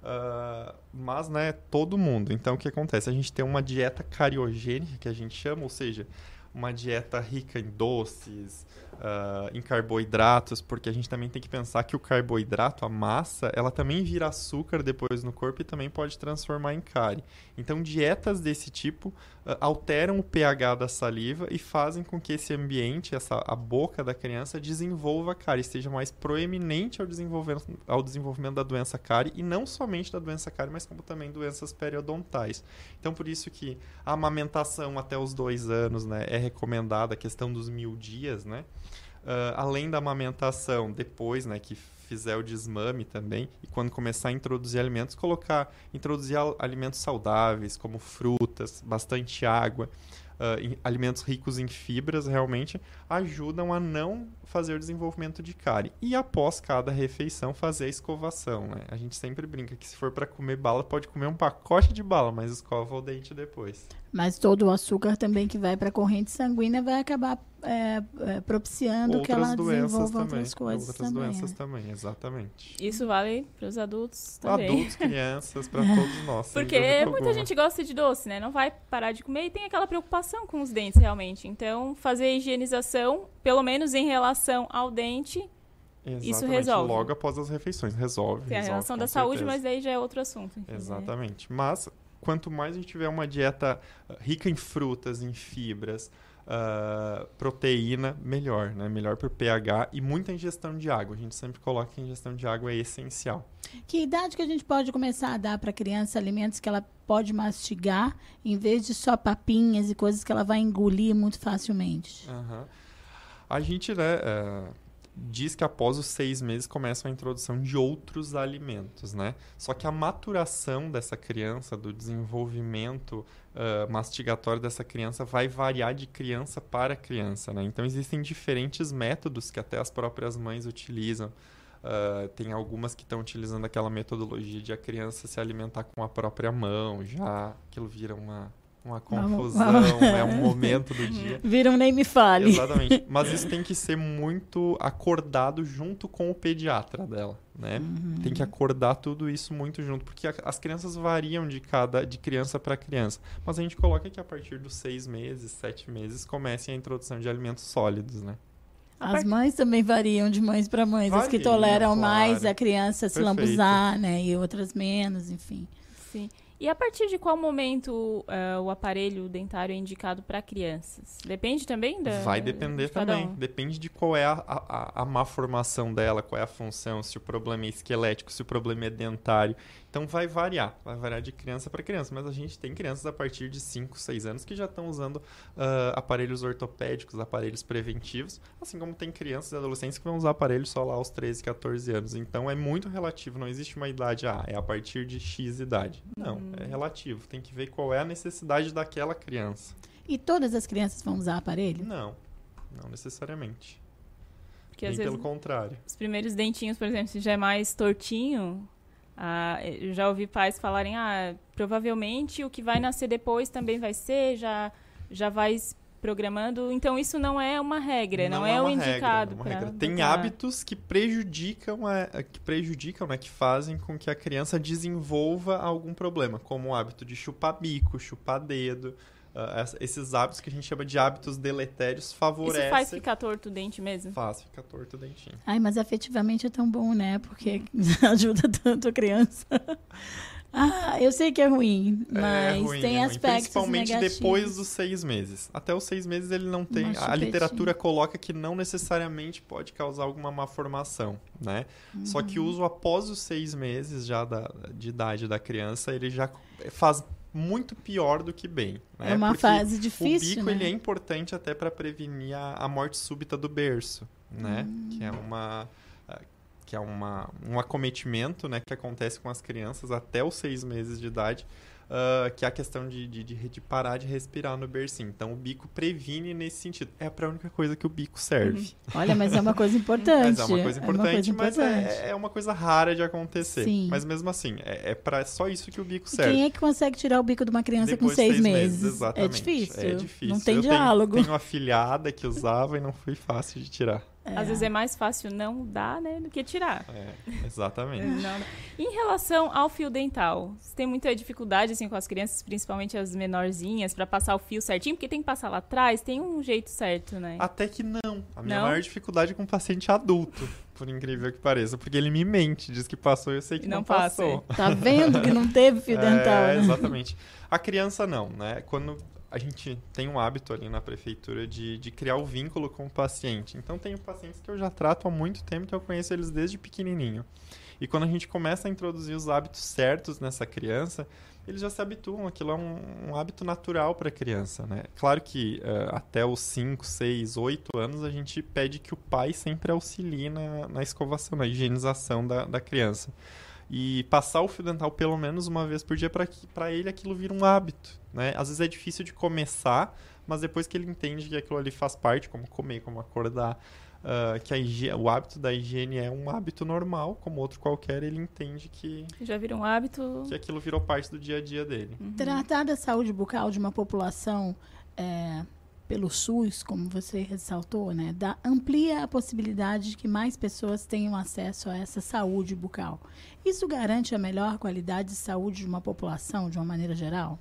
Uh, mas, né, todo mundo. Então, o que acontece? A gente tem uma dieta cariogênica, que a gente chama, ou seja, uma dieta rica em doces, uh, em carboidratos, porque a gente também tem que pensar que o carboidrato, a massa, ela também vira açúcar depois no corpo e também pode transformar em cárie. Então, dietas desse tipo uh, alteram o pH da saliva e fazem com que esse ambiente, essa, a boca da criança, desenvolva cárie, esteja mais proeminente ao desenvolvimento, ao desenvolvimento da doença cárie, e não somente da doença cárie, mas como também doenças periodontais. Então, por isso que a amamentação até os dois anos né, é recomendada, a questão dos mil dias, né? Uh, além da amamentação, depois, né, que fizer o desmame também, e quando começar a introduzir alimentos, colocar, introduzir alimentos saudáveis, como frutas, bastante água, uh, alimentos ricos em fibras realmente ajudam a não fazer o desenvolvimento de cárie. E após cada refeição fazer a escovação, né? A gente sempre brinca que se for para comer bala, pode comer um pacote de bala, mas escova o dente depois. Mas todo o açúcar também que vai para a corrente sanguínea vai acabar é, é, propiciando outras que ela desenvolva também, outras coisas outras também. doenças é. também, exatamente. Isso vale para os adultos também. Adultos, crianças, para todos nós. Porque muita alguma. gente gosta de doce, né? Não vai parar de comer e tem aquela preocupação com os dentes realmente. Então, fazer a higienização, pelo menos em relação ao dente, Exatamente. Isso resolve. Logo após as refeições, resolve. Tem a relação da certeza. saúde, mas aí já é outro assunto. Enfim, Exatamente. Né? Mas quanto mais a gente tiver uma dieta rica em frutas, em fibras, uh, proteína, melhor, né? Melhor para o pH e muita ingestão de água. A gente sempre coloca que a ingestão de água é essencial. Que idade que a gente pode começar a dar para a criança alimentos que ela pode mastigar, em vez de só papinhas e coisas que ela vai engolir muito facilmente? Uhum. A gente, né... Uh, diz que após os seis meses começa a introdução de outros alimentos, né? Só que a maturação dessa criança, do desenvolvimento uh, mastigatório dessa criança vai variar de criança para criança, né? Então existem diferentes métodos que até as próprias mães utilizam. Uh, tem algumas que estão utilizando aquela metodologia de a criança se alimentar com a própria mão, já aquilo vira uma uma confusão, é um momento do dia. Vira um nem me fale. Exatamente. Mas isso tem que ser muito acordado junto com o pediatra dela, né? Uhum. Tem que acordar tudo isso muito junto, porque a, as crianças variam de cada de criança para criança. Mas a gente coloca que a partir dos seis meses, sete meses, comece a introdução de alimentos sólidos, né? As mães também variam de mães para mães. Variam, As que toleram claro. mais a criança se Perfeito. lambuzar, né? E outras menos, enfim. Sim. E a partir de qual momento uh, o aparelho dentário é indicado para crianças? Depende também da. Vai depender de também. Um. Depende de qual é a, a, a má formação dela, qual é a função, se o problema é esquelético, se o problema é dentário. Então vai variar, vai variar de criança para criança, mas a gente tem crianças a partir de 5, 6 anos que já estão usando uh, aparelhos ortopédicos, aparelhos preventivos, assim como tem crianças e adolescentes que vão usar aparelhos só lá aos 13, 14 anos. Então é muito relativo, não existe uma idade, ah, é a partir de X idade. Não, hum. é relativo, tem que ver qual é a necessidade daquela criança. E todas as crianças vão usar aparelho? Não, não necessariamente. Porque, Bem pelo contrário. Os primeiros dentinhos, por exemplo, se já é mais tortinho, ah, eu já ouvi pais falarem, ah, provavelmente o que vai nascer depois também vai ser, já, já vai programando. Então isso não é uma regra, não, não é, é o indicado. Regra, é Tem hábitos que prejudicam, a, que prejudicam, né, que fazem com que a criança desenvolva algum problema, como o hábito de chupar bico, chupar dedo, uh, esses hábitos que a gente chama de hábitos deletérios favorecem. Isso faz ficar torto o dente mesmo? Faz ficar torto o dentinho. Ai, mas afetivamente é tão bom, né? Porque ajuda tanto a criança. Ah, eu sei que é ruim, é, mas é ruim, tem é aspectos Principalmente negativos. depois dos seis meses. Até os seis meses ele não tem... A literatura coloca que não necessariamente pode causar alguma malformação, né? Uhum. Só que o uso após os seis meses já da, de idade da criança, ele já faz muito pior do que bem. Né? É uma Porque fase difícil. O bico né? ele é importante até para prevenir a, a, morte súbita do berço, né? Hum. Que é uma ah, que é uma, um acometimento né, que acontece com as crianças até os seis meses de idade uh, que é a questão de, de, de, parar de respirar no bercinho. Então, o bico previne nesse sentido. É a única coisa que o bico serve. Uhum. Olha, mas é uma coisa importante. mas é uma coisa importante, é uma coisa mas é, é, uma coisa rara de acontecer. Sim. Mas mesmo assim, é, é para só isso que o bico serve. Quem é que consegue tirar o bico de uma criança Depois com seis, seis meses? meses? Exatamente. É difícil. É difícil. Não tem Eu diálogo. Tenho, tenho uma filhada que usava e não foi fácil de tirar. É. Às vezes é mais fácil não dar, né, do que tirar. É, exatamente. Não, não. Em relação ao fio dental, você tem muita dificuldade assim com as crianças, principalmente as menorzinhas, para passar o fio certinho, porque tem que passar lá atrás, tem um jeito certo, né? Até que não. A minha Não? maior dificuldade é com paciente adulto, por incrível que pareça, porque ele me mente, diz que passou e eu sei que não, Não passa, passou. Tá vendo que não teve fio dental, É, exatamente. A criança não, né? Quando a gente tem um hábito ali na prefeitura de, de criar o vínculo com o paciente. Então, tenho pacientes que eu já trato há muito tempo, que eu conheço eles desde pequenininho. E quando a gente começa a introduzir os hábitos certos nessa criança, eles já se habituam, aquilo é um, um hábito natural para a criança, né? Claro que eh, até os 5, 6, 8 anos a gente pede que o pai sempre auxilie na, na escovação, na higienização da, da criança. E passar o fio dental pelo menos uma vez por dia para ele aquilo vira um hábito, né? Às vezes é difícil de começar, mas depois que ele entende que aquilo ali faz parte, como comer, como acordar, ah, que a higie- o hábito da higiene é um hábito normal, como outro qualquer, ele entende que, Já vira um hábito. que aquilo virou parte do dia a dia dele. Tratar da saúde bucal de uma população é, pelo SUS, como você ressaltou, né, dá, amplia a possibilidade de que mais pessoas tenham acesso a essa saúde bucal. Isso garante a melhor qualidade de saúde de uma população, de uma maneira geral?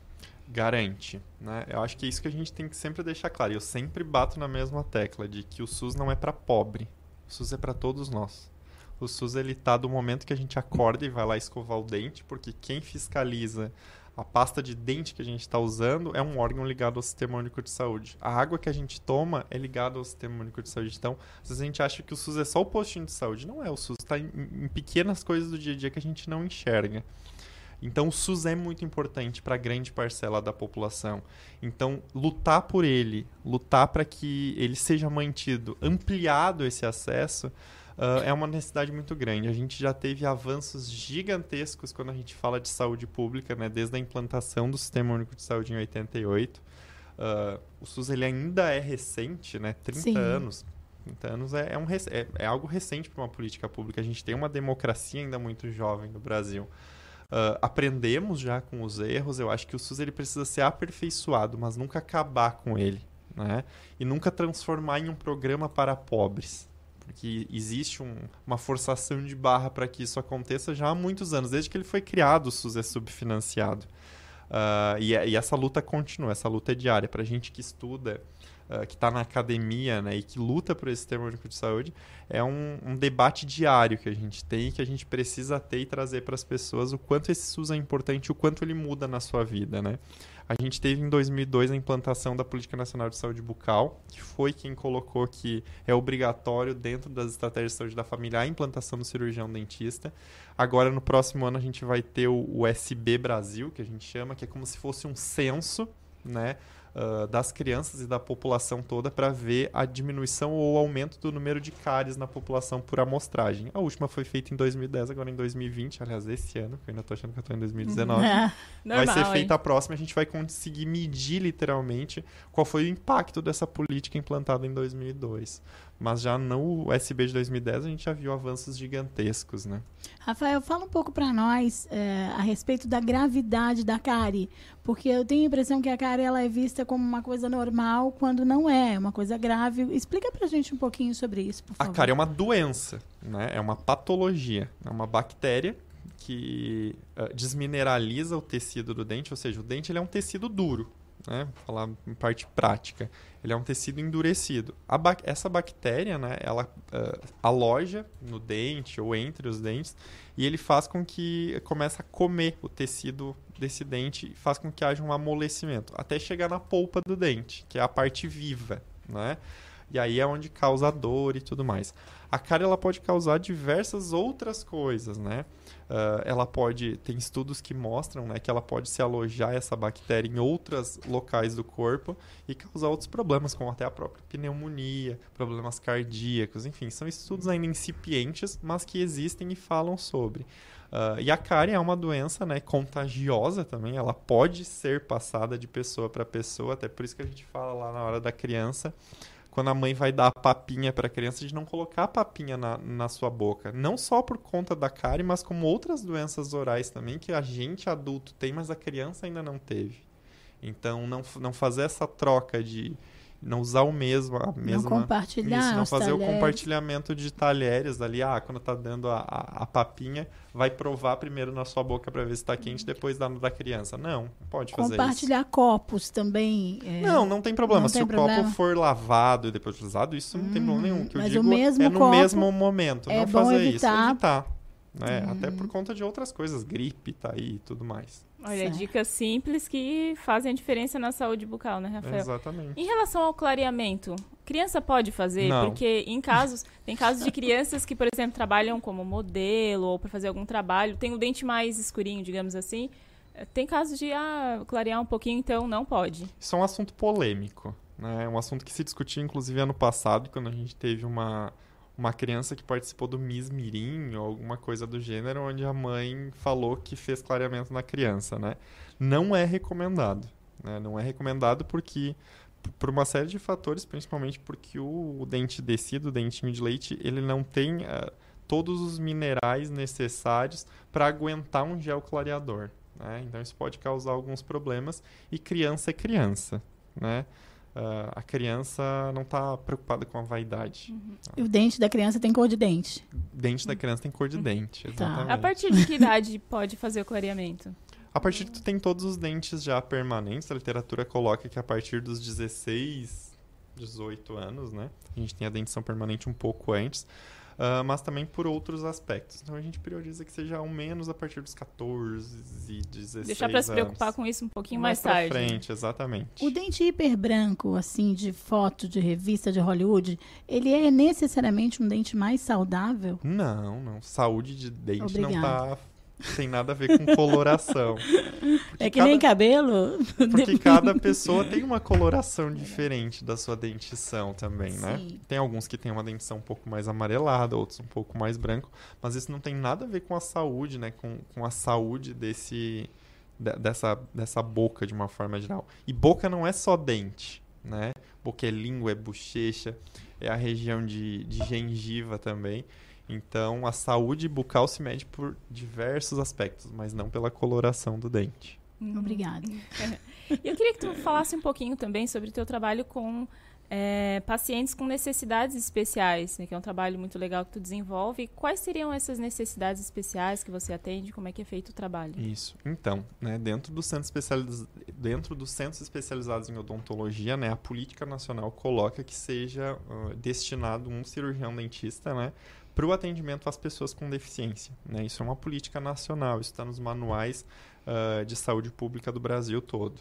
Garante, né? Eu acho que é isso que a gente tem que sempre deixar claro. Eu sempre bato na mesma tecla de que o SUS não é para pobre. O SUS é para todos nós. O SUS ele tá do momento que a gente acorda e vai lá escovar o dente, porque quem fiscaliza a pasta de dente que a gente está usando é um órgão ligado ao Sistema Único de Saúde. A água que a gente toma é ligada ao Sistema Único de Saúde. Então, às vezes a gente acha que o SUS é só o postinho de saúde. Não é, o SUS está em, em pequenas coisas do dia a dia que a gente não enxerga. Então, o SUS é muito importante para grande parcela da população. Então, lutar por ele, lutar para que ele seja mantido, ampliado esse acesso, ah, é uma necessidade muito grande. A gente já teve avanços gigantescos quando a gente fala de saúde pública, né? desde a implantação do Sistema Único de Saúde em 88. Ah, o SUS ele ainda é recente, né? 30 Sim. anos. 30 anos é, é um, é, é algo recente para uma política pública. A gente tem uma democracia ainda muito jovem no Brasil. Ah, aprendemos já com os erros. Eu acho que o SUS ele precisa ser aperfeiçoado, mas nunca acabar com ele, né? E nunca transformar em um programa para pobres, porque existe um- uma forçação de barra para que isso aconteça já há muitos anos, desde que ele foi criado, o SUS é subfinanciado. Ah, e, e essa luta continua, essa luta é diária. Para a gente que estuda, ah, que está na academia né, e que luta por esse sistema único de saúde, é um, um debate diário que a gente tem e que a gente precisa ter e trazer para as pessoas o quanto esse SUS é importante, o quanto ele muda na sua vida. Né? A gente teve em 2002 a implantação da Política Nacional de Saúde Bucal, que foi quem colocou que é obrigatório dentro das estratégias de saúde da família a implantação do cirurgião dentista. Agora, no próximo ano, a gente vai ter o, o SB Brasil, que a gente chama, que é como se fosse um censo, né? Ah, das crianças e da população toda para ver a diminuição ou aumento do número de cáries na população por amostragem. A última foi feita em 2010, agora em 2020, aliás, esse ano, que eu ainda tô achando que eu tô em 2019. É, vai ser normal, feita hein? a próxima, a gente vai conseguir medir literalmente qual foi o impacto dessa política implantada em 2002. Mas já no SB de 2010 a gente já viu avanços gigantescos, né? Rafael, fala um pouco para nós é, a respeito da gravidade da cárie, porque eu tenho a impressão que a cárie ela é vista como uma coisa normal quando não é, é uma coisa grave. Explica pra gente um pouquinho sobre isso, por A favor. cárie é uma doença, né? É uma patologia, é uma bactéria que ah, desmineraliza o tecido do dente, ou seja, o dente ele é um tecido duro, né? Falar em parte prática. Ele é um tecido endurecido. A bac- essa bactéria, né, ela ah, aloja no dente ou entre os dentes e ele faz com que comece a comer o tecido desse dente e faz com que haja um amolecimento, até chegar na polpa do dente, que é a parte viva, né? E aí é onde causa dor e tudo mais. A cárie ela pode causar diversas outras coisas, né? Ah, ela pode tem estudos que mostram, né, que ela pode se alojar essa bactéria em outros locais do corpo e causar outros problemas, como até a própria pneumonia, problemas cardíacos, enfim, são estudos ainda incipientes, mas que existem e falam sobre. Ah, e a cárie é uma doença né, contagiosa também, ela pode ser passada de pessoa para pessoa, até por isso que a gente fala lá na hora da criança, quando a mãe vai dar a papinha para a criança, de não colocar a papinha na, na sua boca. Não só por conta da cárie, mas como outras doenças orais também, que a gente adulto tem, mas a criança ainda não teve. Então, não, não fazer essa troca de, não usar o mesmo, a mesma... compartilhar Isso, não fazer o talheres. compartilhamento de talheres ali. Ah, quando tá dando a, a, a papinha, vai provar primeiro na sua boca para ver se tá quente, depois dá no da criança. Não, não pode fazer isso. Compartilhar copos também. é, Não, não tem problema. não Se tem o problema. copo for lavado e depois utilizado, isso não tem problema nenhum. O que eu mas o digo mesmo é no mesmo momento. é não fazer evitar. isso. Evitar. né? Hum. Até por conta de outras coisas. Gripe tá aí e tudo mais. Olha, dicas simples que fazem a diferença na saúde bucal, né, Rafael? Exatamente. Em relação ao clareamento, criança pode fazer? Não. Porque em casos, tem casos de crianças que, por exemplo, trabalham como modelo ou para fazer algum trabalho, tem o dente mais escurinho, digamos assim. Eh, Tem casos de ah, clarear um pouquinho, então não pode. Isso é um assunto polêmico. Né? É um assunto que se discutiu, inclusive, ano passado, quando a gente teve uma, uma criança que participou do Miss Mirim ou alguma coisa do gênero, onde a mãe falou que fez clareamento na criança. Né? Não é recomendado. Né? Não é recomendado porque por uma série de fatores, principalmente porque o, dente descido, o dentinho de leite, ele não tem ah, todos os minerais necessários para aguentar um gel clareador. Né? Então isso pode causar alguns problemas e criança é criança. Né? Ah, a criança não está preocupada com a vaidade. E o dente da criança tem cor de dente. Dente da criança tem cor de dente. Exatamente. A partir de que idade pode fazer o clareamento? A partir que tu tem todos os dentes já permanentes, a literatura coloca que a partir dos 16, 18 anos, né? A gente tem a dentição permanente um pouco antes, ah, mas também por outros aspectos. Então a gente prioriza que seja ao menos a partir dos 14 e 16 Deixar para se preocupar com isso um pouquinho mais, mais, pra tarde. frente, exatamente. O dente hiper branco, assim, de foto, de revista de Hollywood, ele é necessariamente um dente mais saudável? Não, não. Saúde de dente não Obrigada. Tem nada a ver com coloração. É que nem cabelo. Porque cada pessoa tem uma coloração diferente da sua dentição também, né? Sim. Tem alguns que têm uma dentição um pouco mais amarelada, outros um pouco mais branco, mas isso não tem nada a ver com a saúde, né? Com, com a saúde desse de- dessa, dessa boca de uma forma geral. E boca não é só dente, né? Boca é língua, é bochecha, é a região de, de gengiva também. Então, a saúde bucal se mede por diversos aspectos, mas não pela coloração do dente. Obrigada. E eu queria que tu falasse um pouquinho também sobre o teu trabalho com eh, pacientes com necessidades especiais, né, que é um trabalho muito legal que tu desenvolve. Quais seriam essas necessidades especiais que você atende? Como é que é feito o trabalho? Isso. Então, né, dentro dos centros especializados, dentro dos centros especializados em odontologia, né, a política nacional coloca que seja ah, destinado um cirurgião dentista, né, para o atendimento às pessoas com deficiência. Né? Isso é uma política nacional, isso está nos manuais ah, de saúde pública do Brasil todo.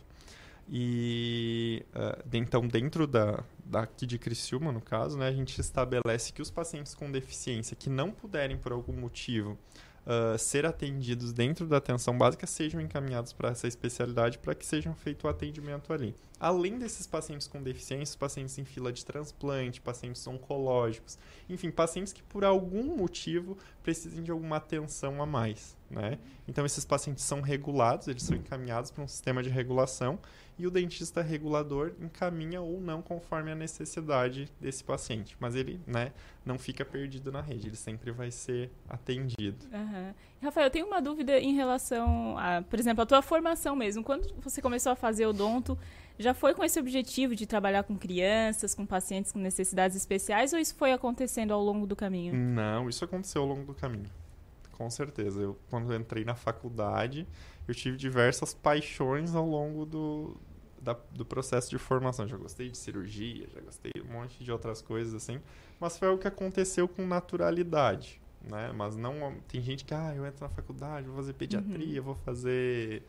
E de- então, dentro da, daqui de Criciúma, no caso, né, a gente estabelece que os pacientes com deficiência que não puderem, por algum motivo, ah, ser atendidos dentro da atenção básica sejam encaminhados para essa especialidade para que sejam feito o atendimento ali. Além desses pacientes com deficiência, pacientes em fila de transplante, pacientes oncológicos, enfim, pacientes que por algum motivo precisem de alguma atenção a mais, né? Então esses pacientes são regulados, eles são encaminhados para um sistema de regulação e o dentista regulador encaminha ou não conforme a necessidade desse paciente, mas ele, né, não fica perdido na rede, ele sempre vai ser atendido. Aham. Rafael, eu tenho uma dúvida em relação a, por exemplo, a tua formação mesmo. Quando você começou a fazer odonto, já foi com esse objetivo de trabalhar com crianças, com pacientes com necessidades especiais, ou isso foi acontecendo ao longo do caminho? Não, isso aconteceu ao longo do caminho. Com certeza. Eu, quando eu entrei na faculdade, eu tive diversas paixões ao longo do, da- do processo de formação. Já gostei de cirurgia, já gostei de um monte de outras coisas assim, mas foi o que aconteceu com naturalidade, né? Mas não tem gente que, ah, eu entro na faculdade, vou fazer pediatria, vou fazer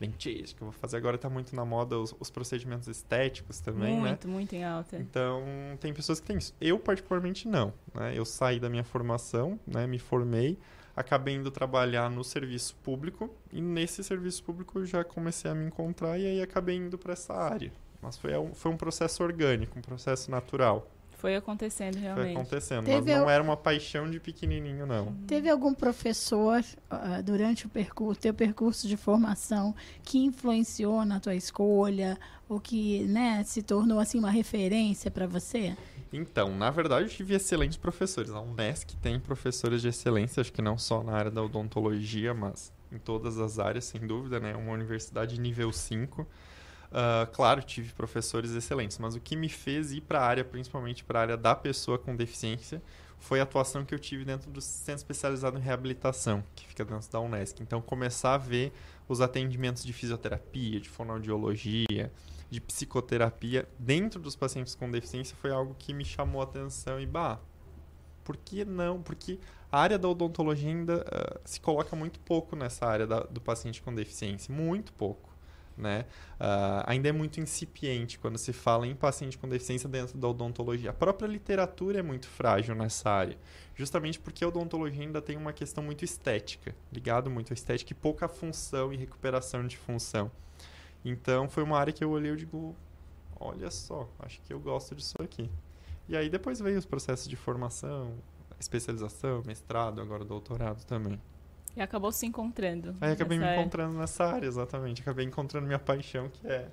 dentística, vou fazer agora tá muito na moda os, os procedimentos estéticos também, né? muito, muito em alta. Então, tem pessoas que têm isso. Eu, particularmente, não. Né? Eu saí da minha formação, né? me formei, acabei indo trabalhar no serviço público, e nesse serviço público eu já comecei a me encontrar, e aí acabei indo para essa área. Mas foi um, foi um processo orgânico, um processo natural. Foi acontecendo Foi realmente. acontecendo, Teve mas não al- era uma paixão de pequenininho, não. Teve algum professor ah, durante o percurso, teu percurso de formação que influenciou na tua escolha ou que, né, se tornou assim uma referência para você? Então, na verdade, eu tive excelentes professores. A Unesc tem professores de excelência, acho que não só na área da odontologia, mas em todas as áreas, sem dúvida, né? Uma universidade nível 5. Uh, claro, tive professores excelentes, mas o que me fez ir para a área, principalmente para a área da pessoa com deficiência, foi a atuação que eu tive dentro do Centro Especializado em Reabilitação, que fica dentro da Unesc. Então, começar a ver os atendimentos de fisioterapia, de fonoaudiologia, de psicoterapia dentro dos pacientes com deficiência foi algo que me chamou a atenção e, bah, por que não? Porque a área da odontologia ainda uh, se coloca muito pouco nessa área da, do paciente com deficiência, muito pouco né? Uh, ainda é muito incipiente quando se fala em paciente com deficiência dentro da odontologia. A própria literatura é muito frágil nessa área, justamente porque a odontologia ainda tem uma questão muito estética, ligado muito à estética e pouca função e recuperação de função. Então foi uma área que eu olhei e digo, olha só, acho que eu gosto disso aqui. E aí depois veio os processos de formação, especialização, mestrado, agora doutorado também. E acabou se encontrando. Aí acabei me encontrando nessa área, exatamente. Acabei encontrando minha paixão, que é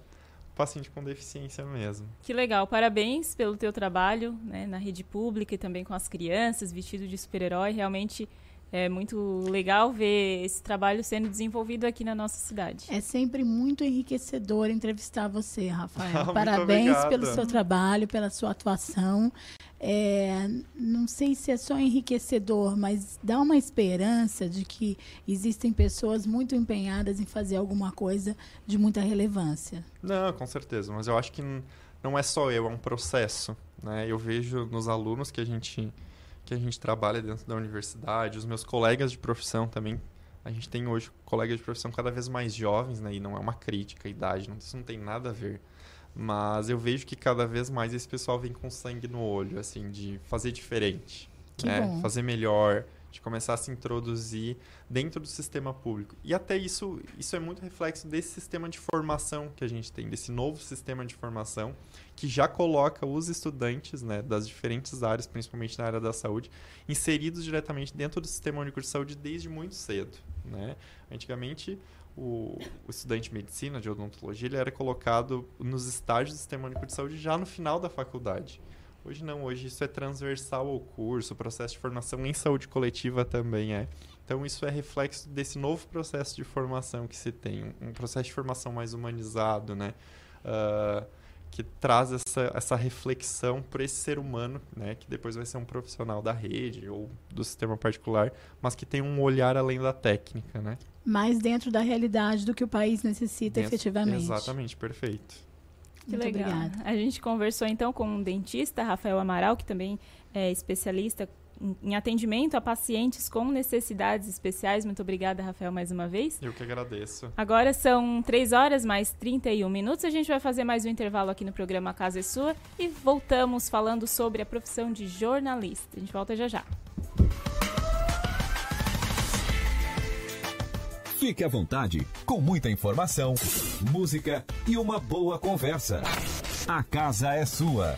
paciente com deficiência mesmo. Que legal, parabéns pelo teu trabalho né, na rede pública e também com as crianças, vestido de super-herói. Realmente é muito legal ver esse trabalho sendo desenvolvido aqui na nossa cidade. É sempre muito enriquecedor entrevistar você, Rafael. Parabéns pelo seu trabalho, pela sua atuação é, não sei se é só enriquecedor, mas dá uma esperança de que existem pessoas muito empenhadas em fazer alguma coisa de muita relevância. Não, com certeza, mas eu acho que não é só eu, é um processo. Né? Eu vejo nos alunos que a gente que a gente trabalha dentro da universidade, os meus colegas de profissão também. A gente tem hoje colegas de profissão cada vez mais jovens, né? E não é uma crítica à idade, não, isso não tem nada a ver. Mas eu vejo que cada vez mais esse pessoal vem com sangue no olho, assim, de fazer diferente, né? fazer melhor, de começar a se introduzir dentro do sistema público. E até isso, isso é muito reflexo desse sistema de formação que a gente tem, desse novo sistema de formação que já coloca os estudantes, né, das diferentes áreas, principalmente na área da saúde, inseridos diretamente dentro do sistema único de saúde desde muito cedo, né? Antigamente o, o, estudante de medicina, de odontologia, ele era colocado nos estágios do Sistema Único de Saúde já no final da faculdade. Hoje não, hoje isso é transversal ao curso, o processo de formação em saúde coletiva também é. Então isso é reflexo desse novo processo de formação que se tem, um processo de formação mais humanizado, né? Uh, que traz essa, essa reflexão para esse ser humano, né, que depois vai ser um profissional da rede ou do sistema particular, mas que tem um olhar além da técnica, né? Mais dentro da realidade do que o país necessita dentro, efetivamente. Exatamente, perfeito. Que Muito legal. Obrigada. A gente conversou então com um dentista, Rafael Amaral, que também é especialista em atendimento a pacientes com necessidades especiais. Muito obrigada, Rafael, mais uma vez. Eu que agradeço. Agora são 3 horas mais 31 minutos. A gente vai fazer mais um intervalo aqui no programa Casa é Sua e voltamos falando sobre a profissão de jornalista. A gente volta já já. Fique à vontade, com muita informação, música e uma boa conversa. A casa é sua.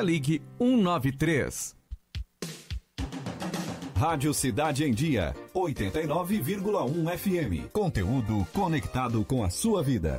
ligue 193. Rádio Cidade em Dia, 89,1 FM. Conteúdo conectado com a sua vida.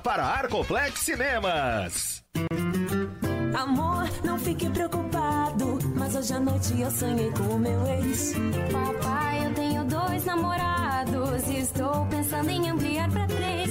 para Arcoplex Cinemas. Amor, não fique preocupado, mas hoje à noite eu sonhei com o meu ex. Papai, eu tenho dois namorados e estou pensando em ampliar para três.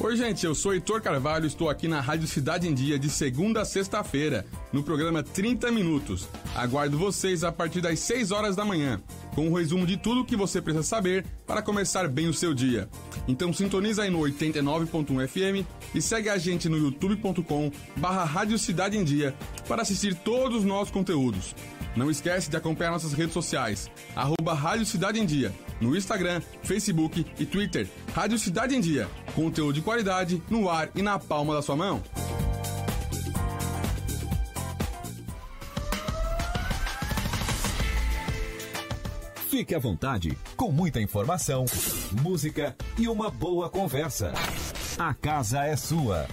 Oi, gente, eu sou Heitor Carvalho, estou aqui na Rádio Cidade em Dia de segunda a sexta-feira, no programa 30 Minutos. Aguardo vocês a partir das 6 horas da manhã, com um resumo de tudo o que você precisa saber para começar bem o seu dia. Então sintoniza aí no 89.1 FM e segue a gente no youtube.com barra Rádio Cidade em Dia para assistir todos os nossos conteúdos. Não esquece de acompanhar nossas redes sociais, arroba Rádio Cidade em Dia, no Instagram, Facebook e Twitter. Rádio Cidade em Dia, conteúdo de qualidade no ar e na palma da sua mão. Fique à vontade, com muita informação, música e uma boa conversa. A casa é sua.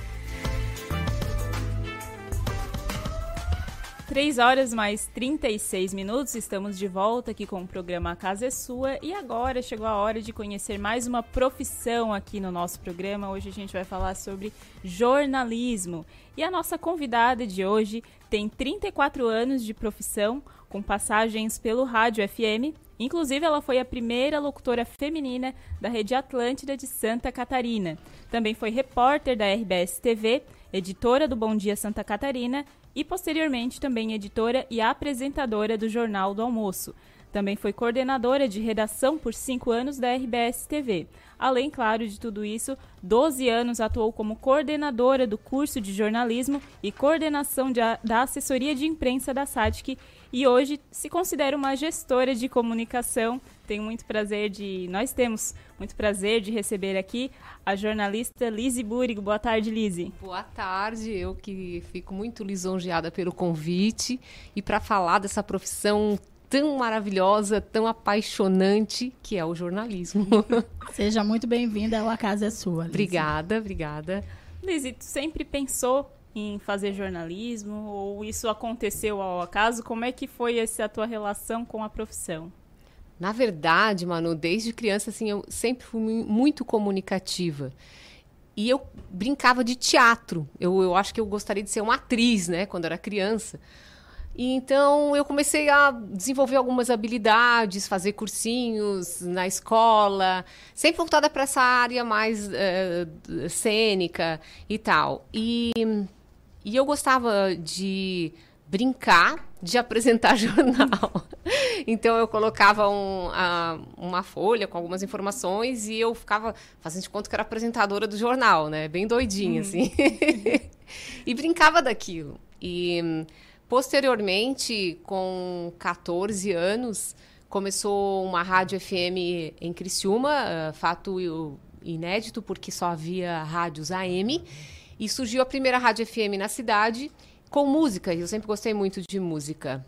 3 horas mais 36 minutos, estamos de volta aqui com o programa A Casa é Sua e agora chegou a hora de conhecer mais uma profissão aqui no nosso programa. Hoje a gente vai falar sobre jornalismo e a nossa convidada de hoje tem 34 anos de profissão, com passagens pelo Rádio FM. Inclusive, ela foi a primeira locutora feminina da Rede Atlântida de Santa Catarina. Também foi repórter da RBS TV, editora do Bom Dia Santa Catarina e posteriormente também editora e apresentadora do Jornal do Almoço. Também foi coordenadora de redação por cinco anos da RBS TV. Além, claro, de tudo isso, 12 anos atuou como coordenadora do curso de jornalismo e coordenação de, da assessoria de imprensa da SATIC e hoje se considera uma gestora de comunicação. Tenho muito prazer de. Nós temos muito prazer de receber aqui a jornalista Lise Burigo. Boa tarde, Lise. Boa tarde, eu que fico muito lisonjeada pelo convite e para falar dessa profissão tão maravilhosa, tão apaixonante que é o jornalismo. Seja muito bem-vinda ao A Casa é Sua. Lise. Obrigada, obrigada. Lise, tu sempre pensou em fazer jornalismo ou isso aconteceu ao acaso? Como é que foi essa tua relação com a profissão? Na verdade, Manu, desde criança assim, eu sempre fui muito comunicativa. E eu brincava de teatro. Eu, eu acho que eu gostaria de ser uma atriz, né, quando era criança. E então eu comecei a desenvolver algumas habilidades, fazer cursinhos na escola, sempre voltada para essa área mais uh, cênica e tal. E, e eu gostava de brincar de apresentar jornal. então eu colocava um, uh, uma folha com algumas informações e eu ficava fazendo de conta que era apresentadora do jornal, né? Bem doidinha, hum. assim. e brincava daquilo. E Posteriormente, com 14 anos, começou uma rádio FM em Criciúma, uh, fato inédito porque só havia rádios AM, e surgiu a primeira rádio FM na cidade com música. Eu sempre gostei muito de música.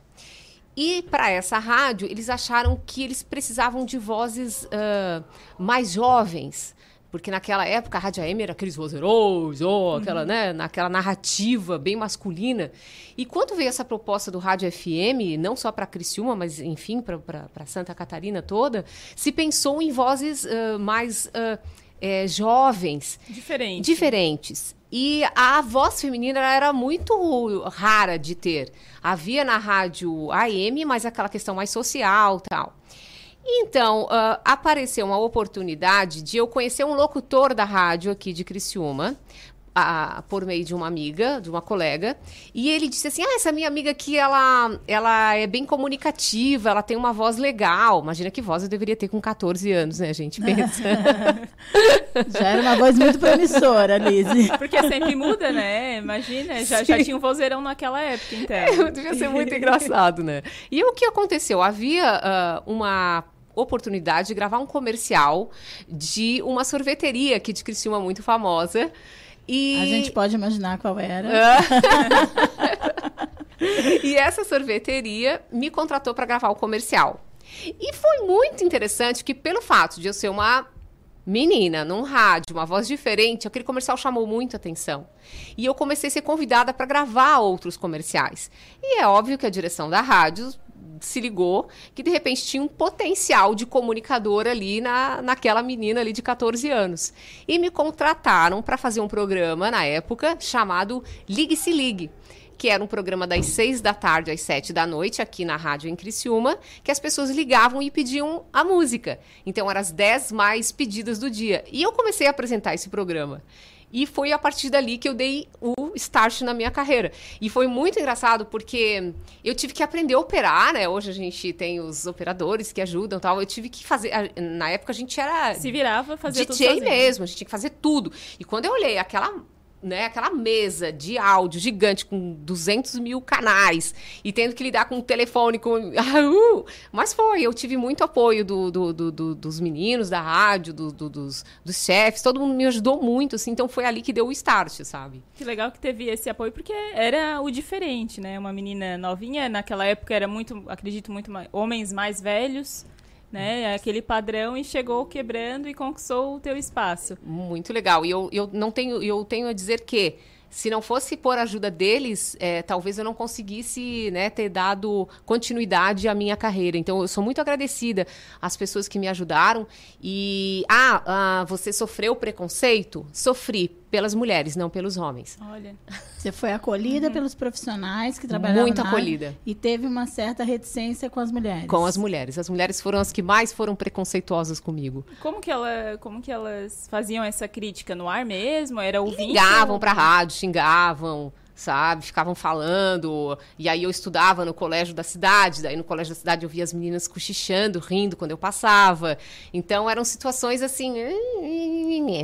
E para essa rádio, eles acharam que eles precisavam de vozes uh, mais jovens. Porque naquela época a Rádio AM era aqueles vozeirões, oh, aquela, uhum. né, naquela narrativa bem masculina. E quando veio essa proposta do Rádio FM, não só para Criciúma, mas enfim, para Santa Catarina toda, se pensou em vozes uh, mais uh, é, jovens. Diferente. Diferentes. E a voz feminina era muito rara de ter. Havia na rádio AM, mas aquela questão mais social tal. Então, uh, apareceu uma oportunidade de eu conhecer um locutor da rádio aqui de Criciúma, a, por meio de uma amiga, de uma colega, e ele disse assim: "Ah, essa minha amiga aqui, ela, ela é bem comunicativa, ela tem uma voz legal". Imagina que voz eu deveria ter com 14 anos, né, gente? Pensa. já era uma voz muito promissora, Lise. Porque sempre muda, né? Imagina, já, já tinha um vozeirão naquela época, então. É, devia ser muito engraçado, né? E o que aconteceu? Havia uh, uma oportunidade de gravar um comercial de uma sorveteria aqui de Criciúma muito famosa. E... A gente pode imaginar qual era. e essa sorveteria me contratou para gravar o comercial. E foi muito interessante que, pelo fato de eu ser uma menina num rádio, uma voz diferente, aquele comercial chamou muito atenção. E eu comecei a ser convidada para gravar outros comerciais. E é óbvio que a direção da rádio se ligou que de repente tinha um potencial de comunicador ali na, naquela menina ali de 14 anos. E me contrataram para fazer um programa na época chamado Ligue Se Ligue que era um programa das seis da tarde às sete da noite, aqui na rádio em Criciúma, que as pessoas ligavam e pediam a música. Então, eram as dez mais pedidas do dia. E eu comecei a apresentar esse programa. E foi a partir dali que eu dei o start na minha carreira. E foi muito engraçado porque eu tive que aprender a operar, né? Hoje a gente tem os operadores que ajudam tal. Eu tive que fazer. Na época a gente era. Se virava fazer DJ tudo mesmo, a gente tinha que fazer tudo. E quando eu olhei aquela né, aquela mesa de áudio gigante com 200 mil canais e tendo que lidar com o telefone, com... Uh! mas foi, eu tive muito apoio do, do, do, dos meninos da rádio, dos, dos chefes, todo mundo me ajudou muito, assim, então foi ali que deu o start, sabe? Que legal que teve esse apoio, porque era o diferente, né, uma menina novinha, naquela época era muito, acredito, muito mais, homens mais velhos, né? Aquele padrão e chegou quebrando e conquistou o teu espaço. Muito legal. E eu, eu não tenho, eu tenho a dizer que se não fosse por ajuda deles, é, talvez eu não conseguisse né, ter dado continuidade à minha carreira. Então, eu sou muito agradecida às pessoas que me ajudaram. E, ah, ah você sofreu preconceito? Sofri pelas mulheres, não pelos homens. Olha. Você foi acolhida uhum. pelos profissionais que trabalhavam Muito acolhida. e teve uma certa reticência com as mulheres. Com as mulheres. As mulheres foram as que mais foram preconceituosas comigo. Como que, ela, como que elas faziam essa crítica no ar mesmo? Era ouvindo? Ligavam pra rádio, xingavam sabe? Ficavam falando. E aí eu estudava no colégio da cidade, daí no colégio da cidade eu via as meninas cochichando, rindo quando eu passava. Então eram situações assim,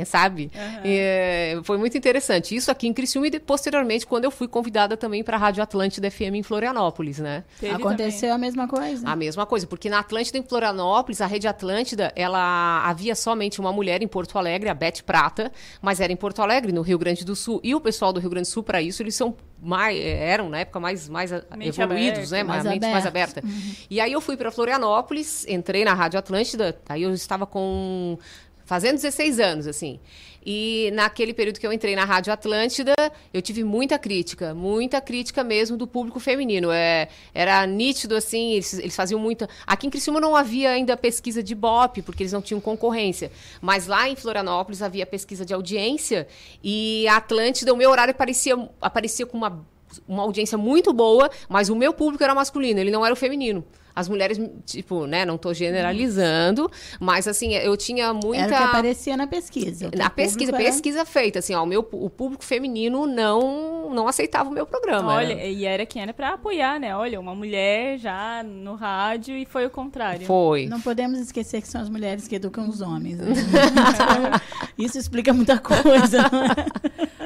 sabe? Uhum. E, foi muito interessante. Isso aqui em Criciúma e posteriormente quando eu fui convidada também para a Rádio Atlântida FM em Florianópolis, né? Teve Aconteceu também. a mesma coisa? A mesma coisa, porque na Atlântida em Florianópolis, a Rede Atlântida, ela havia somente uma mulher em Porto Alegre, a Beth Prata, mas era em Porto Alegre, no Rio Grande do Sul. E o pessoal do Rio Grande do Sul, para isso, eles são mais, eram na época mais, mais mente evoluídos, aberta, né? Mais, mente mais aberta. Uhum. E aí eu fui para Florianópolis, entrei na Rádio Atlântida, aí eu estava com fazendo 16 anos, assim. E naquele período que eu entrei na Rádio Atlântida, eu tive muita crítica, muita crítica mesmo do público feminino. É, era nítido, assim, eles, eles faziam muita. Aqui em Criciúma não havia ainda pesquisa de BOP, porque eles não tinham concorrência. Mas lá em Florianópolis havia pesquisa de audiência e a Atlântida, o meu horário aparecia, aparecia com uma, uma audiência muito boa, mas o meu público era masculino, ele não era o feminino. As mulheres, tipo, né, não estou generalizando, mas assim, eu tinha muita. Era o que aparecia na pesquisa. Na pesquisa, era... pesquisa feita, assim, ó, o, meu, o público feminino não, não aceitava o meu programa. Olha, né? e era quem era para apoiar, né? Olha, uma mulher já no rádio e foi o contrário. Foi. Não podemos esquecer que são as mulheres que educam os homens. Né? Isso explica muita coisa.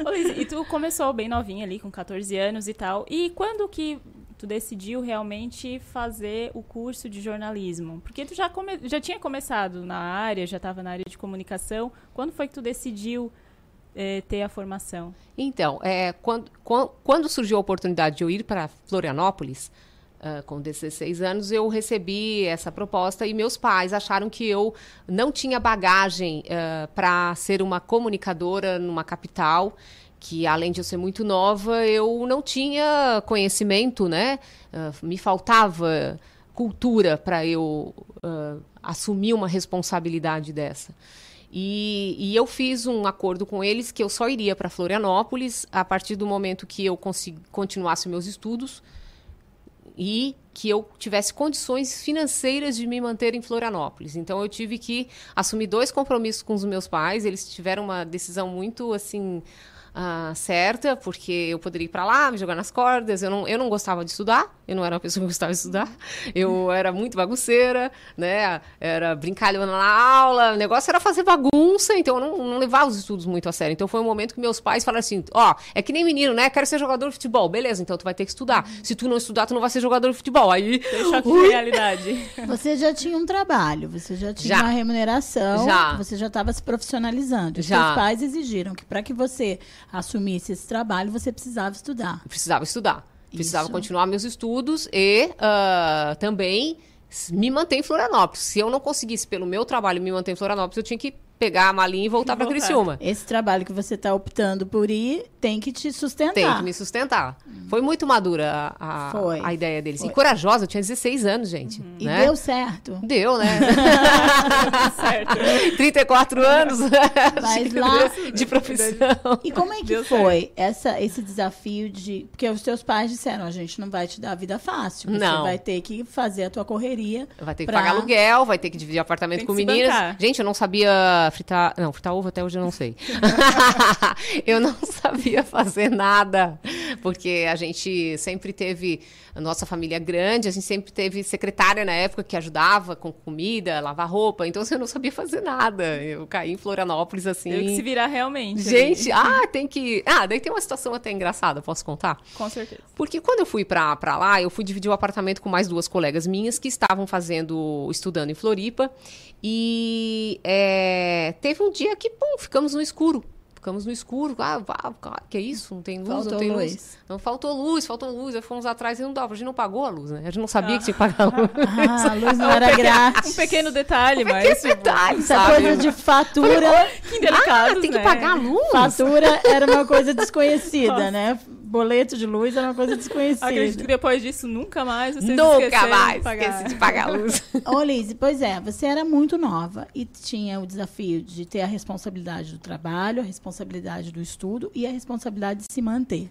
Ô, Liz, e tu começou bem novinha ali, com 14 anos e tal. E quando que tu decidiu realmente fazer o curso de jornalismo? Porque tu já, come, já tinha começado na área, já estava na área de comunicação. Quando foi que tu decidiu é, ter a formação? Então, é, quando, quando surgiu a oportunidade de eu ir para Florianópolis, Uh, com 16 anos, eu recebi essa proposta e meus pais acharam que eu não tinha bagagem uh, para ser uma comunicadora numa capital que além de eu ser muito nova, eu não tinha conhecimento, né? Uh, me faltava cultura para eu uh, assumir uma responsabilidade dessa. E, e eu fiz um acordo com eles que eu só iria para Florianópolis a partir do momento que eu continuasse meus estudos e que eu tivesse condições financeiras de me manter em Florianópolis. Então eu tive que assumir dois compromissos com os meus pais. Eles tiveram uma decisão muito assim ah, certa, porque eu poderia ir para lá, me jogar nas cordas. Eu não, eu não gostava de estudar, eu não era uma pessoa que gostava de estudar. Eu era muito bagunceira, né? Era brincalhona na aula. O negócio era fazer bagunça, então eu não, não levava os estudos muito a sério. Então foi um momento que meus pais falaram assim: ó, oh, é que nem menino, né? Quero ser jogador de futebol. Beleza, então tu vai ter que estudar. Se tu não estudar, tu não vai ser jogador de futebol. Aí. Deixa a realidade. Você já tinha um trabalho, você já tinha já. uma remuneração, já. você já estava se profissionalizando. Os já. seus pais exigiram que para que você assumisse esse trabalho, você precisava estudar. precisava estudar. Precisava Isso. continuar meus estudos e uh, também me manter em Florianópolis. Se eu não conseguisse, pelo meu trabalho, me manter em Florianópolis, eu tinha que pegar a malinha e voltar para Criciúma. Esse trabalho que você está optando por ir tem que te sustentar. Tem que me sustentar. Hum. Foi muito madura a, a, a ideia deles. Foi. E corajosa, eu tinha 16 anos, gente. Uhum. Né? E deu certo. Deu, né? certo. 34 anos Mas de, lá... de profissão. E como é que deu foi essa, esse desafio de... Porque os teus pais disseram, a gente não vai te dar a vida fácil. Você não. vai ter que fazer a tua correria. Vai ter que pra... pagar aluguel, vai ter que dividir apartamento com meninas. Bancar. Gente, eu não sabia fritar. Não, fritar ovo até hoje eu não sei. eu não sabia fazer nada. Porque a gente sempre teve. A nossa família é grande, a gente sempre teve secretária na época que ajudava com comida, lavar roupa. Então assim, eu não sabia fazer nada. Eu caí em Florianópolis assim. Tem que se virar realmente. Gente, ali. ah, tem que. Ah, daí tem uma situação até engraçada, posso contar? Com certeza. Porque quando eu fui pra, pra lá, eu fui dividir o apartamento com mais duas colegas minhas que estavam fazendo, estudando em Floripa. E é, teve um dia que, pum, ficamos no escuro. Ficamos no escuro. Ah, ah, que é isso? Não tem luz, faltou não tem luz. luz. Não, faltou luz, faltou luz. Aí fomos atrás e não dava. A gente não pagou a luz, né? A gente não sabia ah. que tinha que pagar a luz. Ah, a luz não era grátis. Um pequeno detalhe, um mas... pequeno tipo, detalhe, Essa sabe? coisa de fatura... que delicado, ah, tem né? que pagar a luz? Fatura era uma coisa desconhecida, né? Boleto de luz era uma coisa desconhecida. Acredito que depois disso nunca mais vocês Nunca mais de pagar. esqueci de pagar a luz. Ô, Liz, pois é, você era muito nova e tinha o desafio de ter a responsabilidade do trabalho, a responsabilidade do estudo e a responsabilidade de se manter.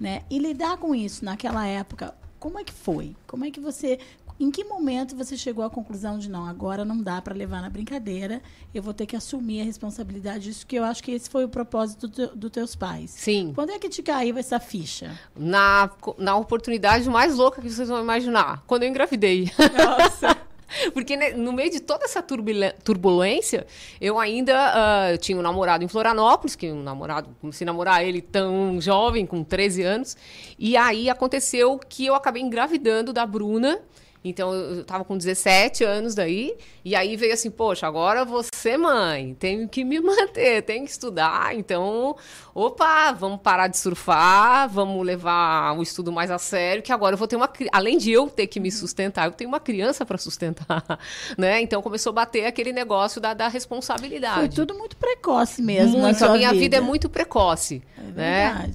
Né? E lidar com isso naquela época, como é que foi? Como é que você em que momento você chegou à conclusão de não, agora não dá para levar na brincadeira, eu vou ter que assumir a responsabilidade disso, que eu acho que esse foi o propósito dos do teus pais. Sim. Quando é que te caiu essa ficha? Na, na oportunidade mais louca que vocês vão imaginar, quando eu engravidei. Nossa. Porque né, no meio de toda essa turbulência, eu ainda uh, tinha um namorado em Florianópolis, que um namorado, comecei a namorar ele tão jovem, com 13 anos. E aí aconteceu que eu acabei engravidando da Bruna. Então eu tava com 17 anos daí, e aí veio assim, poxa, agora você, mãe, tenho que me manter, tenho que estudar. Então, opa, vamos parar de surfar, vamos levar o estudo mais a sério, que agora eu vou ter uma além de eu ter que me sustentar, eu tenho uma criança para sustentar, né? Então começou a bater aquele negócio da, da responsabilidade. Foi tudo muito precoce mesmo. Muito, a minha vida. vida. é muito precoce, é né?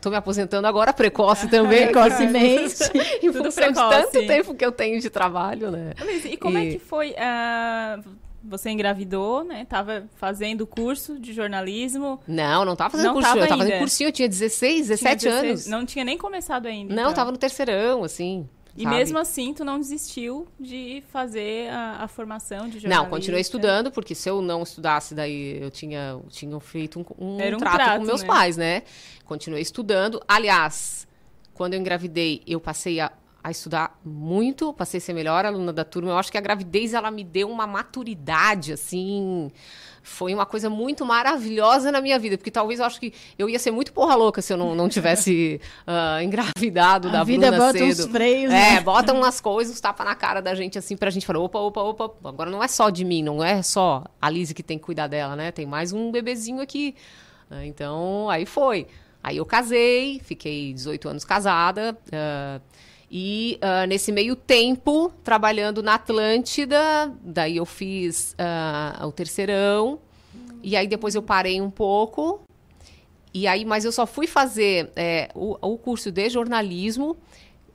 Tô me aposentando agora precoce também, precocemente. em função precoce. de tanto tempo que eu tenho de trabalho, né? Luiz, e como é e... é que foi? Uh, você engravidou, né? Tava fazendo curso de jornalismo. Não, não tava fazendo não curso. Tava eu tava fazendo cursinho, eu tinha 16, 17 tinha 16, anos. Não tinha nem começado ainda. Não, então. tava no terceirão, assim. E sabe? mesmo assim, tu não desistiu de fazer a, a formação de jornalista? Não, continuei estudando, porque se eu não estudasse, daí eu tinha, tinha feito um, um, um trato, trato, com meus né? pais, né? Continuei estudando. Aliás, quando eu engravidei, eu passei a a estudar muito, passei a ser melhor aluna da turma. Eu acho que a gravidez ela me deu uma maturidade assim, foi uma coisa muito maravilhosa na minha vida, porque talvez eu acho que eu ia ser muito porra louca se eu não, não tivesse uh, engravidado a da vida Bruna bota cedo. Uns freios, é, né? bota umas coisas, tapa na cara da gente assim pra gente falar, opa, opa, opa, agora não é só de mim, não é só a Lise que tem que cuidar dela, né? Tem mais um bebezinho aqui. Então, aí foi. Aí eu casei, fiquei 18 anos casada. Uh, e uh, nesse meio tempo, trabalhando na Atlântida, daí eu fiz uh, o terceirão. E aí depois eu parei um pouco. E aí, mas eu só fui fazer é, o, o curso de jornalismo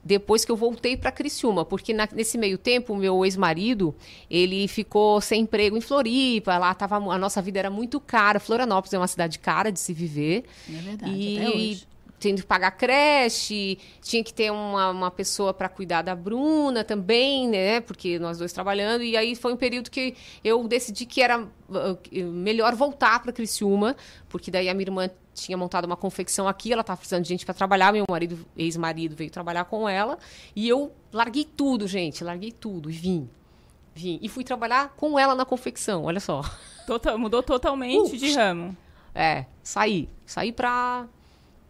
depois que eu voltei para Criciúma, porque na, nesse meio tempo o meu ex-marido, ele ficou sem emprego em Floripa, lá tava a nossa vida era muito cara. Florianópolis é uma cidade cara de se viver. É verdade, e, até hoje. Tendo que pagar creche, tinha que ter uma, uma pessoa para cuidar da Bruna também, né? Porque nós dois trabalhando. E aí foi um período que eu decidi que era uh, melhor voltar para Criciúma, porque daí a minha irmã tinha montado uma confecção aqui, ela estava precisando de gente para trabalhar, meu marido, ex-marido, veio trabalhar com ela, e eu larguei tudo, gente, larguei tudo e vim. Vim. E fui trabalhar com ela na confecção, olha só. Total, mudou totalmente de ramo. É, saí. Saí pra.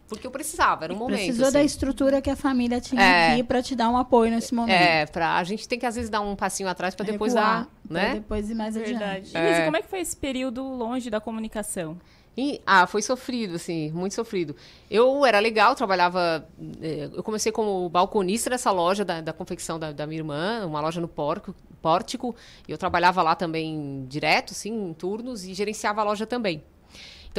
Porque eu precisava, era um momento. Precisou assim. da estrutura que a família tinha É. aqui para te dar um apoio nesse momento. É, pra, a gente tem que às vezes dar um passinho atrás para depois dar, pra né? depois ir mais Verdade. adiante. É. Elise, como é que foi esse período longe da comunicação? E, ah, foi sofrido, assim, muito sofrido. Eu era legal, trabalhava. eh, Eu comecei como balconista nessa loja da, da confecção da, da minha irmã, uma loja no porco, Pórtico. E eu trabalhava lá também direto, assim, em turnos, e gerenciava a loja também.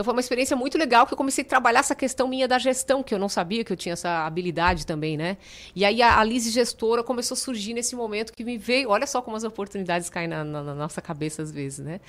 Então foi uma experiência muito legal que eu comecei a trabalhar essa questão minha da gestão, que eu não sabia que eu tinha essa habilidade também, né? E aí a Alice gestora começou a surgir nesse momento que me veio. Olha só como as oportunidades caem na, na- na nossa cabeça às vezes, né?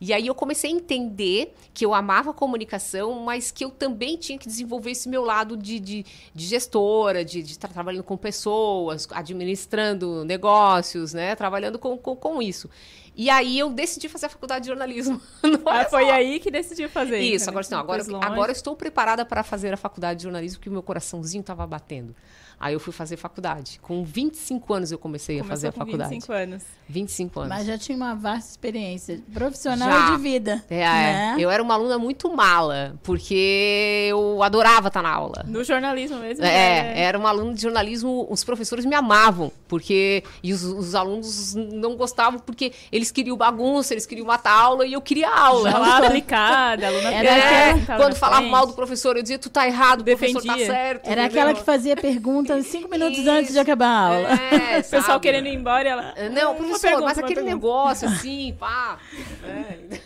E aí eu comecei a entender que eu amava a comunicação, mas que eu também tinha que desenvolver esse meu lado de, de, de gestora, de estar trabalhando com pessoas, administrando negócios, né? Trabalhando com, com, com isso. E aí eu decidi fazer a faculdade de jornalismo. Ah, foi aí que decidiu fazer. Isso, né? agora, não, agora, agora eu estou preparada para fazer a faculdade de jornalismo, porque o meu coraçãozinho estava batendo. Aí eu fui fazer faculdade. Com 25 anos eu comecei a Começou fazer a faculdade. 25 anos. 25 anos. Mas já tinha uma vasta experiência profissional Já. e de vida. É, né? eu era uma aluna muito mala, porque eu adorava estar na aula. No jornalismo mesmo. É, era uma aluna de jornalismo, os professores me amavam, porque. E os, os alunos não gostavam porque eles queriam bagunça, eles queriam matar a aula e eu queria aula. Já lá aplicada, aluna É, aplicada, sentava quando falava frente. mal do professor, eu dizia, tu tá errado, o professor tá certo. Era entendeu? aquela que fazia perguntas cinco minutos antes de acabar a aula. É, O pessoal sabe? querendo ir embora e ela. Não, "Ah, professor, uma pergunta, mas aquele pergunta." negócio assim, pá. É.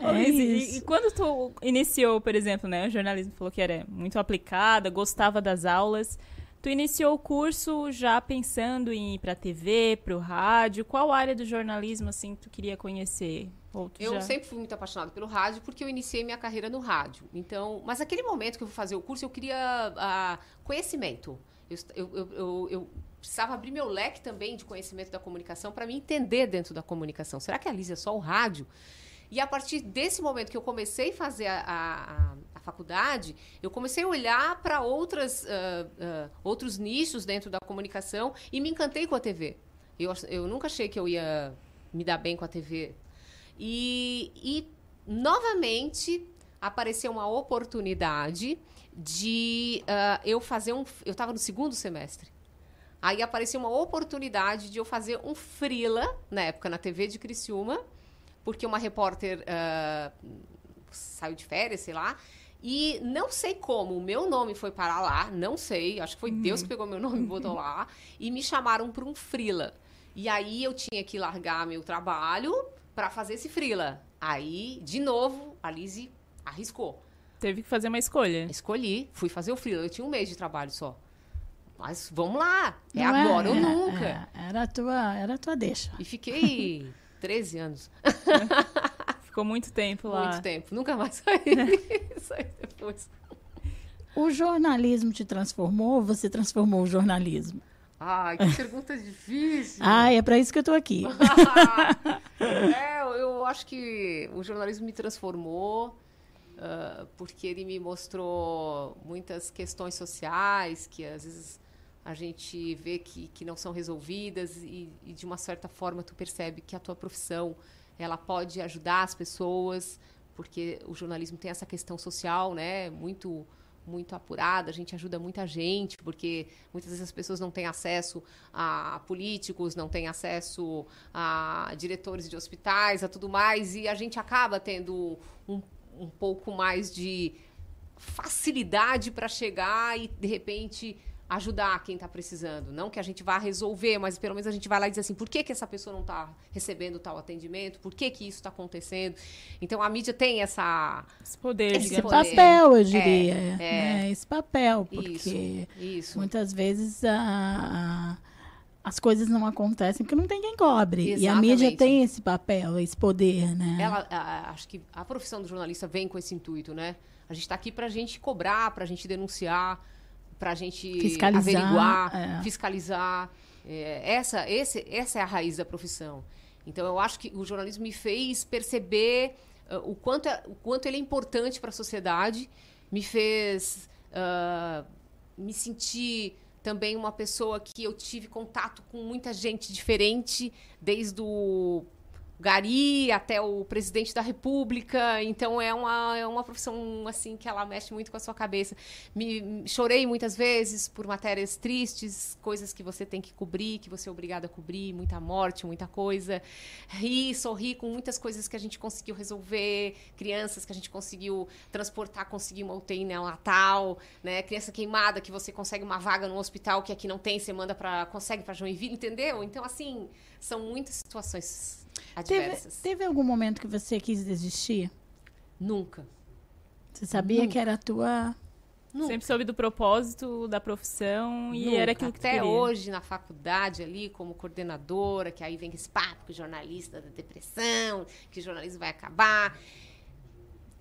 Ô, Liz, e, e quando tu iniciou, por exemplo, né, o jornalismo falou que era muito aplicada, gostava das aulas. Tu iniciou o curso já pensando em ir pra TV, pro rádio. Qual área do jornalismo assim tu queria conhecer? Ou tu Eu já- sempre fui muito apaixonada pelo rádio porque eu iniciei minha carreira no rádio. Então, mas naquele momento que eu fui fazer o curso, eu queria ah, conhecimento. Eu, eu, eu, eu- precisava abrir meu leque também de conhecimento da comunicação para me entender dentro da comunicação. Será que a Liz é só o rádio? E a partir desse momento que eu comecei a fazer a, a- a- faculdade, eu comecei a olhar para outras ah, ah, outros nichos dentro da comunicação e me encantei com a TV. Eu, eu nunca achei que eu ia me dar bem com a TV. E, e novamente apareceu uma oportunidade de ah, eu fazer um. Eu estava no segundo semestre. Aí apareceu uma oportunidade de eu fazer um freela, na época, na TV de Criciúma, porque uma repórter ah, saiu de férias, sei lá. E não sei como o meu nome foi parar lá, não sei. Acho que foi Deus que pegou meu nome e botou lá. E me chamaram para um freela. E aí eu tinha que largar meu trabalho para fazer esse freela. Aí, de novo, a Lizzie arriscou. Teve que fazer uma escolha. Escolhi, fui fazer o freela. Eu tinha um mês de trabalho só. Mas vamos lá, é Não agora ou é, nunca. é, era, a tua, era a tua deixa. E fiquei 13 anos. Ficou muito tempo lá. Muito tempo. Nunca mais saí. saí depois. O jornalismo te transformou ou você transformou o jornalismo? Ai, que pergunta difícil. Ah, é para isso que eu tô aqui. é, eu acho que o jornalismo me transformou ah, porque ele me mostrou muitas questões sociais que às vezes a gente vê que, que não são resolvidas e, e de uma certa forma tu percebe que a tua profissão ela pode ajudar as pessoas porque o jornalismo tem essa questão social, né, muito muito apurada, a gente ajuda muita gente, porque muitas vezes as pessoas não têm acesso a políticos, não têm acesso a diretores de hospitais, a tudo mais, e a gente acaba tendo um, um pouco mais de facilidade para chegar e, de repente, ajudar quem está precisando. Não que a gente vá resolver, mas pelo menos a gente vai lá e diz assim, por que, que essa pessoa não está recebendo tal atendimento? Por que, que isso está acontecendo? Então a mídia tem essa... Esse poder, Esse digamos papel, eu É, diria. é. né? Esse papel, porque Isso, isso. muitas vezes a- a- as coisas não acontecem porque não tem quem cobre. E a mídia Exatamente. tem esse papel, esse poder, né? Ela, a- acho que a profissão do jornalista vem com esse intuito, né? A gente está aqui para a gente cobrar, para a gente denunciar, para a gente Fiscalizar, averiguar, é. fiscalizar. É, essa, esse, essa é a raiz da profissão. Então, eu acho que o jornalismo me fez perceber ah, o, quanto é, o quanto ele é importante para a sociedade, me fez ah, me sentir também uma pessoa que eu tive contato com muita gente diferente, desde o Gari até o presidente da República. Então é uma, é uma profissão assim que ela mexe muito com a sua cabeça. Me, chorei muitas vezes por matérias tristes, coisas que você tem que cobrir, que você é obrigado a cobrir, muita morte, muita coisa. Ri, sorri com muitas coisas que a gente conseguiu resolver, crianças que a gente conseguiu transportar, conseguir uma UTI neonatal, né? Criança queimada que você consegue uma vaga no hospital que aqui não tem, você manda para consegue para Joinville, entendeu? Então assim, são muitas situações adversas. teve algum momento que você quis desistir? Nunca. Você sabia Nunca. que era a tua. Sempre soube do propósito da profissão e Nunca. era aquilo que Até queria. hoje, na faculdade ali, como coordenadora, que aí vem esse papo que o jornalista da depressão, que o jornalismo vai acabar.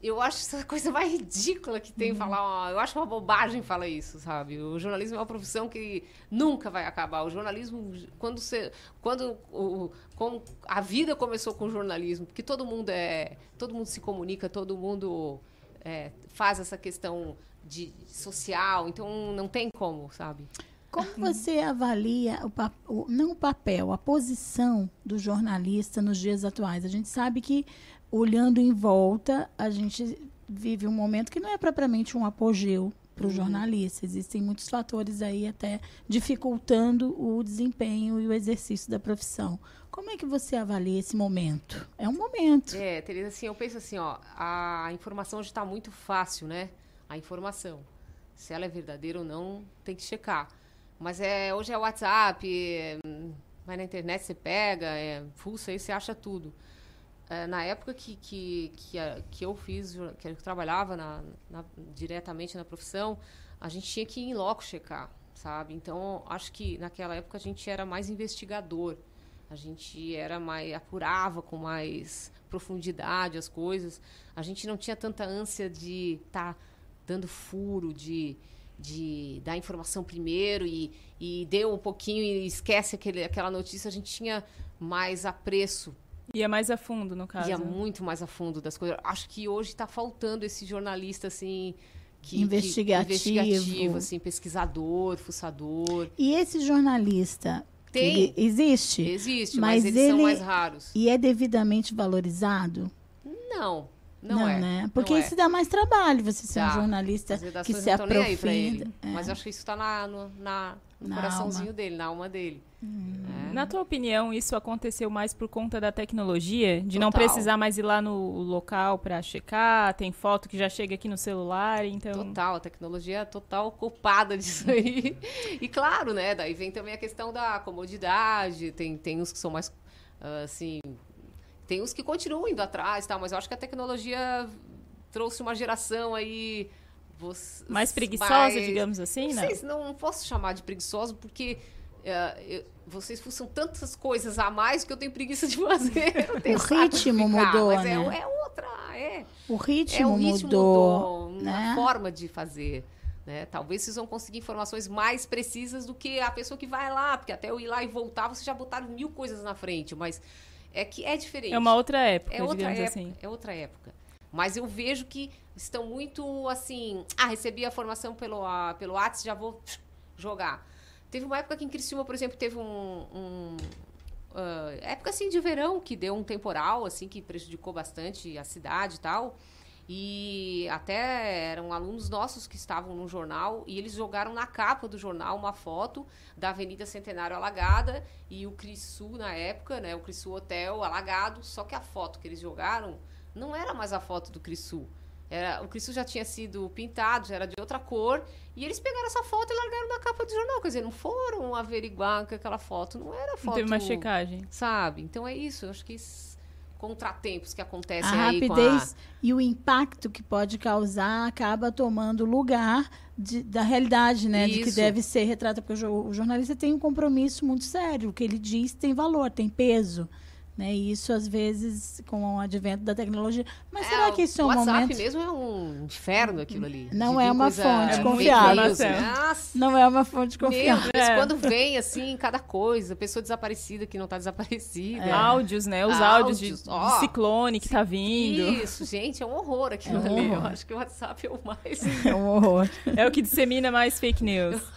Eu acho essa coisa mais ridícula que tem falar. ó, eu acho uma bobagem falar isso, sabe? O jornalismo é uma profissão que nunca vai acabar. O jornalismo, quando você. Quando o, como a vida começou com o jornalismo, porque todo mundo é. Todo mundo se comunica, todo mundo é, faz essa questão de social, então não tem como, sabe? Como você avalia o, o- não o papel, a posição do jornalista nos dias atuais? A gente sabe que, olhando em volta, a gente vive um momento que não é propriamente um apogeu para o Uhum. jornalista. Existem muitos fatores aí até dificultando o desempenho e o exercício da profissão. Como é que você avalia esse momento? É um momento. É, Tereza, assim, eu penso assim, ó, a informação hoje está muito fácil, né? A informação. Se ela é verdadeira ou não, tem que checar. Mas é, hoje é WhatsApp, é, vai na internet, você pega, é, fuça aí, você acha tudo. É, na época que, que, que, que eu fiz, que eu trabalhava na, na- diretamente na profissão, a gente tinha que ir em loco checar, sabe? Então, acho que naquela época a gente era mais investigador. A gente era mais apurava com mais profundidade as coisas. A gente não tinha tanta ânsia de estar dando furo, de, de dar informação primeiro e, e deu um pouquinho e esquece aquele, aquela notícia. A gente tinha mais apreço Ia mais a fundo, no caso. Ia muito mais a fundo das coisas. Acho que hoje está faltando esse jornalista assim que Investigativo. que, investigativo, assim, pesquisador, fuçador. E esse jornalista Tem. ele existe? Existe, mas eles são mais raros. E é devidamente valorizado? Não, não, é. né? Porque não isso é. dá mais trabalho, você ser um Dá. jornalista que se não ele. aprofunda. É. Mas eu acho que isso está na, no, na, no Na coraçãozinho alma. dele, na alma dele. É. Na tua opinião, isso aconteceu mais por conta da tecnologia? De não Total. precisar mais ir lá no local pra checar? Tem foto que já chega aqui no celular, então... Total, a tecnologia é total culpada disso aí. e claro, né? Daí vem também a questão da comodidade. Tem, tem uns que são mais, ah, assim... Tem uns que continuam indo atrás, tá? Mas eu acho que a tecnologia trouxe uma geração aí... voc- Mais preguiçosa, mais- digamos assim, não né? sei, se não posso chamar de preguiçoso, porque... eh, eu- vocês fuçam tantas coisas a mais que eu tenho preguiça de fazer. Eu não tenho O ritmo ficar, mudou, mas é- né? é outra, é. O ritmo, É, o ritmo mudou, mudou, né? a forma de fazer. Né? Talvez vocês vão conseguir informações mais precisas do que a pessoa que vai lá, porque até eu ir lá e voltar, vocês já botaram mil coisas na frente, mas é que é diferente. É uma outra época, é outra digamos época, assim. É outra época. Mas eu vejo que estão muito assim. Ah, recebi a formação pelo, ah, pelo WhatsApp, já vou jogar. Teve uma época que em Criciúma, por exemplo, teve um. um ah, época assim de verão que deu um temporal assim que prejudicou bastante a cidade e tal. E até eram alunos nossos que estavam no jornal e eles jogaram na capa do jornal uma foto da Avenida Centenário alagada e o Crisu na época, né, o Crisu Hotel alagado, só que a foto que eles jogaram não era mais a foto do Crisu. Era, o Cristo já tinha sido pintado, já era de outra cor, e eles pegaram essa foto e largaram na capa do jornal. Quer dizer, não foram averiguar que aquela foto não era foto. Teve uma checagem. Sabe? Então é isso. Eu acho que esses contratempos que acontecem A aí rapidez com e o impacto que pode causar acaba tomando lugar de- da realidade, né? De que Isso. deve ser retratada. Porque o jornalista tem um compromisso muito sério. O que ele diz tem valor, tem peso. Né? E isso, às vezes, com o advento da tecnologia. Mas a... será que isso é um o WhatsApp momento. mesmo é um inferno aquilo ali. Não De é uma coisa- fonte confiável. news, Nossa, Não é uma fonte confiável. Deus, É. quando vem assim, cada coisa, pessoa desaparecida que não tá desaparecida. É. Áudios, né? Os áudios de- de ó. ciclone que tá vindo. Isso, gente, é um horror aquilo É um ali. Eu horror. acho que o WhatsApp é o mais. É um horror. É o que dissemina mais fake news.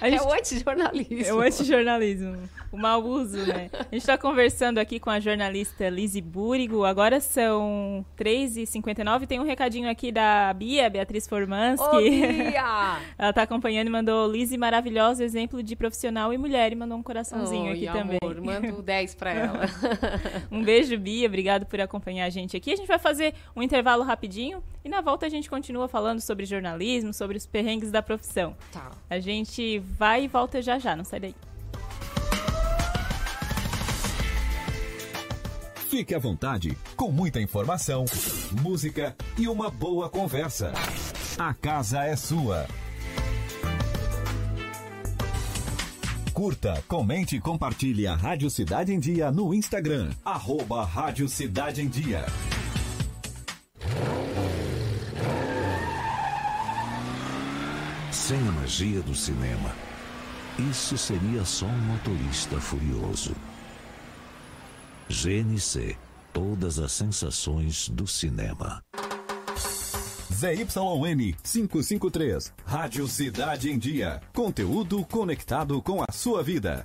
A É o antijornalismo. É o antijornalismo. O mau uso, né? A gente está conversando aqui com a jornalista Lizzie Búrigo. Agora são 3h59. Tem um recadinho aqui da Bia, Beatriz Formansky. Ô, Bia! Ela está acompanhando e mandou Lizzie maravilhosa, exemplo de profissional e mulher. E mandou um coraçãozinho Oi, aqui amor, também. mando 10 pra ela. um beijo, Bia. Obrigado por acompanhar a gente aqui. A gente vai fazer um intervalo rapidinho e na volta a gente continua falando sobre jornalismo, sobre os perrengues da profissão. Tá. A gente vai e volta já já, não sai daí. Fique à vontade, com muita informação, música e uma boa conversa. A casa é sua. Curta, comente e compartilhe a Rádio Cidade em Dia no Instagram. Arroba Rádio Cidade em Dia. Sem a magia do cinema, isso seria só um motorista furioso. GNC Todas as sensações do cinema. ZYN 553. Rádio Cidade em Dia. Conteúdo conectado com a sua vida.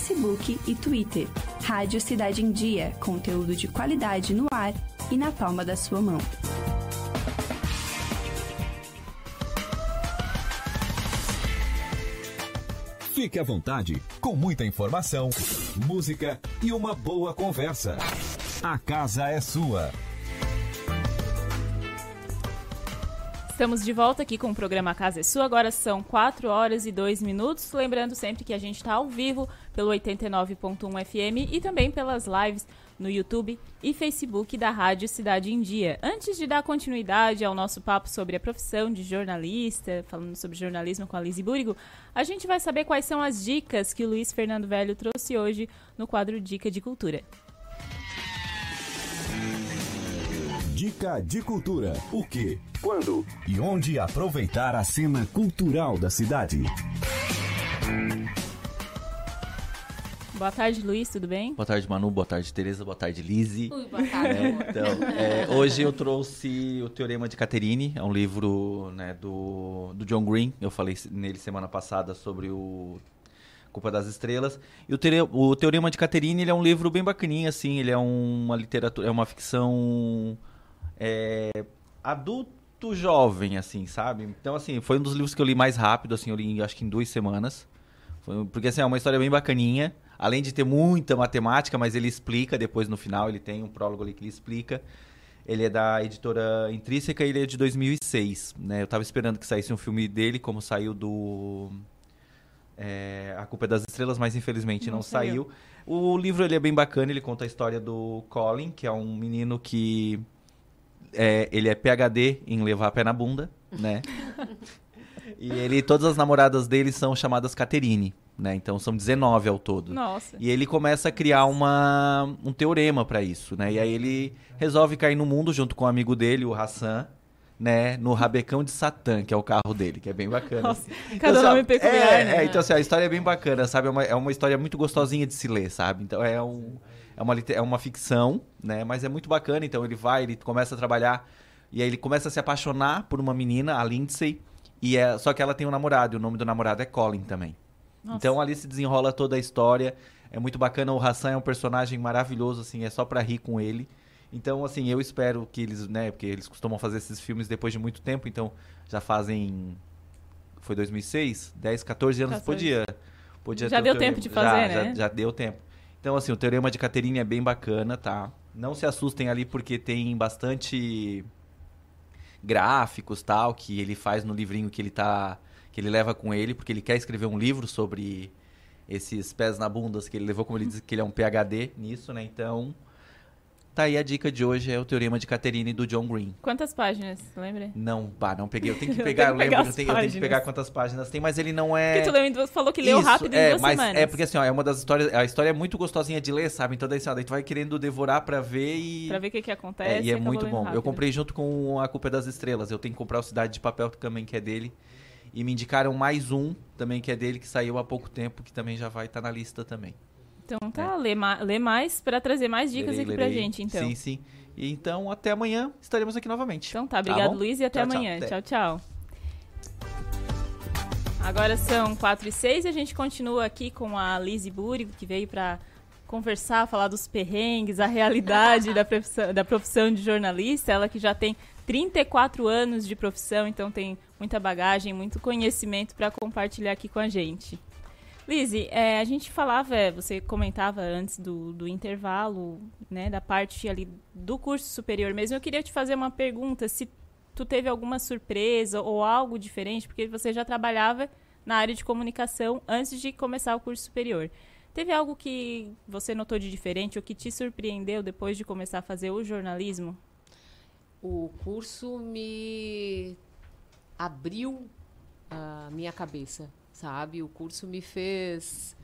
e Twitter. Rádio Cidade em Dia, conteúdo de qualidade no ar e na palma da sua mão. Fique à vontade, com muita informação, música e uma boa conversa. A casa é sua. Estamos de volta aqui com o programa Casa é Sua. Agora são 4 horas e 2 minutos. Lembrando sempre que a gente está ao vivo pelo 89.1 FM e também pelas lives no YouTube e Facebook da Rádio Cidade em Dia. Antes de dar continuidade ao nosso papo sobre a profissão de jornalista, falando sobre jornalismo com a Lizzie Búrigo, a gente vai saber quais são as dicas que o Luiz Fernando Velho trouxe hoje no quadro Dica de Cultura. Dica de cultura. O que, quando e onde aproveitar a cena cultural da cidade. Boa tarde, Luiz, tudo bem? Boa tarde, Manu. Boa tarde, Tereza. Boa tarde, Lise. Ui, boa tarde, É, então, é, hoje eu trouxe o Teorema de Caterine, é um livro né, do, do John Green. Eu falei nele semana passada sobre o Culpa das Estrelas. E o, Tere- o Teorema de Caterine ele é um livro bem bacaninha, assim. Ele é uma literatura, é uma ficção é, adulto jovem, assim, sabe? Então, assim, foi um dos livros que eu li mais rápido, assim, eu li acho que em duas semanas. Foi- porque, assim, é uma história bem bacaninha. Além de ter muita matemática, mas ele explica depois no final, ele tem um prólogo ali que ele explica. Ele é da editora Intrínseca e ele é de 2006, né? Eu tava esperando que saísse um filme dele, como saiu do... é, a Culpa é das Estrelas, mas infelizmente não, Não saiu. saiu. O livro ele é bem bacana, ele conta a história do Colin, que é um menino que é, ele é PhD em levar pé na bunda, né? e ele, todas as namoradas dele são chamadas Caterine, né? Então são 19 ao todo. Nossa. E ele começa a criar uma, um teorema pra isso, né? E aí ele resolve cair no mundo junto com um amigo dele, o Hassan, né? No Rabecão de Satã, que é o carro dele, que é bem bacana. Nossa, assim. cada assim, nome peculiar, é, né? é, então assim, a história é bem bacana, sabe? É uma, é uma história muito gostosinha de se ler, sabe? Então é um... É uma, é uma ficção, né? Mas é muito bacana. Então ele vai, ele começa a trabalhar. E aí ele começa a se apaixonar por uma menina, a Lindsay. E é, só que ela tem um namorado. E o nome do namorado é Colin também. Nossa. Então ali se desenrola toda a história. É muito bacana. O Hassan é um personagem maravilhoso, assim. É só pra rir com ele. Então, assim, eu espero que eles, né? Porque eles costumam fazer esses filmes depois de muito tempo. Então, já fazem... Foi 2006? 10, 14 anos. 14. Podia... podia Já deu teorema. tempo de Já, fazer, já- né? já deu tempo. Então, assim, o Teorema de Caterine é bem bacana, tá? Não se assustem ali porque tem bastante gráficos, tal, que ele faz no livrinho que ele tá que ele leva com ele, porque ele quer escrever um livro sobre esses pés na bundas que ele levou, como ele diz que ele é um PhD nisso, né? Então, tá aí a dica de hoje é o Teorema de Caterine do John Green. Quantas páginas, lembra? Não, pá, não peguei. Eu tenho que Eu pegar, tenho eu que lembro, pegar eu as tenho, eu tenho que pegar quantas páginas tem, mas ele não é. Porque tu lembra, falou que leu Isso, rápido em é, duas mas semanas. É porque assim, ó, é uma das histórias. A história é muito gostosinha de ler, sabe? Então daí, assim, ó, daí tu vai querendo devorar pra ver e. Pra ver o que, que É, acontece. e é muito bom. Eu rápido. comprei junto com A Culpa é das Estrelas. Eu tenho que comprar o Cidade de Papel também, que é dele. E me indicaram mais um também, que é dele, que saiu há pouco tempo, que também já vai estar na lista também. Então tá, lê, ma lê mais pra trazer mais dicas Lerei, aqui pra lerei. gente, então. Sim, sim. Então, até amanhã estaremos aqui novamente. Então tá, obrigado bom? Luiz e até Tchau, tchau. amanhã. Até. Tchau, tchau. Agora são 4 e 6 e a gente continua aqui com a Lizzie Búrigo, que veio pra conversar, falar dos perrengues, a realidade da, profissão, da profissão de jornalista. Ela que já tem 34 anos de profissão, então tem muita bagagem, muito conhecimento para compartilhar aqui com a gente. Lizzie, é, a gente falava, é, você comentava antes do, do intervalo, né, da parte ali do curso superior mesmo. Eu queria te fazer uma pergunta, se tu teve alguma surpresa ou algo diferente, porque você já trabalhava na área de comunicação antes de começar o curso superior. Teve algo que você notou de diferente ou que te surpreendeu depois de começar a fazer o jornalismo? O curso me abriu a minha cabeça, sabe? O curso me fez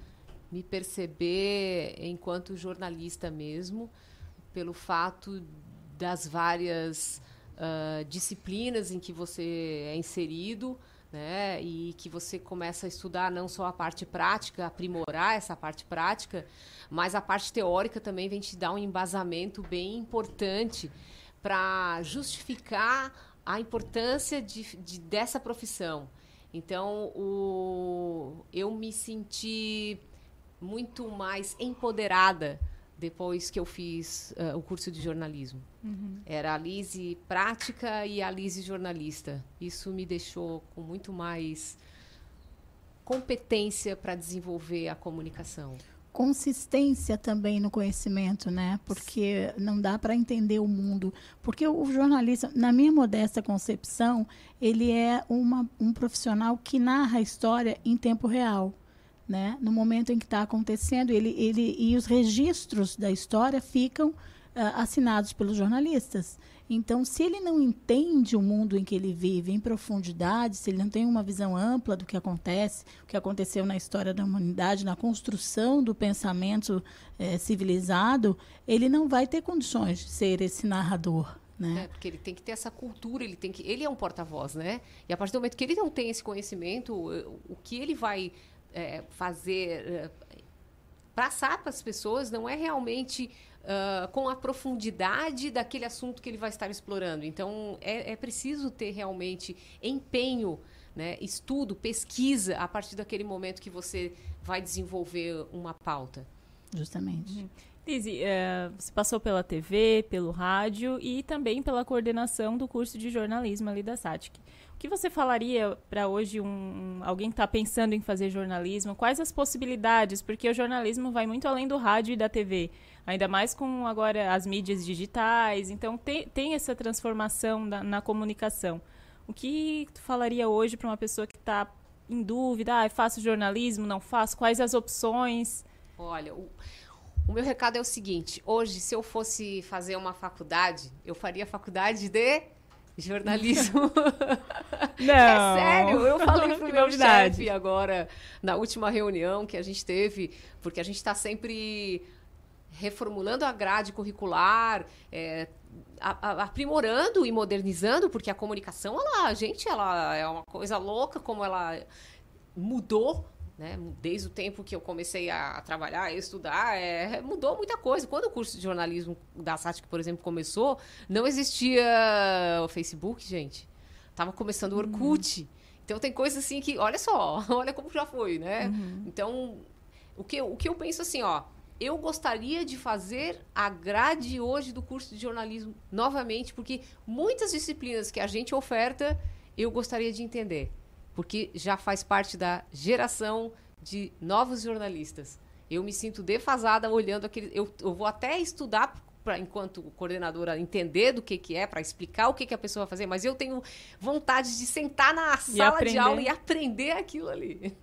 me perceber enquanto jornalista mesmo, pelo fato das várias ah, disciplinas em que você é inserido, né? E que você começa a estudar não só a parte prática, aprimorar essa parte prática, mas a parte teórica também vem te dar um embasamento bem importante para justificar a importância de, de- dessa profissão. Então, o, eu me senti muito mais empoderada depois que eu fiz eh, o curso de jornalismo. Uhum. Era a Lise prática e a Lise jornalista. Isso me deixou com muito mais competência para desenvolver a comunicação. Consistência também no conhecimento, né? Porque não dá para entender o mundo. Porque o jornalista, na minha modesta concepção, ele é uma, um profissional que narra a história em tempo real. Né? No momento em que está acontecendo, ele, ele e os registros da história ficam ah, assinados pelos jornalistas. Então, se ele não entende o mundo em que ele vive em profundidade, se ele não tem uma visão ampla do que acontece, o que aconteceu na história da humanidade, na construção do pensamento eh, civilizado, ele não vai ter condições de ser esse narrador. Né? É, porque ele tem que ter essa cultura, ele tem que. Ele é um porta-voz, né? E a partir do momento que ele não tem esse conhecimento, o que ele vai é, fazer. É, passar para as pessoas não é realmente uh, com a profundidade daquele assunto que ele vai estar explorando. Então, é, é preciso ter realmente empenho, né, estudo, pesquisa a partir daquele momento que você vai desenvolver uma pauta. Justamente. Uhum. Lizzie, é, você passou pela TV, pelo rádio e também pela coordenação do curso de jornalismo ali da SATIC. O que você falaria para hoje um, alguém que está pensando em fazer jornalismo? Quais as possibilidades? Porque o jornalismo vai muito além do rádio e da TV. Ainda mais com agora as mídias digitais. Então tem, tem essa transformação na, na comunicação. O que tu falaria hoje para uma pessoa que está em dúvida? Ah, faço jornalismo, não faço? Quais as opções? Olha, o, o meu recado é o seguinte: hoje, se eu fosse fazer uma faculdade, eu faria faculdade de jornalismo. Não. é sério, eu falei pro meu chefe agora, na última reunião que a gente teve, porque a gente está sempre reformulando a grade curricular, é, a, a, aprimorando e modernizando, porque a comunicação, ela, gente, ela é uma coisa louca como ela mudou, né? Desde o tempo que eu comecei a, a trabalhar, a estudar, é, mudou muita coisa. Quando o curso de jornalismo da SATIC, por exemplo, começou, não existia o Facebook, gente. Tava começando o Orkut. Uhum. Então tem coisas assim que, olha só, olha como já foi, né? Uhum. Então, o que, o que eu penso assim, ó, eu gostaria de fazer a grade hoje do curso de jornalismo novamente, porque muitas disciplinas que a gente oferta, eu gostaria de entender, porque já faz parte da geração de novos jornalistas. Eu me sinto defasada olhando aquele. Eu, eu vou até estudar Pra, enquanto coordenadora, entender do que, que é, para explicar o que, que a pessoa vai fazer, mas eu tenho vontade de sentar na sala de aula e aprender aquilo ali.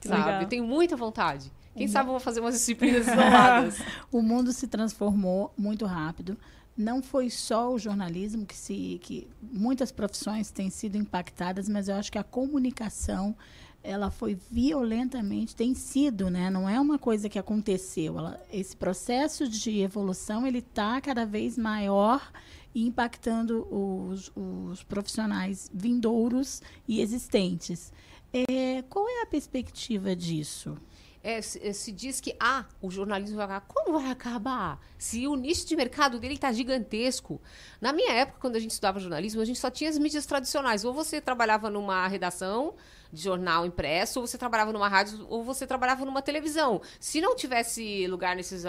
Sabe? Legal. Eu tenho muita vontade. Quem o sabe eu vou fazer umas disciplinas isoladas. o mundo se transformou muito rápido. Não foi só o jornalismo que se que muitas profissões têm sido impactadas, mas eu acho que a comunicação ela foi violentamente tem sido, né? Não é uma coisa que aconteceu. Ela, esse processo de evolução ele está cada vez maior e impactando os, os profissionais vindouros e existentes. É, qual é a perspectiva disso? É, se, é, se, diz que ah, o jornalismo vai acabar. Como vai acabar? Se o nicho de mercado dele está gigantesco. Na minha época, quando a gente estudava jornalismo, a gente só tinha as mídias tradicionais. Ou você trabalhava numa redação de jornal impresso, ou você trabalhava numa rádio, ou você trabalhava numa televisão. Se não tivesse lugar nesses, uh,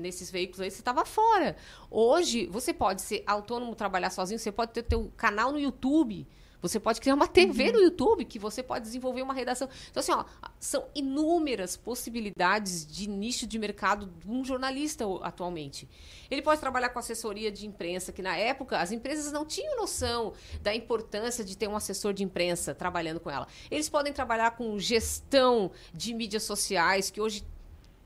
nesses veículos aí, você estava fora. Hoje, você pode ser autônomo, trabalhar sozinho, você pode ter teu canal no YouTube. Você pode criar uma TV uhum. no YouTube que você pode desenvolver uma redação. Então, assim, ó, são inúmeras possibilidades de nicho de mercado de um jornalista atualmente. Ele pode trabalhar com assessoria de imprensa, que na época as empresas não tinham noção da importância de ter um assessor de imprensa trabalhando com ela. Eles podem trabalhar com gestão de mídias sociais, que hoje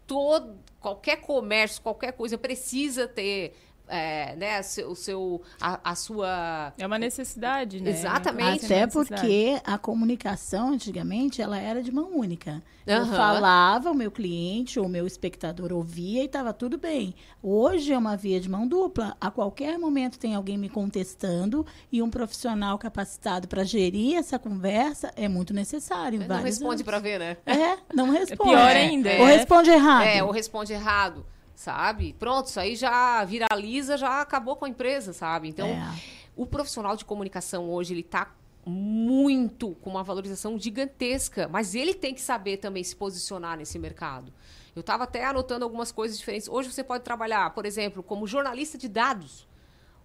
todo qualquer comércio, qualquer coisa precisa ter é, né, o seu, a, a, sua... É uma necessidade, né? Exatamente. Até porque a comunicação, antigamente, ela era de mão única. Uhum. Eu falava, o meu cliente ou o meu espectador ouvia e estava tudo bem. Hoje é uma via de mão dupla. A qualquer momento tem alguém me contestando e um profissional capacitado para gerir essa conversa é muito necessário. Não responde para ver, né? É, não responde. É pior ainda. Ou responde errado. É, ou responde errado sabe? Pronto, isso aí já viraliza, já acabou com a empresa, sabe? Então, é. o profissional de comunicação hoje, ele está muito com uma valorização gigantesca, mas ele tem que saber também se posicionar nesse mercado. Eu estava até anotando algumas coisas diferentes. Hoje você pode trabalhar, por exemplo, como jornalista de dados.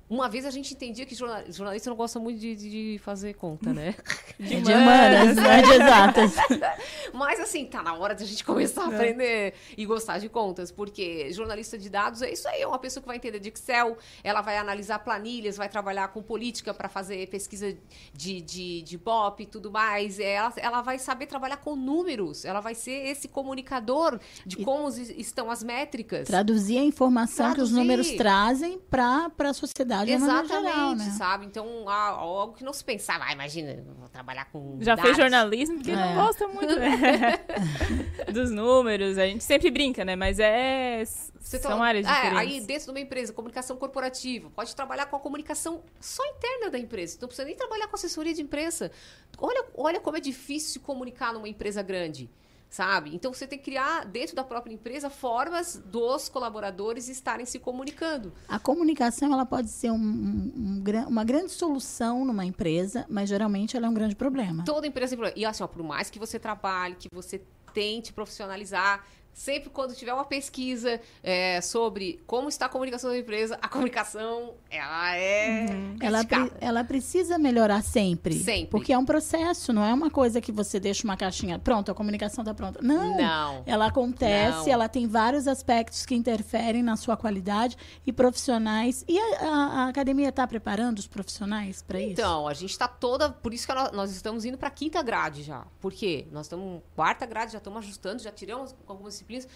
Uma vez a gente entendia que jornalista não gosta muito de, de fazer conta, né? De humanas, né? De exatas. Mas assim, tá na hora de a gente começar a é. aprender e gostar de contas, porque jornalista de dados é isso aí, é uma pessoa que vai entender de Excel, ela vai analisar planilhas, vai trabalhar com política para fazer pesquisa de, de, de BOP e tudo mais. Ela, ela vai saber trabalhar com números, ela vai ser esse comunicador de como e estão as métricas. Traduzir a informação Traduzir. que os números trazem para a sociedade sociedade de maneira Exatamente, geral, né? sabe? Então, a- algo que não se pensava, ah, imagina, vou trabalhar com Já dados. fez jornalismo porque É. não gosta muito né? dos números. A gente sempre brinca, né? Mas é. Você são tá- áreas é, diferentes. aí dentro de uma empresa, comunicação corporativa, pode trabalhar com a comunicação só interna da empresa. Então, Não precisa nem trabalhar com assessoria de imprensa. Olha, olha como é difícil se comunicar numa empresa grande. Sabe? Então você tem que criar dentro da própria empresa formas dos colaboradores estarem se comunicando. A comunicação ela pode ser um- um- um uma grande solução numa empresa, mas geralmente ela é um grande problema. Toda empresa tem problema. E assim, ó, por mais que você trabalhe, que você tente profissionalizar, sempre quando tiver uma pesquisa é, sobre como está a comunicação da empresa, a comunicação, ela é Ela, pre- ela precisa melhorar sempre. Sempre. Porque é um processo, não é uma coisa que você deixa uma caixinha. Pronto, a comunicação está pronta. Não. Não. Ela acontece, Não. ela tem vários aspectos que interferem na sua qualidade e profissionais. E a, a- a academia está preparando os profissionais para isso? Então, a gente está toda. Por isso que nó- nós estamos indo para a quinta grade já. Por quê? Nós estamos quarta grade, já estamos ajustando, já tiramos algumas disciplinas,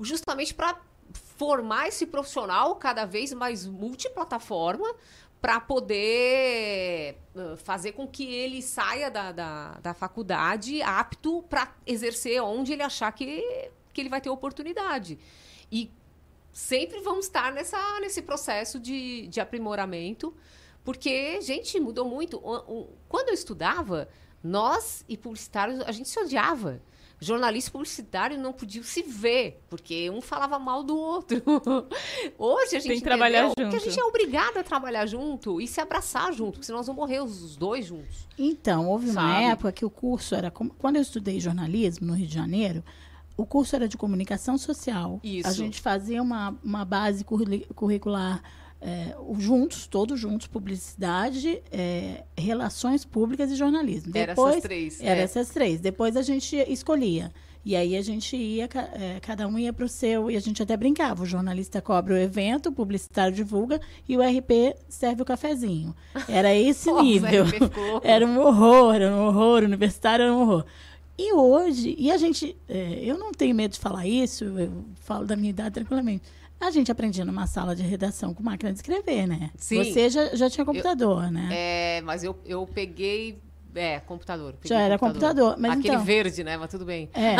justamente para formar esse profissional cada vez mais multiplataforma para poder fazer com que ele saia da, da, da faculdade apto para exercer onde ele achar que, que ele vai ter oportunidade. E sempre vamos estar nessa, nesse processo de, de aprimoramento, porque, gente, mudou muito. Quando eu estudava, nós e publicitários, a gente se odiava. Jornalista publicitário não podiam se ver, porque um falava mal do outro. Hoje a gente Tem que trabalhar entendeu que a junto. gente é obrigado a trabalhar junto e se abraçar junto, porque senão nós vamos morrer os dois juntos. Então, houve uma Sabe? época que o curso era. como- Quando eu estudei jornalismo no Rio de Janeiro, o curso era de comunicação social. Isso. A gente fazia uma, uma base curri- curricular é, juntos, todos juntos, publicidade, é, relações públicas e jornalismo. Era Depois, essas três, Era é. essas três. Depois a gente escolhia. E aí a gente ia, é, cada um ia para o seu, e a gente até brincava. O jornalista cobra o evento, o publicitário divulga e o RP serve o cafezinho. Era esse nível. Era um horror, era um horror, universitário era um horror. E hoje, e a gente, é, eu não tenho medo de falar isso, eu falo da minha idade tranquilamente. A gente aprendia numa sala de redação com máquina de escrever, né? Sim. Você já, já tinha computador, Eu- né? É, mas eu, eu peguei. É, computador. peguei Já era computador, mas Aquele então- verde, né? Mas tudo bem. É,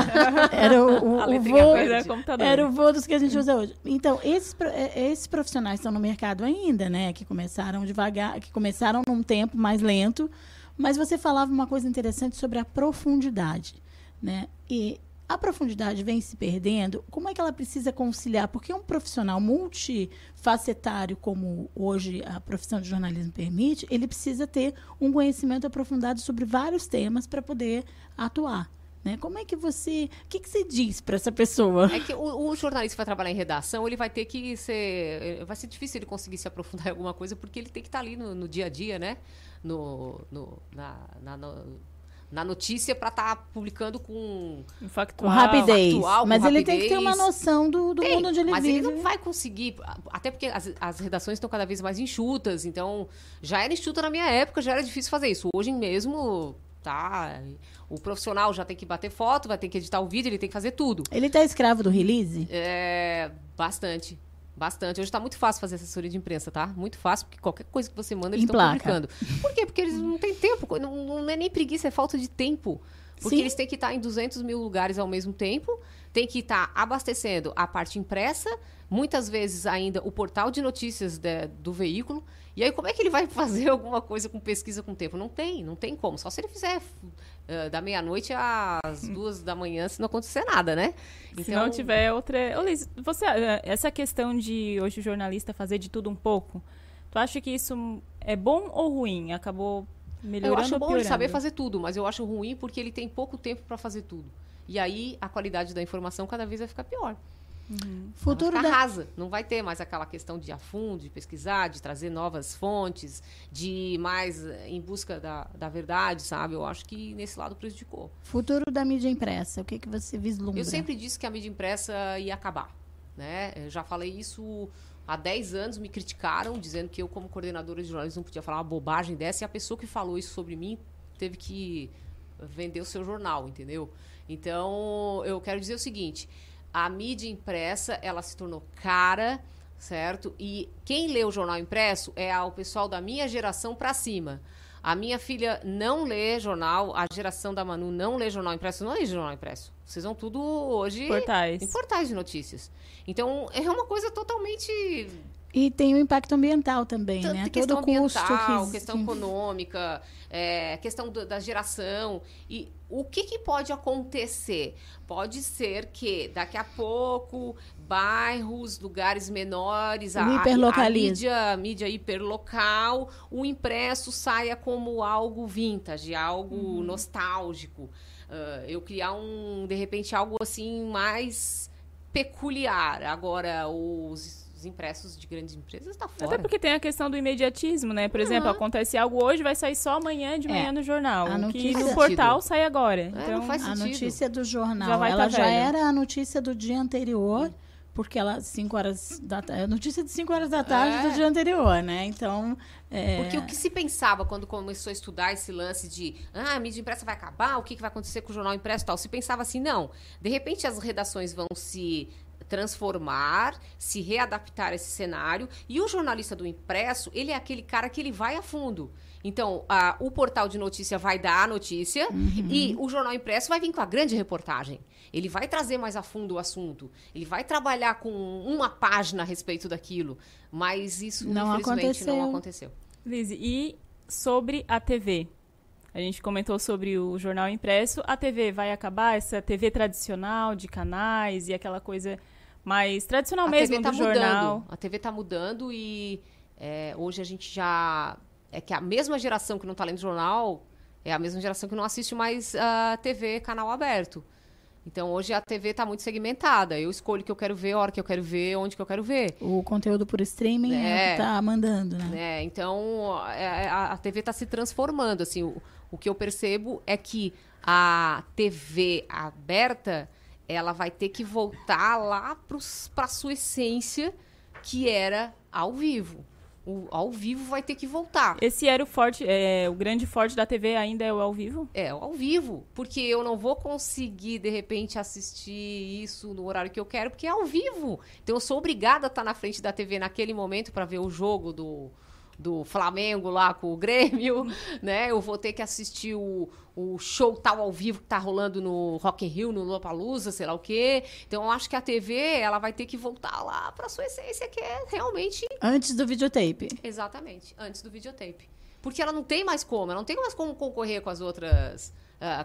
era o, o, o letrinha vô, verde. era o vô dos que a gente usa hoje. Então, esses, é, esses profissionais estão no mercado ainda, né? Que começaram devagar, que começaram num tempo mais lento, mas você falava uma coisa interessante sobre a profundidade, né? E a profundidade vem se perdendo. Como é que ela precisa conciliar? Porque um profissional multifacetário, como hoje a profissão de jornalismo permite, ele precisa ter um conhecimento aprofundado sobre vários temas para poder atuar. Né? Como é que você. O que, que você diz para essa pessoa? É que o, o jornalista que vai trabalhar em redação, ele vai ter que ser. Vai ser difícil ele conseguir se aprofundar em alguma coisa, porque ele tem que estar ali no, no dia a dia, né? No, no- na, na, no- na notícia para estar publicando com. Com rapidez. factual, com Mas ele tem que ter uma rapidez. noção do, do Tem, mundo onde ele mas vive. ele não vai conseguir, até porque as, as redações estão cada vez mais enxutas, então já era enxuta na minha época, já era difícil fazer isso. Hoje mesmo, tá, o profissional já tem que bater foto, vai ter que editar o vídeo, ele tem que fazer tudo. Ele tá escravo do release? É, bastante. Bastante. Hoje está muito fácil fazer assessoria de imprensa, tá? Muito fácil, porque qualquer coisa que você manda, eles estão publicando. Por quê? Porque eles não têm tempo. Não, não é nem preguiça, é falta de tempo. Porque Sim. eles têm que estar em 200 mil lugares ao mesmo tempo, tem que estar abastecendo a parte impressa, muitas vezes ainda o portal de notícias de- do veículo. E aí, como é que ele vai fazer alguma coisa com pesquisa com tempo? Não tem, não tem como. Só se ele fizer eh, da meia-noite às duas da manhã, se não acontecer nada, né? Se não tiver outra. Ô, Liz, você, eh, essa questão de hoje o jornalista fazer de tudo um pouco, tu acha que isso é bom ou ruim? Acabou melhorando Eu acho bom ele saber fazer tudo, mas eu acho ruim porque ele tem pouco tempo para fazer tudo. E aí a qualidade da informação cada vez vai ficar pior. Futuro vai ficar da- rasa. Não vai ter mais aquela questão de ir a fundo, de pesquisar, de trazer novas fontes, de ir mais eh, em busca da, da verdade, sabe? Eu acho que nesse lado prejudicou. Futuro da mídia impressa, o que, que você vislumbra? Eu sempre disse que a mídia impressa ia acabar. Né? Eu já falei isso há 10 anos, me criticaram, dizendo que eu, como coordenadora de jornalismo, não podia falar uma bobagem dessa, e a pessoa que falou isso sobre mim teve que vender o seu jornal, entendeu? Então, eu quero dizer o seguinte: a mídia impressa ela se tornou cara, certo? E quem lê o jornal impresso é o pessoal da minha geração para cima. A minha filha não lê jornal, a geração da Manu não lê jornal impresso, não lê jornal impresso. Vocês vão tudo hoje Portais. em portais de notícias. Então, é uma coisa totalmente E tem o impacto ambiental também, tanto né? questão Todo custo ambiental, que, questão que- econômica, é, questão do- da geração. E o que, que pode acontecer? Pode ser que daqui a pouco bairros, lugares menores, a, a- a mídia, a mídia hiperlocal, o impresso saia como algo vintage, algo Uhum. nostálgico. Ah, eu criar um, de repente, algo assim mais peculiar. Agora, os, os impressos de grandes empresas tá fora. Até porque tem a questão do imediatismo, né? Por exemplo, Aham. acontece algo hoje, vai sair só amanhã de manhã É. no jornal. A o que notícia- no portal sai agora. então, não faz a notícia do jornal, Já vai ela tá já velha. era a notícia do dia anterior, porque ela 5 horas da é a notícia de 5 horas da tarde É. do dia anterior, né? Então, é, Porque o que se pensava quando começou a estudar esse lance de ah, a mídia impressa vai acabar, o que, que vai acontecer com o jornal impresso e tal? Se pensava assim, não. De repente as redações vão se transformar, se readaptar a esse cenário. E o jornalista do impresso, ele é aquele cara que ele vai a fundo. Então, a- o portal de notícia vai dar a notícia e o jornal impresso vai vir com a grande reportagem. Ele vai trazer mais a fundo o assunto. Ele vai trabalhar com uma página a respeito daquilo. Mas isso, Não infelizmente, não aconteceu. aconteceu. Liz, e sobre a TV? A gente comentou sobre o jornal impresso. A TV vai acabar? Essa TV tradicional de canais e aquela coisa mais tradicional a mesmo TV tá do jornal. mudando. A TV tá mudando e é, hoje a gente já. É que a mesma geração que não tá lendo jornal é a mesma geração que não assiste mais a TV canal aberto. Então hoje a TV tá muito segmentada. Eu escolho o que eu quero ver, a hora que eu quero ver, onde que eu quero ver. o conteúdo por streaming é, o É. que tá mandando, né? né? Então, é, a, a TV está se transformando. Assim, o, o que eu percebo é que a TV aberta ela vai ter que voltar lá para a sua essência, que era ao vivo. O ao vivo vai ter que voltar. Esse era o forte, é, o grande forte da TV ainda é o ao vivo? É, ao vivo. Porque eu não vou conseguir, de repente, assistir isso no horário que eu quero, porque é ao vivo. Então eu sou obrigada a estar na frente da TV naquele momento para ver o jogo do, do Flamengo lá com o Grêmio, né? Eu vou ter que assistir o, o show tal ao vivo que tá rolando no Rock in Rio, no Lollapalooza, sei lá o quê. Então eu acho que a TV, ela vai ter que voltar lá para sua essência, que é realmente Antes do videotape. Exatamente, antes do videotape. Porque ela não tem mais como, ela não tem mais como concorrer com as outras.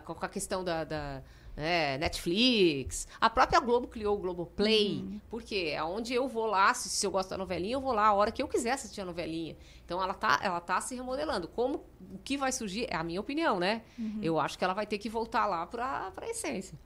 com com a questão da. da, né, Netflix. A própria Globo criou o Globoplay. Uhum. Porque é onde eu vou lá, se, se eu gosto da novelinha, eu vou lá a hora que eu quiser assistir a novelinha. Então ela tá, ela tá se remodelando. Como o que vai surgir, é a minha opinião, né? Uhum. Eu acho que ela vai ter que voltar lá pra, pra essência.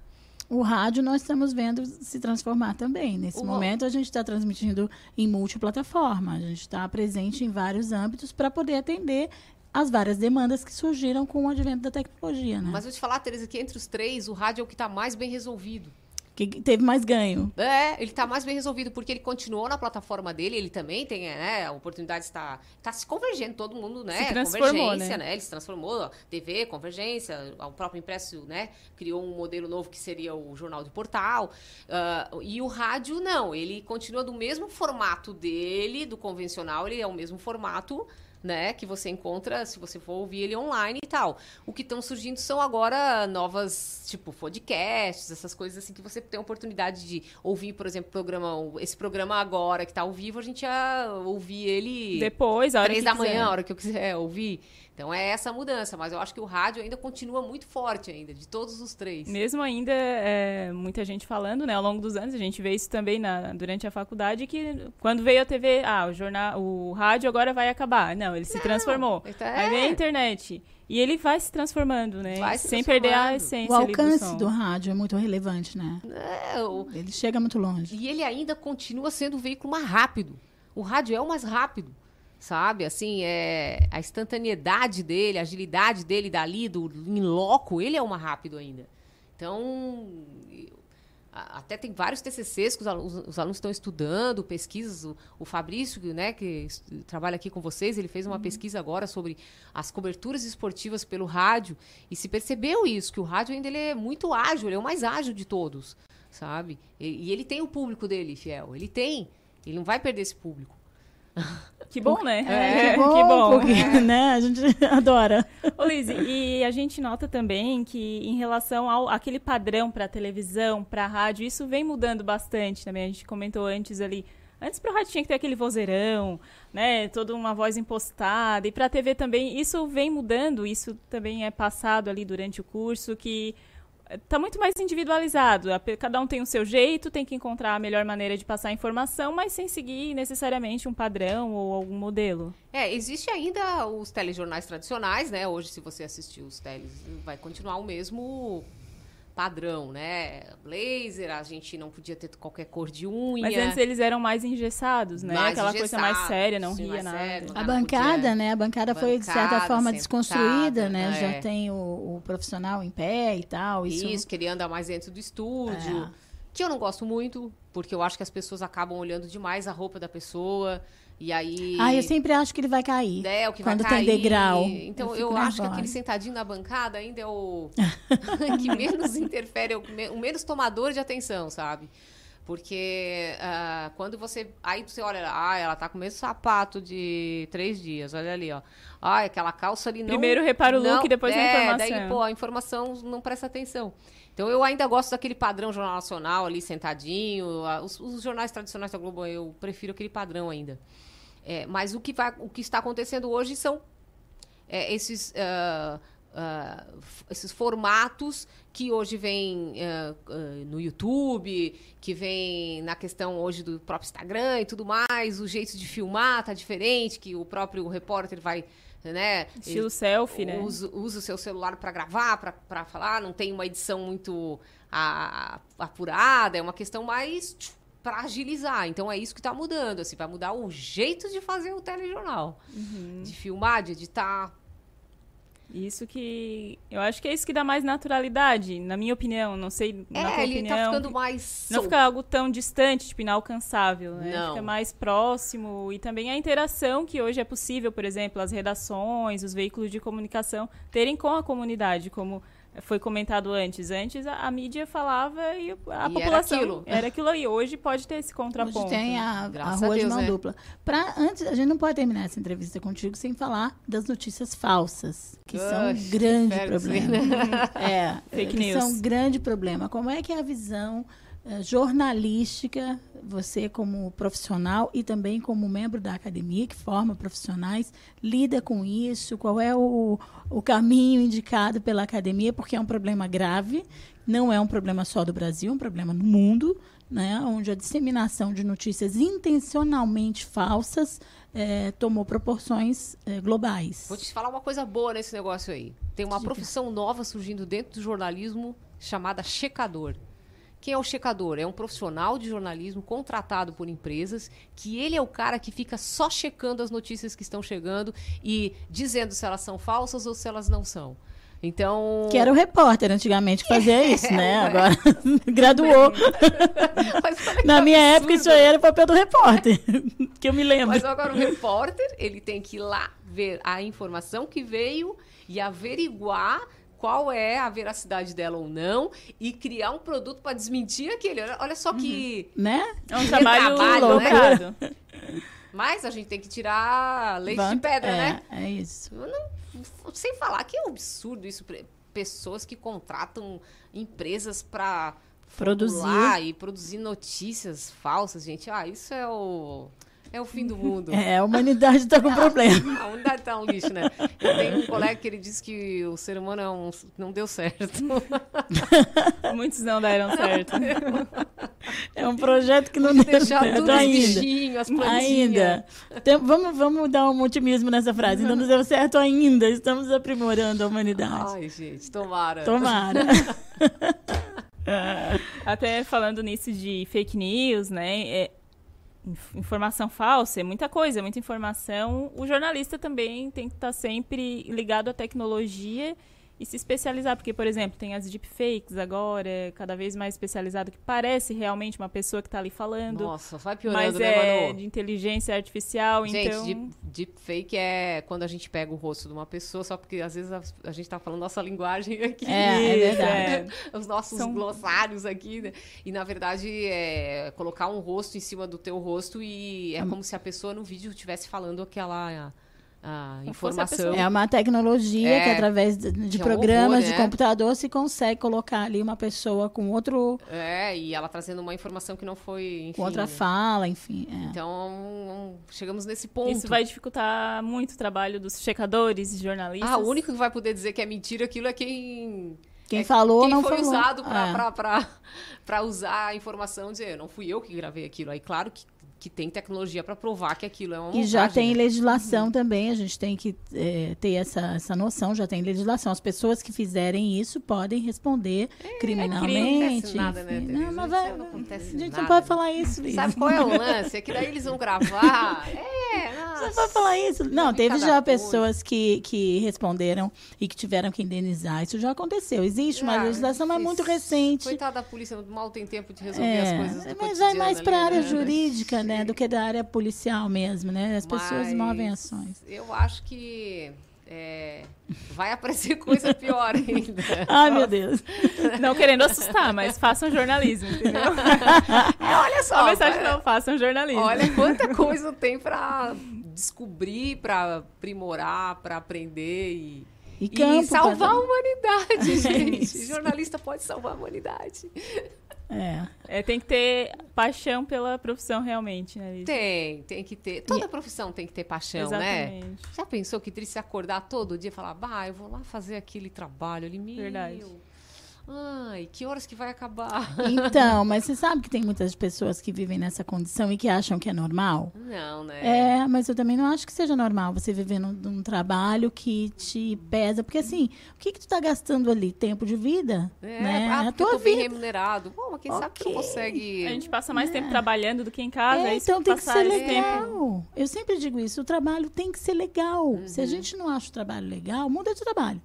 O rádio nós estamos vendo se transformar também. Nesse O- momento a gente está transmitindo em multiplataforma. A gente está presente em vários âmbitos para poder atender as várias demandas que surgiram com o advento da tecnologia, né? Mas vou te falar, Teresa, que entre os três, o rádio é o que tá mais bem resolvido. Que teve mais ganho. É, ele tá mais bem resolvido porque ele continuou na plataforma dele, ele também tem, né, a oportunidade de estar tá se convergendo, todo mundo, né, Se transformou, convergência, né? Ele se transformou, ó, TV, convergência, o próprio impresso, né, criou um modelo novo que seria o jornal de portal, ah, e o rádio não, ele continua do mesmo formato dele, do convencional, ele é o mesmo formato, né, que você encontra se você for ouvir ele online e tal. O que estão surgindo são agora novas, tipo, podcasts, essas coisas assim que você tem a oportunidade de ouvir, por exemplo, programa, esse programa agora que tá ao vivo, a gente ia ouvir ele Depois, a hora três da manhã, quiser. a hora que eu quiser ouvir. Então é essa mudança, mas eu acho que o rádio ainda continua muito forte ainda, de todos os três. Mesmo ainda, é, muita gente falando, né, ao longo dos anos, a gente vê isso também na, durante a faculdade, que quando veio a TV, ah, o jornal, o rádio agora vai acabar. Não, ele se transformou. então é- Aí vem a internet. E ele vai se transformando, né? Vai se sem perder a essência O ali do alcance som. do rádio é muito relevante, né? É, o- Ele chega muito longe. E ele ainda continua sendo o veículo mais rápido. O rádio é o mais rápido, sabe? Assim, é a instantaneidade dele, a agilidade dele dali, do em loco, ele é mais rápido ainda. Então, até tem vários TCCs que os alunos, os alunos estão estudando, pesquisas. O, o Fabrício, né, que trabalha aqui com vocês, ele fez uma pesquisa agora sobre as coberturas esportivas pelo rádio e se percebeu isso, que o rádio ainda ele é muito ágil, ele é o mais ágil de todos, sabe? E, e ele tem o público dele, fiel, ele tem. Ele não vai perder esse público. Que bom, né? É, que bom, que bom. Porque, é. né? A gente adora. Ô, Liz, e a gente nota também que em relação ao aquele padrão para televisão, para rádio, isso vem mudando bastante também. A gente comentou antes ali. Antes para o rádio tinha que ter aquele vozeirão, né? Toda uma voz impostada. E para a TV também, isso vem mudando. Isso também é passado ali durante o curso, que está muito mais individualizado. Cada um tem o seu jeito, tem que encontrar a melhor maneira de passar a informação, mas sem seguir necessariamente um padrão ou algum modelo. É, existe ainda os telejornais tradicionais, né? Hoje, se você assistir os teles, vai continuar o mesmo padrão, né? Blazer, a gente não podia ter qualquer cor de unha. Mas antes eles eram mais engessados, né? Mais Aquela coisa mais séria, não ria nada. Sério, a bancada, podia... né? A bancada, bancada, foi, de certa forma, desconstruída, né? É. Já tem o, o, profissional em pé e tal. Isso, isso que ele anda mais dentro do estúdio. É. Que eu não gosto muito, porque eu acho que as pessoas acabam olhando demais a roupa da pessoa. E aí. Ah, eu sempre acho que ele vai cair. É, o que quando vai cair. tem degrau. Então, eu, eu acho que aquele sentadinho na bancada ainda é o. que menos interfere, é o, menos tomador de atenção, sabe? Porque uh, quando você. Aí você olha, ah, ela tá com o mesmo sapato de três dias, olha ali, ó. Ah, aquela calça ali não. Primeiro repara o look, não, depois é, a informação. Daí, pô, a informação não presta atenção. Então eu ainda gosto daquele padrão Jornal Nacional ali sentadinho. Os, os jornais tradicionais da Globo, eu prefiro aquele padrão ainda. É, mas o que, vai, o que está acontecendo hoje são é, esses, uh, uh, esses formatos que hoje vêm uh, no YouTube, que vem na questão hoje do próprio Instagram e tudo mais, o jeito de filmar tá diferente, que o próprio repórter vai né? Estilo selfie, né? Usa, usa o seu celular para gravar, para falar, não tem uma edição muito a, apurada, é uma questão mais para agilizar. Então é isso que está mudando, assim, vai mudar o jeito de fazer o telejornal, uhum. de filmar, de editar. Isso que eu acho que é isso que dá mais naturalidade, na minha opinião, não sei é, na tua ele tá opinião. tá ficando mais não fica algo tão distante, tipo inalcançável, né? Não. Fica mais próximo e também a interação que hoje é possível, por exemplo, as redações, os veículos de comunicação terem com a comunidade, como foi comentado antes. Antes a, a mídia falava e a e população era aquilo. era aquilo aí. Hoje pode ter esse contraponto. Hoje tem a, a rua a Deus, de mão é. dupla. Pra, antes, a gente não pode terminar essa entrevista contigo sem falar das notícias falsas, que Oxe, são um grande problema. é, fake que news. são um grande problema. Como é que é a visão jornalística você como profissional e também como membro da academia que forma profissionais lida com isso? Qual é o, o caminho indicado pela academia? Porque é um problema grave, não é um problema só do Brasil, é um problema no mundo, né? Onde a disseminação de notícias intencionalmente falsas é, tomou proporções é, globais. Vou te falar uma coisa boa nesse negócio aí. Tem uma profissão nova surgindo dentro do jornalismo chamada checador. Quem é o checador? É um profissional de jornalismo contratado por empresas, que ele é o cara que fica só checando as notícias que estão chegando e dizendo se elas são falsas ou se elas não são. Então. Que era o repórter antigamente que fazia isso, né? Agora graduou. Na minha absurdo. época, isso aí era o papel do repórter. que eu me lembro. Mas agora o repórter, ele tem que ir lá ver a informação que veio e averiguar qual é a veracidade dela ou não e criar um produto para desmentir aquele. Olha só que. Uhum. Né? É um trabalho, trabalho né? Mas a gente tem que tirar leite Vant de pedra, é, né? É isso. Não, sem falar que é um absurdo isso. Pessoas que contratam empresas para produzir e produzir notícias falsas, gente. Ah, isso é o é o fim do mundo. É, a humanidade está com problema. A humanidade está um lixo, né? Eu tenho um colega que ele disse que o ser humano é um, não deu certo. Muitos não deram certo. É um projeto que não deu deixar certo tudo ainda. Bichinhos, as ainda. Tem, vamos, vamos dar um otimismo nessa frase. Ainda não deu certo ainda. Estamos aprimorando a humanidade. Ai, gente, tomara. Tomara. Até falando nisso de fake news, né? É, informação falsa, é muita coisa, é muita informação. O jornalista também tem que estar sempre ligado à tecnologia e se especializar, porque, por exemplo, tem as deepfakes agora, é cada vez mais especializado, que parece realmente uma pessoa que está ali falando. Nossa, vai piorando, mas né, é Manu? de inteligência artificial, Gente, então... deep, deepfake é quando a gente pega o rosto de uma pessoa, só porque às vezes a, a gente tá falando nossa linguagem aqui. É, é verdade. Os nossos São- glossários aqui, né? E na verdade é colocar um rosto em cima do teu rosto e é como se a pessoa no vídeo estivesse falando aquela a, informação. É uma tecnologia É, que, através de, de que é um programas horror, de né? computador, se consegue colocar ali uma pessoa com outro, É, e ela trazendo uma informação que não foi, enfim. com outra né? fala, enfim. é. Então, chegamos nesse ponto. Isso vai dificultar muito o trabalho dos checadores, jornalistas. Ah, o único que vai poder dizer que é mentira aquilo é quem. Quem é falou quem não foi falou. usado pra, É. pra, pra, pra usar a informação e dizer, não fui eu que gravei aquilo. Aí, claro que, que tem tecnologia pra provar que aquilo é uma E já montagem, tem né? legislação também, a gente tem que é, ter essa, essa noção, já tem legislação. As pessoas que fizerem isso podem responder criminalmente. Não acontece nada, né? Não, mas vai, não acontece a gente nada, não pode né? falar isso, Liz. Sabe qual é o lance? É que daí eles vão gravar. É, Você nossa. pode falar isso? Não, vi teve já coisa. pessoas que, que responderam e que tiveram que indenizar. Isso já aconteceu. Existe uma Ah, legislação, mas muito recente. Coitada da polícia, mal tem tempo de resolver É, as coisas do mas vai mais para a área né? jurídica, né, do que da área policial mesmo, né? As pessoas Mas movem ações. Eu acho que é, vai aparecer coisa pior ainda. Ai, meu Deus. Não querendo assustar, mas façam jornalismo, entendeu? É, olha só. A mensagem não, façam jornalismo. Olha quanta coisa tem pra descobrir, pra aprimorar, pra aprender e, E e campo salvar pra- a humanidade, É gente. isso. Jornalista pode salvar a humanidade. É. É, tem que ter paixão pela profissão realmente, né? Tem, tem que ter. Toda profissão tem que ter paixão, né? Exatamente. Já pensou que triste acordar todo dia e falar, bah, eu vou lá fazer aquele trabalho ali, meu. Verdade. Ai, que horas que vai acabar? Então, mas você sabe que tem muitas pessoas que vivem nessa condição e que acham que é normal? Não, né? É, mas eu também não acho que seja normal você viver num, num trabalho que te pesa. Porque assim, o que, que tu tá gastando ali? Tempo de vida? É, né? ah, a porque tua eu tô bem vida. remunerado. Bom, mas quem sabe que não consegue. A gente passa mais tempo trabalhando do que em casa, É, é, então tem que passar ser esse tempo. legal. Eu sempre digo isso, o trabalho tem que ser legal. Uhum. Se a gente não acha o trabalho legal, muda de trabalho.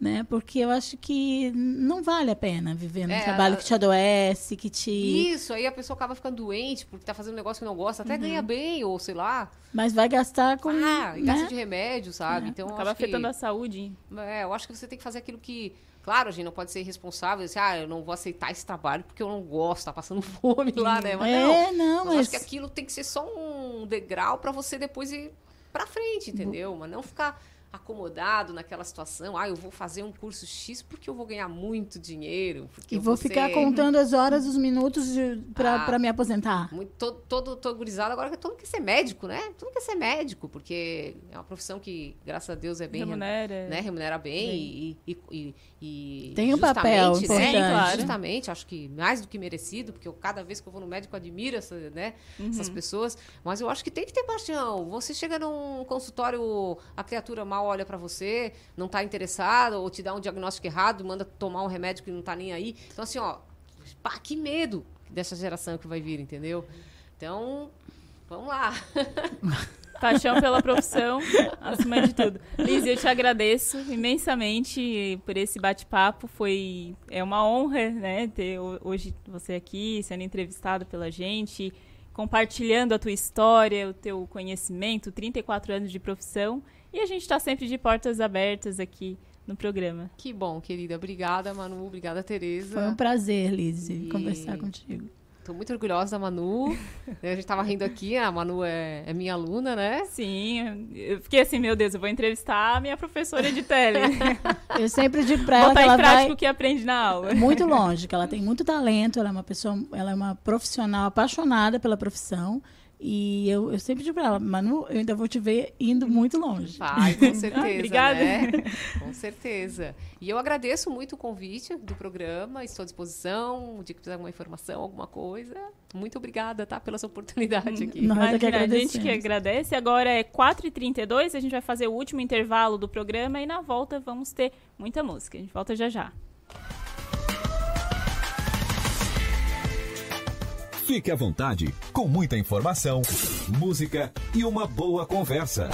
Né? Porque eu acho que não vale a pena viver num É, trabalho que te adoece, que te. Isso, aí a pessoa acaba ficando doente porque tá fazendo um negócio que não gosta, até Uhum. ganha bem, ou sei lá. Mas vai gastar com. Ah, e né? gasta de remédio, sabe? É. Então Acaba acho que- afetando a saúde. É, eu acho que você tem que fazer aquilo que. Claro, a gente não pode ser irresponsável, assim, ah, eu não vou aceitar esse trabalho porque eu não gosto, tá passando fome lá, né? Mas É, não. não, Mas acho que aquilo tem que ser só um degrau pra você depois ir pra frente, entendeu? Mas não ficar acomodado naquela situação, ah, eu vou fazer um curso X porque eu vou ganhar muito dinheiro. Porque E eu vou ficar ser- contando as horas, os minutos de, pra, Ah. me aposentar. Muito, todo, todo, todo gurizado agora que todo mundo quer ser médico, né? Todo mundo quer ser médico, porque é uma profissão que, graças a Deus, é bem Remunera. né? remunera bem, Bem. E, e, e, e Tem um papel justamente, né? importante. claro. Justamente, acho que mais do que merecido, porque eu, cada vez que eu vou no médico admiro essa, né, Uhum. essas pessoas, mas eu acho que tem que ter paixão. Você chega num consultório, a criatura mal olha pra você, não tá interessada, ou te dá um diagnóstico errado, manda tomar um remédio que não tá nem aí. Então, assim, ó, pá, que medo dessa geração que vai vir, entendeu? Então, vamos lá. Paixão pela profissão, acima de tudo. Liz, eu te agradeço imensamente por esse bate-papo. Foi é uma honra, né, ter ho- hoje você aqui sendo entrevistado pela gente, compartilhando a tua história, o teu conhecimento, 34 anos de profissão. E a gente está sempre de portas abertas aqui no programa. Que bom, querida. Obrigada, Manu. Obrigada, Tereza. Foi um prazer, Liz, conversar contigo. Tô muito orgulhosa da Manu. a gente tava rindo aqui, a Manu é, é minha aluna, né? Sim, eu fiquei assim, meu Deus, eu vou entrevistar a minha professora de tele. Eu sempre digo pra ela Botar que ela em prática vai o que aprende na aula. muito longe, que ela tem muito talento, ela é uma pessoa, ela é uma profissional apaixonada pela profissão. E eu, eu sempre digo pra ela, Manu, eu ainda vou te ver indo muito longe. Vai, com certeza. Obrigada. Né? Com certeza. E eu agradeço muito o convite do programa, estou à disposição. O dia que precisar de alguma informação, alguma coisa. Muito obrigada, tá? Pela sua oportunidade aqui. Nós é que Imagina, a gente que agradece. Agora é 4h32, a gente vai fazer o último intervalo do programa e na volta vamos ter muita música. A gente volta já já. Fique à vontade, com muita informação, música e uma boa conversa.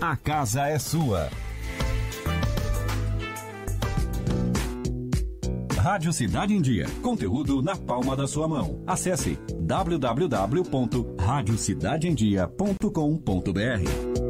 A casa é sua. Rádio Cidade em Dia. Conteúdo na palma da sua mão. Acesse www.radiocidadeemdia.com.br.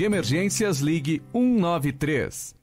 de emergências, ligue 193.